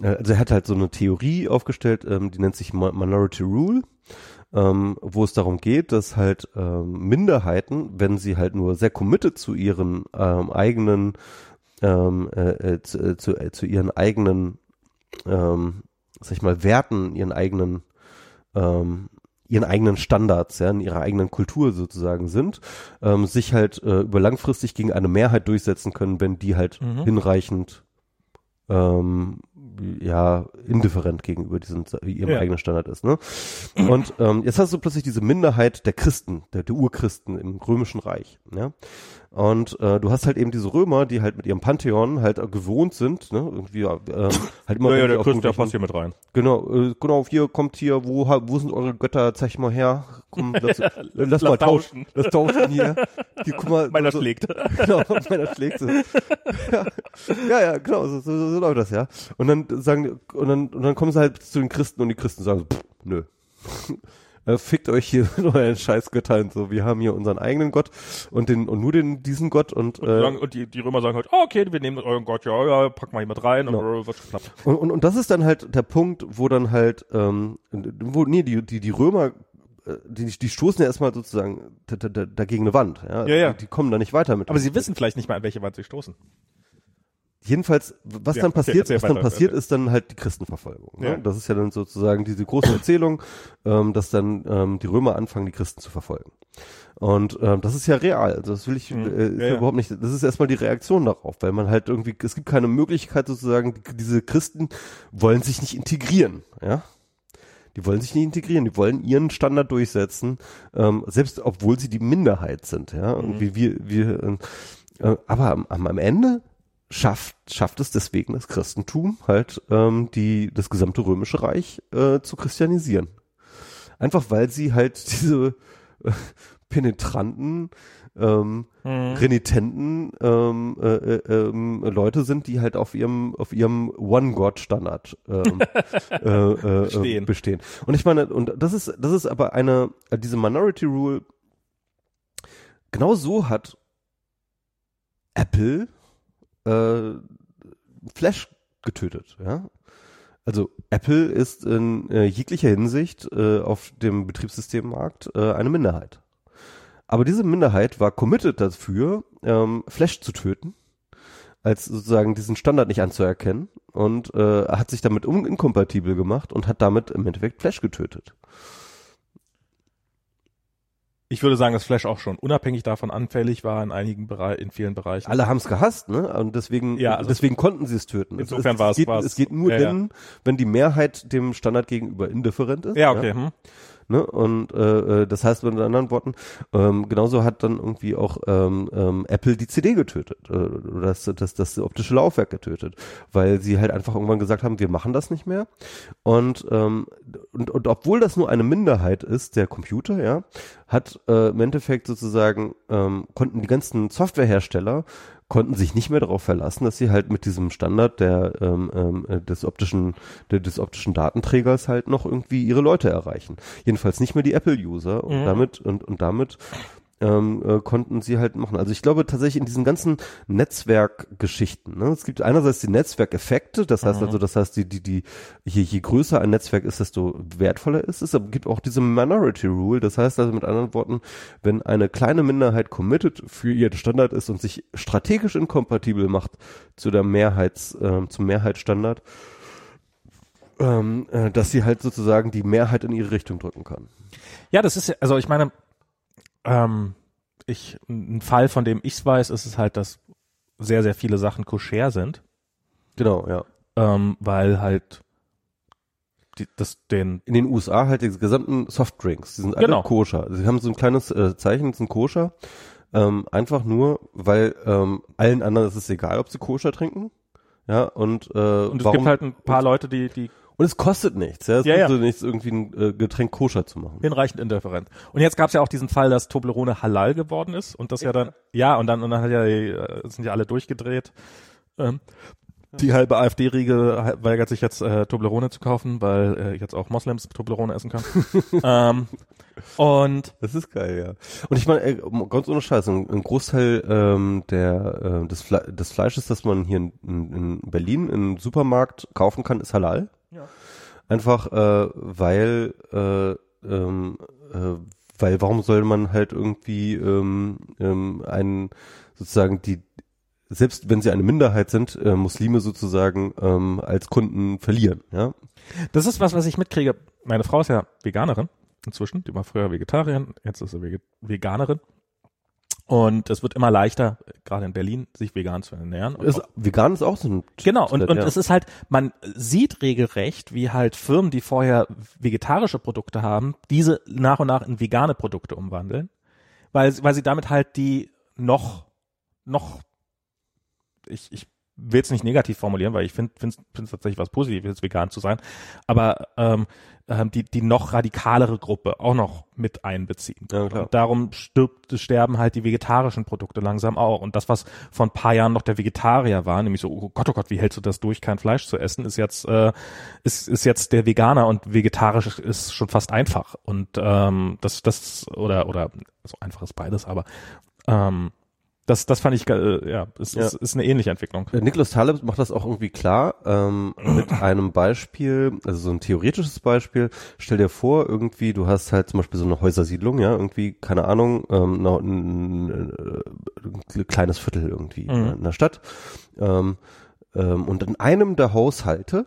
äh, also er hat halt so eine Theorie aufgestellt, ähm, die nennt sich Mi- Minority Rule, ähm, wo es darum geht, dass halt ähm, Minderheiten, wenn sie halt nur sehr committed zu ihren ähm, eigenen ähm, äh, äh, zu, äh, zu, äh, zu ihren eigenen ähm, sag ich mal, Werten, ihren eigenen, ähm, ihren eigenen Standards, ja, in ihrer eigenen Kultur sozusagen sind, ähm, sich halt äh, über langfristig gegen eine Mehrheit durchsetzen können, wenn die halt Mhm. hinreichend ähm, ja, indifferent gegenüber diesem ihrem Ja. eigenen Standard ist. Ne? Und ähm, jetzt hast du plötzlich diese Minderheit der Christen, der, der Urchristen im Römischen Reich. Ja? Und äh, du hast halt eben diese Römer, die halt mit ihrem Pantheon halt äh, gewohnt sind, ne? Irgendwie ähm, halt immer Ja, ja, wenn die der auf Christ, der passt hier mit rein. Genau, äh, genau, hier kommt hier, wo, wo sind eure Götter, zeig mal her. Komm, (laughs) lass, lass, mal tauschen. tauschen. Lass tauschen hier. Hier, guck mal. Meiner so, schlägt. (laughs) Genau, meiner schlägt so. Ja, (laughs) ja, ja genau, so, so, so läuft das, ja. Und dann sagen, die- und dann, und dann kommen sie halt zu den Christen und die Christen sagen so, pff, nö. (laughs) Äh, Fickt euch hier (laughs) mit euren Scheißgöttern so. Wir haben hier unseren eigenen Gott und den und nur den diesen Gott und Und, äh, sagen, und die, die Römer sagen halt, oh, okay, wir nehmen euren Gott, ja, ja, pack mal mit rein, Genau. und äh, wird schon knapp. Und, und, und das ist dann halt der Punkt, wo dann halt, ähm, wo, nee, die, die, die Römer, äh, die, die stoßen ja erstmal sozusagen da, da, da, dagegen eine Wand. Ja? Ja, ja. Die, die kommen da nicht weiter mit. Aber sie wissen vielleicht nicht mal, an welche Wand sie stoßen. Jedenfalls, was Ja, dann passiert, was dann weiter, passiert, ist dann halt die Christenverfolgung. Ne? Ja. Das ist ja dann sozusagen diese große (laughs) Erzählung, ähm, dass dann ähm, die Römer anfangen, die Christen zu verfolgen. Und ähm, das ist ja real. Also das will ich Mhm. äh, Ja, ja. überhaupt nicht. Das ist erstmal die Reaktion darauf, weil man halt irgendwie, es gibt keine Möglichkeit sozusagen, die, diese Christen wollen sich nicht integrieren, ja. Die wollen sich nicht integrieren, die wollen ihren Standard durchsetzen, ähm, selbst obwohl sie die Minderheit sind, ja. Und Mhm. wie wir, wir, äh, aber am, am am Ende schafft, schafft es deswegen das Christentum halt, ähm, die, das gesamte römische Reich äh, zu christianisieren. Einfach weil sie halt (laughs) diese äh, penetranten, ähm, Mhm. renitenten ähm, äh, äh, ähm, Leute sind, die halt auf ihrem auf ihrem One-God-Standard ähm, (laughs) äh, äh, Bestehen. äh, bestehen. Und ich meine, und das ist das ist aber eine äh, diese Minority Rule. Genau so hat Apple äh, Flash getötet, ja. Also Apple ist in äh, jeglicher Hinsicht äh, auf dem Betriebssystemmarkt äh, eine Minderheit. Aber diese Minderheit war committed dafür, ähm, Flash zu töten, als sozusagen diesen Standard nicht anzuerkennen und äh, hat sich damit inkompatibel gemacht und hat damit im Endeffekt Flash getötet. Ich würde sagen, dass Flash auch schon unabhängig davon anfällig war in einigen Bereichen, in vielen Bereichen. Alle haben es gehasst, ne? Und deswegen, Ja, also deswegen konnten sie es töten. Insofern war es es- geht, es- geht nur ja, ja. dann, wenn die Mehrheit dem Standard gegenüber indifferent ist. Ja, okay. Hm. Ne? Und äh, äh, das heißt mit anderen Worten, ähm, genauso hat dann irgendwie auch ähm, ähm, Apple die CD getötet, äh, das, das, das optische Laufwerk getötet, weil sie halt einfach irgendwann gesagt haben, wir machen das nicht mehr. Und, ähm, und, und obwohl das nur eine Minderheit ist, der Computer, ja, hat äh, im Endeffekt sozusagen, ähm, konnten die ganzen Softwarehersteller konnten sich nicht mehr darauf verlassen, dass sie halt mit diesem Standard der ähm, ähm, äh, des optischen der, des optischen Datenträgers halt noch irgendwie ihre Leute erreichen. Jedenfalls nicht mehr die Apple-User und Mhm. damit und und damit ähm, äh, konnten sie halt machen. Also ich glaube tatsächlich in diesen ganzen Netzwerkgeschichten. Ne? Es gibt einerseits die Netzwerkeffekte, das heißt Mhm. also, das heißt die die die je, je größer ein Netzwerk ist, desto wertvoller ist es. Aber es gibt auch diese Minority Rule. Das heißt also mit anderen Worten, wenn eine kleine Minderheit committed für ihren Standard ist und sich strategisch inkompatibel macht zu der Mehrheits ähm, zum Mehrheitsstandard, ähm, äh, dass sie halt sozusagen die Mehrheit in ihre Richtung drücken kann. Ja, das ist also ich meine, ähm, ich, ein Fall, von dem ich weiß, ist es halt, dass sehr, sehr viele Sachen koscher sind, Genau, ja. ähm, weil halt die, das den, in den USA halt die gesamten Softdrinks, die sind alle Genau. koscher. Sie haben so ein kleines äh, Zeichen, sind koscher. Ähm, einfach nur, weil ähm, allen anderen ist es egal, ob sie koscher trinken. Ja, und, äh, und es warum, gibt halt ein paar Leute, die, die und es kostet nichts, ja. Es Ja, ja. kostet nichts, irgendwie ein äh, Getränk koscher zu machen. hinreichend indifferent. Und jetzt gab es ja auch diesen Fall, dass Toblerone halal geworden ist und das ja dann, ja, und dann, und dann hat ja, die, äh, sind ja alle durchgedreht. Ähm, die halbe AfD-Riege weigert sich jetzt äh, Toblerone zu kaufen, weil äh, jetzt auch Moslems Toblerone essen können. (laughs) ähm, und Das ist geil, ja. Und ich meine, ey, ganz ohne Scheiß, ein, ein Großteil ähm, der, äh, des, Fle des Fleisches, das man hier in, in, in Berlin im Supermarkt kaufen kann, ist halal. Ja. Einfach, äh, weil, äh, ähm, äh, weil warum soll man halt irgendwie ähm, ähm, einen sozusagen die selbst wenn sie eine Minderheit sind, äh, Muslime sozusagen ähm, als Kunden verlieren, ja. Das ist was, was ich mitkriege. Meine Frau ist ja Veganerin inzwischen. Die war früher Vegetarierin, jetzt ist sie Veganerin. Und es wird immer leichter, gerade in Berlin, sich vegan zu ernähren. Ist, vegan ist auch so ein Genau, und, und ja. es ist halt, man sieht regelrecht, wie halt Firmen, die vorher vegetarische Produkte haben, diese nach und nach in vegane Produkte umwandeln, weil, weil sie damit halt die noch, noch, ich, ich will es nicht negativ formulieren, weil ich finde es tatsächlich was Positives, vegan zu sein, aber ähm, ähm, die, die noch radikalere Gruppe auch noch mit einbeziehen. Ja. Und darum stirbt, sterben halt die vegetarischen Produkte langsam auch. Und das, was vor ein paar Jahren noch der Vegetarier war, nämlich so, oh Gott, oh Gott, wie hältst du das durch, kein Fleisch zu essen, ist jetzt, äh, ist, ist jetzt der Veganer und vegetarisch ist schon fast einfach. Und ähm, das, das, oder, oder so einfach ist beides, aber ähm, das, das fand ich, äh, ja, ist, Ja. Ist, ist eine ähnliche Entwicklung. Niklas Taleb macht das auch irgendwie klar ähm, mit (clears throat) einem Beispiel, also so ein theoretisches Beispiel. Stell dir vor, irgendwie, du hast halt zum Beispiel so eine Häusersiedlung, ja, irgendwie, keine Ahnung, ähm, noch ein, ein, ein kleines Viertel irgendwie Mhm. in der Stadt. Ähm, ähm, und in einem der Haushalte,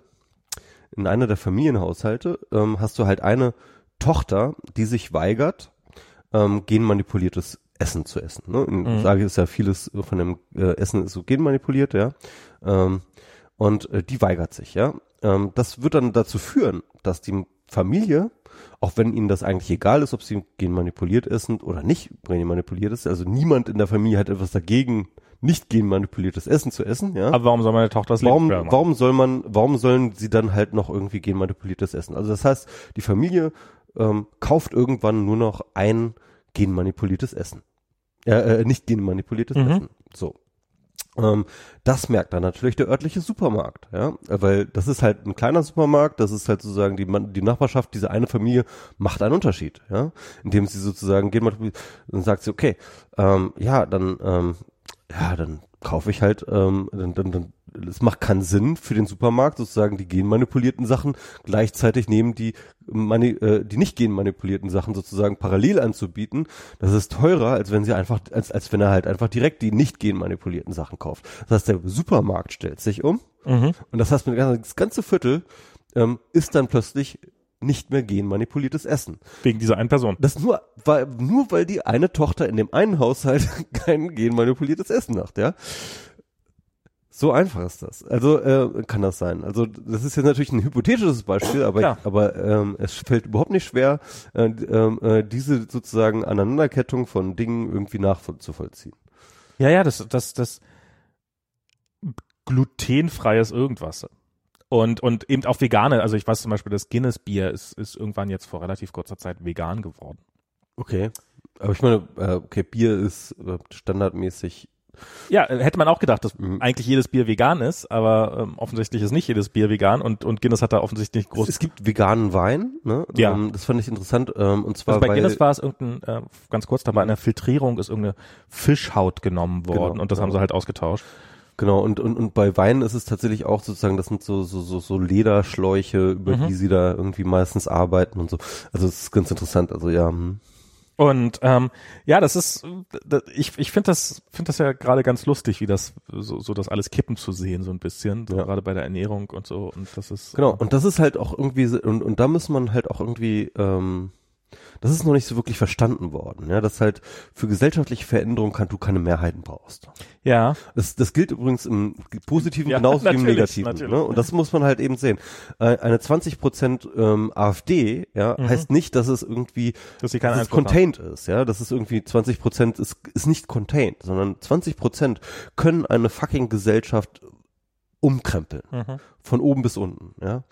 in einer der Familienhaushalte, ähm, hast du halt eine Tochter, die sich weigert, ähm, genmanipuliertes Essen zu essen. Ne? In Mhm. Sage ist ja vieles von dem äh, Essen ist so genmanipuliert, ja. Ähm, und äh, die weigert sich, ja. Ähm, das wird dann dazu führen, dass die Familie, auch wenn ihnen das eigentlich egal ist, ob sie genmanipuliert essen oder nicht genmanipuliert ist, also niemand in der Familie hat etwas dagegen, nicht genmanipuliertes Essen zu essen, ja. Aber warum soll meine Tochter das Warum, Leben warum soll man, warum sollen sie dann halt noch irgendwie genmanipuliertes essen? Also das heißt, die Familie ähm, kauft irgendwann nur noch ein genmanipuliertes Essen. Äh, äh, nicht genmanipuliertes Mhm. Essen. So. Ähm, das merkt dann natürlich der örtliche Supermarkt, ja, weil das ist halt ein kleiner Supermarkt, das ist halt sozusagen die, die Nachbarschaft, diese eine Familie macht einen Unterschied, ja, indem sie sozusagen genmanipuliertes, dann sagt sie, okay, ähm, ja, dann, ähm, ja, dann kaufe ich halt, ähm, dann, dann, dann, es macht keinen Sinn für den Supermarkt sozusagen die genmanipulierten Sachen gleichzeitig neben die mani äh, die nicht genmanipulierten Sachen sozusagen parallel anzubieten. Das ist teurer, als wenn sie einfach, als, als wenn er halt einfach direkt die nicht genmanipulierten Sachen kauft. Das heißt, der Supermarkt stellt sich um Mhm. und das heißt, das ganze Viertel ähm, ist dann plötzlich nicht mehr genmanipuliertes Essen. Wegen dieser einen Person. Das nur, weil, nur weil die eine Tochter in dem einen Haushalt (laughs) kein genmanipuliertes Essen macht, ja. So einfach ist das. Also äh, kann das sein. Also das ist jetzt natürlich ein hypothetisches Beispiel, aber Klar. aber ähm, es fällt überhaupt nicht schwer, äh, ähm, äh, diese sozusagen Aneinanderkettung von Dingen irgendwie nachzuvollziehen. Ja, ja, das, das, das glutenfreies irgendwas. Und, und eben auch vegane, also ich weiß zum Beispiel, das Guinness-Bier ist, ist irgendwann jetzt vor relativ kurzer Zeit vegan geworden. Okay. Aber ich meine, äh, okay, Bier ist äh, standardmäßig. Ja, äh, hätte man auch gedacht, dass Mhm. eigentlich jedes Bier vegan ist, aber ähm, offensichtlich ist nicht jedes Bier vegan und, und Guinness hat da offensichtlich groß. Es gibt veganen Wein, ne? Ja. Ähm, das fand ich interessant. Ähm, und zwar Also bei Guinness war es irgendein, äh, ganz kurz, da bei einer Filtrierung ist irgendeine Fischhaut genommen worden Genau, und das haben genau. sie halt ausgetauscht. Genau, und, und, und bei Wein ist es tatsächlich auch sozusagen, das sind so, so, so, so Lederschläuche, über Mhm. die sie da irgendwie meistens arbeiten und so. Also es ist ganz interessant. Also ja, hm. Und ähm, ja, das ist, ich, ich finde das, finde das ja gerade ganz lustig, wie das so, so das alles kippen zu sehen, so ein bisschen, so Ja. gerade bei der Ernährung und so. Und das ist genau. Und das ist halt auch irgendwie, und, und da muss man halt auch irgendwie, ähm, das ist noch nicht so wirklich verstanden worden, ja, dass halt für gesellschaftliche Veränderung kann du keine Mehrheiten brauchst. ja, Das, das gilt übrigens im Positiven Ja, genauso wie im Negativen. natürlich. Ne? Und das muss man halt eben sehen. Äh, Eine 20 Prozent ähm, AfD ja, Mhm. heißt nicht, dass es irgendwie dass sie dass es Einfluss haben. contained ist. Ja, das ist irgendwie 20 Prozent ist, ist nicht contained, sondern 20 Prozent können eine fucking Gesellschaft umkrempeln. Mhm. Von oben bis unten. Ja,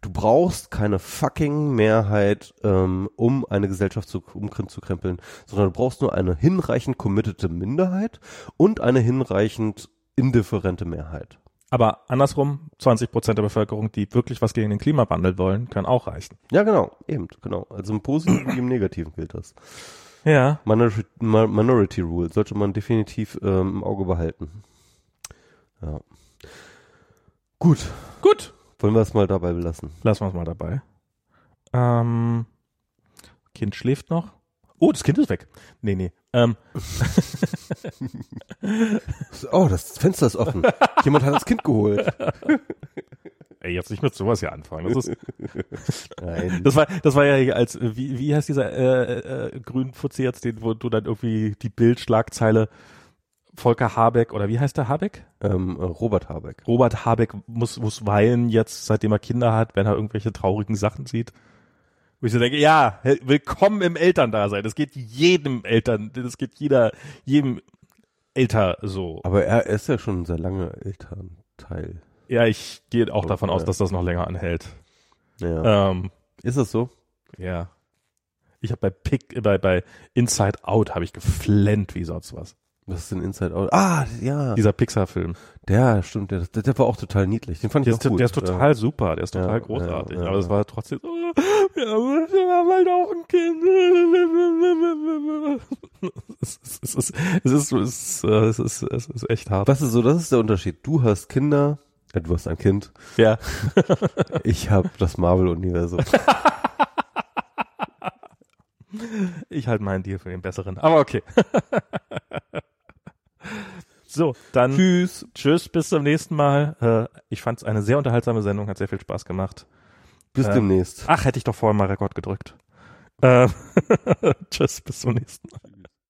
du brauchst keine fucking Mehrheit, ähm, um eine Gesellschaft zu, umzukrempeln, sondern du brauchst nur eine hinreichend committete Minderheit und eine hinreichend indifferente Mehrheit. Aber andersrum, 20 Prozent der Bevölkerung, die wirklich was gegen den Klimawandel wollen, können auch reichen. Ja, genau, eben, genau. Also im Positiven wie im Negativen gilt das. Ja. Minority, Mi- Minority Rule sollte man definitiv ähm, im Auge behalten. Ja. Gut, Gut. Wollen wir es mal dabei belassen. Lassen wir es mal dabei. Ähm, kind schläft noch. Oh, das Kind ist weg. Nee, nee. Ähm, (laughs) Oh, das Fenster ist offen. Jemand hat das Kind geholt. (laughs) ey, jetzt nicht mit sowas hier anfangen. Das, ist, (laughs) Nein. das war, das war ja als, wie, wie heißt dieser äh, äh, Grünfutzi jetzt, den, wo du dann irgendwie die Bildschlagzeile Volker Habeck oder wie heißt der Habeck? Ähm, äh, Robert Habeck. Robert Habeck muss, muss weinen jetzt, seitdem er Kinder hat, wenn er irgendwelche traurigen Sachen sieht. Wo ich so denke, ja, willkommen im Elterndasein. Das geht jedem Eltern, das geht jeder, jedem Elter so. Aber er ist ja schon ein sehr lange Elternteil. Ja, ich gehe auch davon Ja. aus, dass das noch länger anhält. Ja. Ähm, Ist das so? ja. Ich habe bei Pick, bei, bei Inside Out habe ich geflennt wie sonst was. Was ist denn Inside Out? Ah, ja. Dieser Pixar-Film. Der, stimmt, der, der, der war auch total niedlich. Den fand ich Der, auch gut. der ist total super, der ist Ja, total ja, großartig. ja, aber es ja. war trotzdem so, (laughs) wir haben, wir haben halt auch ein Kind. (laughs) Es ist, es ist, es ist, es ist, äh, es ist, es ist echt hart. Was ist so, das ist der Unterschied. Du hast Kinder, äh, du hast ein Kind, Ja. (laughs) ich habe das Marvel-Universum. Ich halte meinen Deal für den besseren. Aber okay. So, dann Tschüss. tschüss, bis zum nächsten Mal. Äh, ich fand es eine sehr unterhaltsame Sendung, hat sehr viel Spaß gemacht. Bis Ähm, demnächst. Ach, hätte ich doch vorher mal Rekord gedrückt. Ähm, (laughs) tschüss, bis zum nächsten Mal.